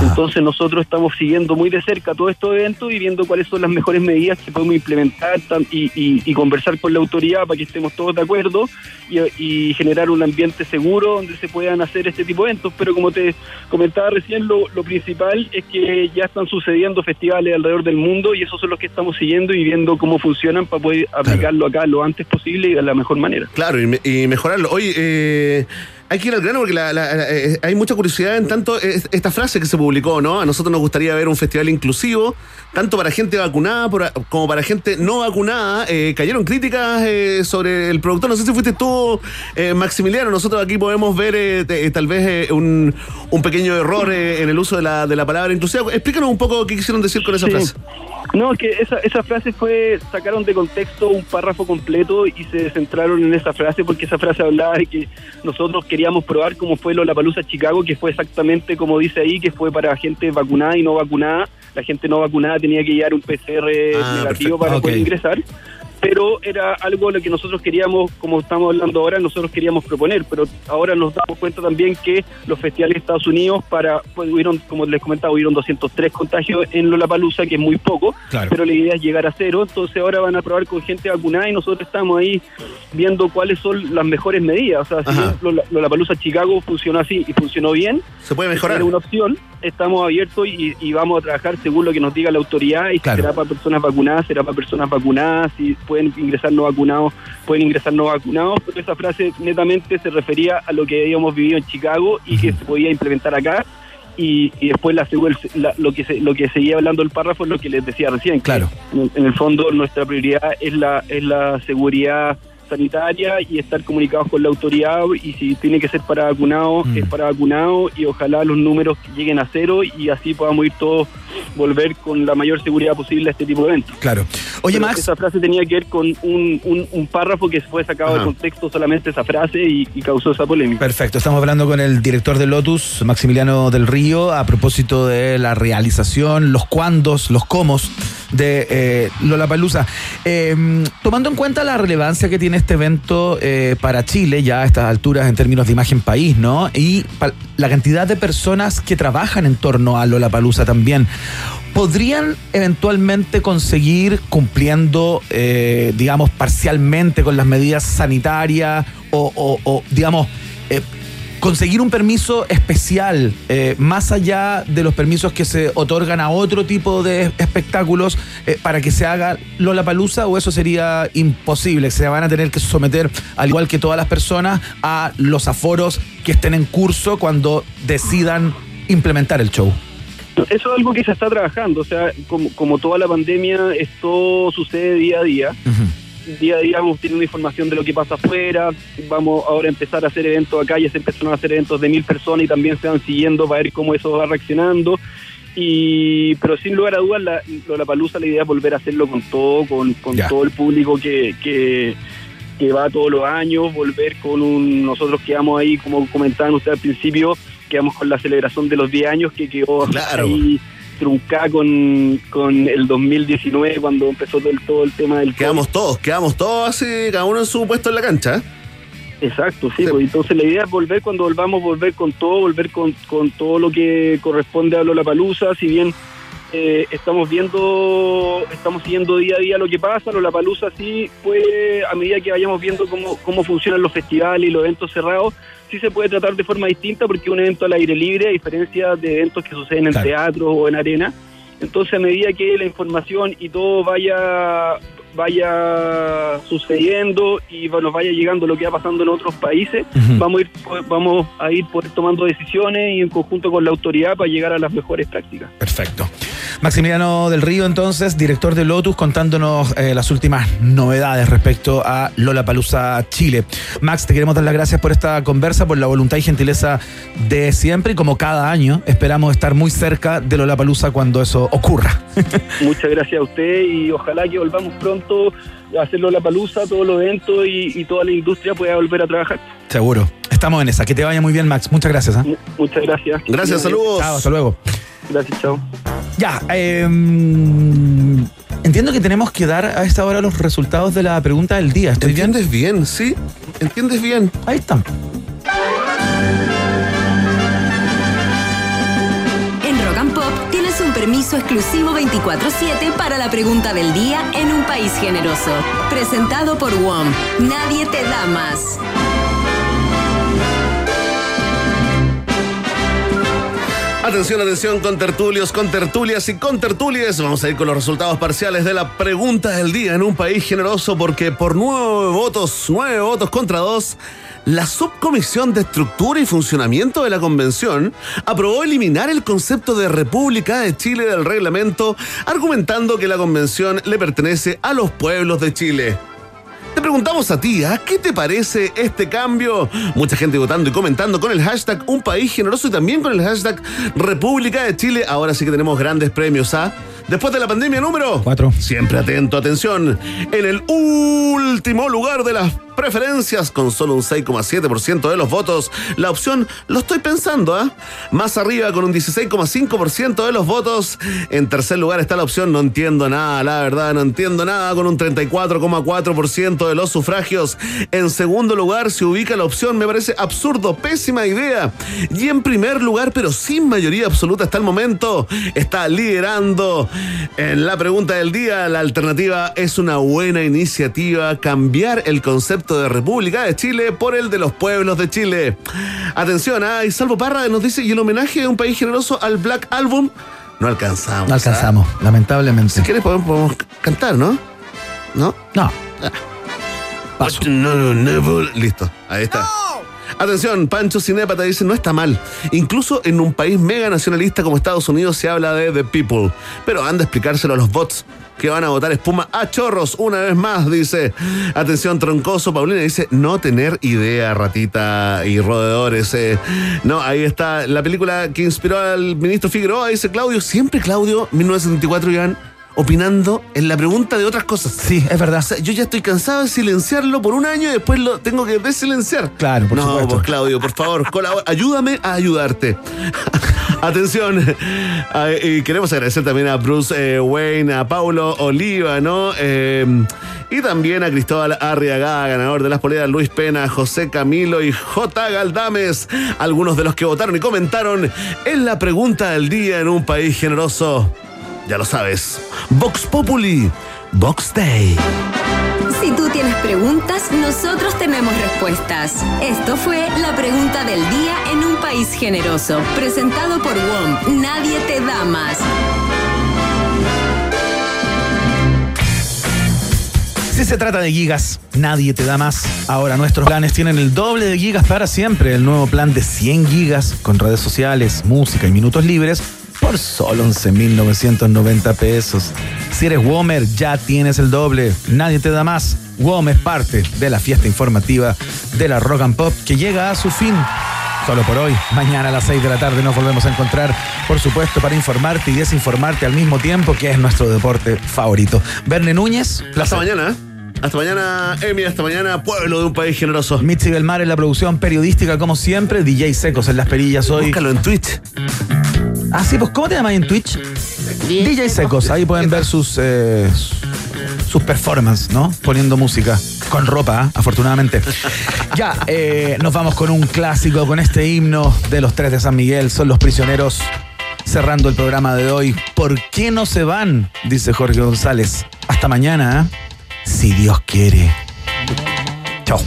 Entonces nosotros estamos siguiendo muy de cerca todos estos eventos y viendo cuáles son las mejores medidas que podemos implementar y- y conversar con la autoridad para que estemos todos de acuerdo y, y generar un ambiente seguro donde se puedan hacer este tipo de eventos. Pero como te comentaba recién, lo, lo principal es que ya están sucediendo festivales alrededor del mundo y esos son los que estamos siguiendo y viendo cómo funcionan para poder aplicarlo acá lo antes posible y de la mejor manera. Claro, y, me- y mejorarlo. Oye, eh, hay que ir al grano porque la- la- la- eh, hay mucha curiosidad en tanto es- esta frase que se publicó, ¿no? A nosotros nos gustaría ver un festival inclusivo, tanto para gente vacunada por- como para gente no vacunada. Eh, cayeron críticas eh, sobre el productor. No sé si fuiste tú, eh, Maximiliano. Nosotros aquí podemos ver eh, te- eh, tal vez eh, un, un pequeño error eh, en el uso de la, de la palabra inclusiva. Explícanos un poco qué quisieron decir con esa Sí. frase. No, es que esa, esa frase fue, sacaron de contexto un párrafo completo y se centraron en esa frase porque esa frase hablaba de que nosotros queríamos probar cómo fue lo la Palusa Chicago, que fue exactamente como dice ahí, que fue para gente vacunada y no vacunada. La gente no vacunada tenía que llevar un PCR Ah, negativo perfecto. para poder ingresar. Pero era algo lo que nosotros queríamos, como estamos hablando ahora, nosotros queríamos proponer, pero ahora nos damos cuenta también que los festivales de Estados Unidos, para pues, hubieron, como les comentaba, hubieron 203 contagios en Lollapalooza, que es muy poco, Claro. pero la idea es llegar a cero, entonces ahora van a probar con gente vacunada y nosotros estamos ahí viendo cuáles son las mejores medidas. O sea, si Ajá. Lola- Lollapalooza Chicago funcionó así y funcionó bien, Se puede mejorar. era una opción, estamos abiertos y, y vamos a trabajar según lo que nos diga la autoridad y si será para personas vacunadas, será para personas vacunadas, si pueden ingresar no vacunados, pueden ingresar no vacunados, pero esa frase netamente se refería a lo que habíamos vivido en Chicago y que se podía implementar acá. Y, y después la, la- lo que se, lo que seguía hablando el párrafo es lo que les decía recién. Claro. En, en el fondo nuestra prioridad es la es la seguridad sanitaria y estar comunicados con la autoridad y si tiene que ser para vacunados Mm. es para vacunados y ojalá los números lleguen a cero y así podamos ir todos volver con la mayor seguridad posible a este tipo de eventos. Claro. Oye, Pero Max. Esa frase tenía que ver con un, un, un párrafo que fue sacado Ajá. de contexto solamente esa frase y, y causó esa polémica. Perfecto, estamos hablando con el director de Lotus, Maximiliano del Río, a propósito de la realización, los cuándos, los cómo de eh, Lollapalooza. Eh, tomando en cuenta la relevancia que tiene este evento eh, para Chile, ya a estas alturas en términos de imagen país, ¿no? Y la cantidad de personas que trabajan en torno a Lollapalooza también. ¿Podrían eventualmente conseguir cumpliendo, eh, digamos, parcialmente con las medidas sanitarias o, digamos, eh, conseguir un permiso especial eh, más allá de los permisos que se otorgan a otro tipo de espectáculos eh, para que se haga Lollapalooza o eso sería imposible? Se van a tener que someter, al igual que todas las personas, a los aforos que estén en curso cuando decidan implementar el show. Eso es algo que se está trabajando, o sea, como, como toda la pandemia, esto sucede día a día. Día a día vamos teniendo información de lo que pasa afuera, vamos ahora a empezar a hacer eventos acá, ya se empezaron a hacer eventos de mil personas y también se van siguiendo para ver cómo eso va reaccionando. Y, pero sin lugar a dudas, la, la palusa la idea es volver a hacerlo con todo, con, con todo el público que, que, que va todos los años, volver con un, nosotros quedamos ahí, como comentaban ustedes al principio, quedamos con la celebración de los 10 años que quedó Claro. ahí truncada con, con el 2019 cuando empezó todo el, todo el tema del Quedamos todos, quedamos todos así, cada uno en su puesto en la cancha. ¿eh? Exacto, sí, pues, entonces la idea es volver cuando volvamos, volver con todo, volver con, con todo lo que corresponde a la Palusa, si bien eh, estamos viendo, estamos siguiendo día a día lo que pasa, la Palusa sí puede, a medida que vayamos viendo cómo, cómo funcionan los festivales y los eventos cerrados, sí se puede tratar de forma distinta porque un evento al aire libre, a diferencia de eventos que suceden en Claro. teatro o en arena. Entonces, a medida que la información y todo vaya vaya sucediendo y nos vaya llegando lo que va pasando en otros países, vamos a ir vamos a ir poder tomando decisiones y en conjunto con la autoridad para llegar a las mejores prácticas. Perfecto. Maximiliano del Río, entonces, director de Lotus, contándonos eh, las últimas novedades respecto a Lola Palusa Chile. Max, te queremos dar las gracias por esta conversa, por la voluntad y gentileza de siempre. Y como cada año, esperamos estar muy cerca de Lola Palusa cuando eso ocurra. Muchas gracias a usted y ojalá que volvamos pronto hacerlo la palusa, todos los eventos y, y toda la industria pueda volver a trabajar. Seguro. Estamos en esa. Que te vaya muy bien, Max. Muchas gracias. ¿ah? Muchas gracias. Gracias, saludos. Chao, hasta luego. Gracias, chao. Ya, eh, entiendo que tenemos que dar a esta hora los resultados de la pregunta del día. ¿Estoy bien? ¿Entiendes bien? Sí, entiendes bien. Ahí están. Permiso exclusivo 24-7 para la pregunta del día en un país generoso. Presentado por WOM. Nadie te da más. Atención, atención, con tertulios, con tertulias y con tertulias. Vamos a ir con los resultados parciales de la pregunta del día en un país generoso porque por nueve votos, nueve votos contra dos, la subcomisión de estructura y funcionamiento de la convención aprobó eliminar el concepto de República de Chile del reglamento, argumentando que la convención le pertenece a los pueblos de Chile. Te preguntamos a ti, ¿a qué te parece este cambio? Mucha gente votando y comentando con el hashtag Un País Generoso y también con el hashtag República de Chile. Ahora sí que tenemos grandes premios, ¿ah? Después de la pandemia número Cuatro. Siempre atento, atención. En el último lugar de las preferencias, con solo un 6,7% de los votos, la opción lo estoy pensando, ¿ah? Más arriba, con un 16,5% de los votos. En tercer lugar está la opción no entiendo nada, la verdad, no entiendo nada, con un 34,4% de los sufragios. En segundo lugar se ubica la opción, me parece absurdo, pésima idea. Y en primer lugar, pero sin mayoría absoluta hasta el momento, está liderando en la pregunta del día. La alternativa es una buena iniciativa, cambiar el concepto de República de Chile por el de los pueblos de Chile. Atención, ¿ah? y Salvo Parra nos dice, y el homenaje de un país generoso al Black Album, no alcanzamos. No ¿ah? alcanzamos, lamentablemente. Si quieres podemos, podemos cantar, ¿no? ¿No? No. Paso. No, no, never. Listo, ahí está. Atención, Pancho Cinépata dice, no está mal. Incluso en un país mega nacionalista como Estados Unidos se habla de The People. Pero anda a explicárselo a los bots que van a votar espuma a chorros una vez más, dice. Atención, Troncoso, Paulina dice, no tener idea, ratita y roedores. eh. No, ahí está la película que inspiró al ministro Figueroa, dice Claudio, siempre Claudio, 1974, Iván opinando en la pregunta de otras cosas. Sí, es verdad. O sea, yo ya estoy cansado de silenciarlo por un año y después lo tengo que desilenciar. Claro, por no, supuesto. pues Claudio, por favor, colabora- ayúdame a ayudarte. Atención, Ah, y queremos agradecer también a Bruce eh, Wayne, a Paulo Oliva, ¿no? Eh, y también a Cristóbal Arriaga, ganador de las poleas, Luis Pena, José Camilo y J. Galdames, algunos de los que votaron y comentaron en la pregunta del día en un país generoso. Ya lo sabes, Vox Populi, Vox Day. Preguntas, nosotros tenemos respuestas. Esto fue la pregunta del día en un país generoso. Presentado por WOM. Nadie te da más. Si se trata de gigas, nadie te da más. Ahora nuestros planes tienen el doble de gigas para siempre. El nuevo plan de 100 gigas con redes sociales, música y minutos libres por solo 11.990 pesos. Si eres Womer, ya tienes el doble. Nadie te da más. WOM es parte de la fiesta informativa de la Rock and Pop que llega a su fin. Solo por hoy, mañana a las 6 de la tarde nos volvemos a encontrar, por supuesto, para informarte y desinformarte al mismo tiempo, que es nuestro deporte favorito. Verne Núñez, Hasta mañana. ¿eh? Hasta mañana, Emi. Hasta mañana, pueblo de un país generoso. Mitzi Belmar en la producción periodística, como siempre, DJ Secos en las perillas hoy. Búscalo en Twitch. Ah, sí, pues ¿cómo te llamas en Twitch? DJ Secos, ahí pueden ver sus eh, sus performances, ¿no? Poniendo música. Con ropa, afortunadamente. Ya, eh, nos vamos con un clásico, con este himno de los tres de San Miguel. Son los prisioneros cerrando el programa de hoy. ¿Por qué no se van? Dice Jorge González. Hasta mañana, ¿ah? si Dios quiere. Chao.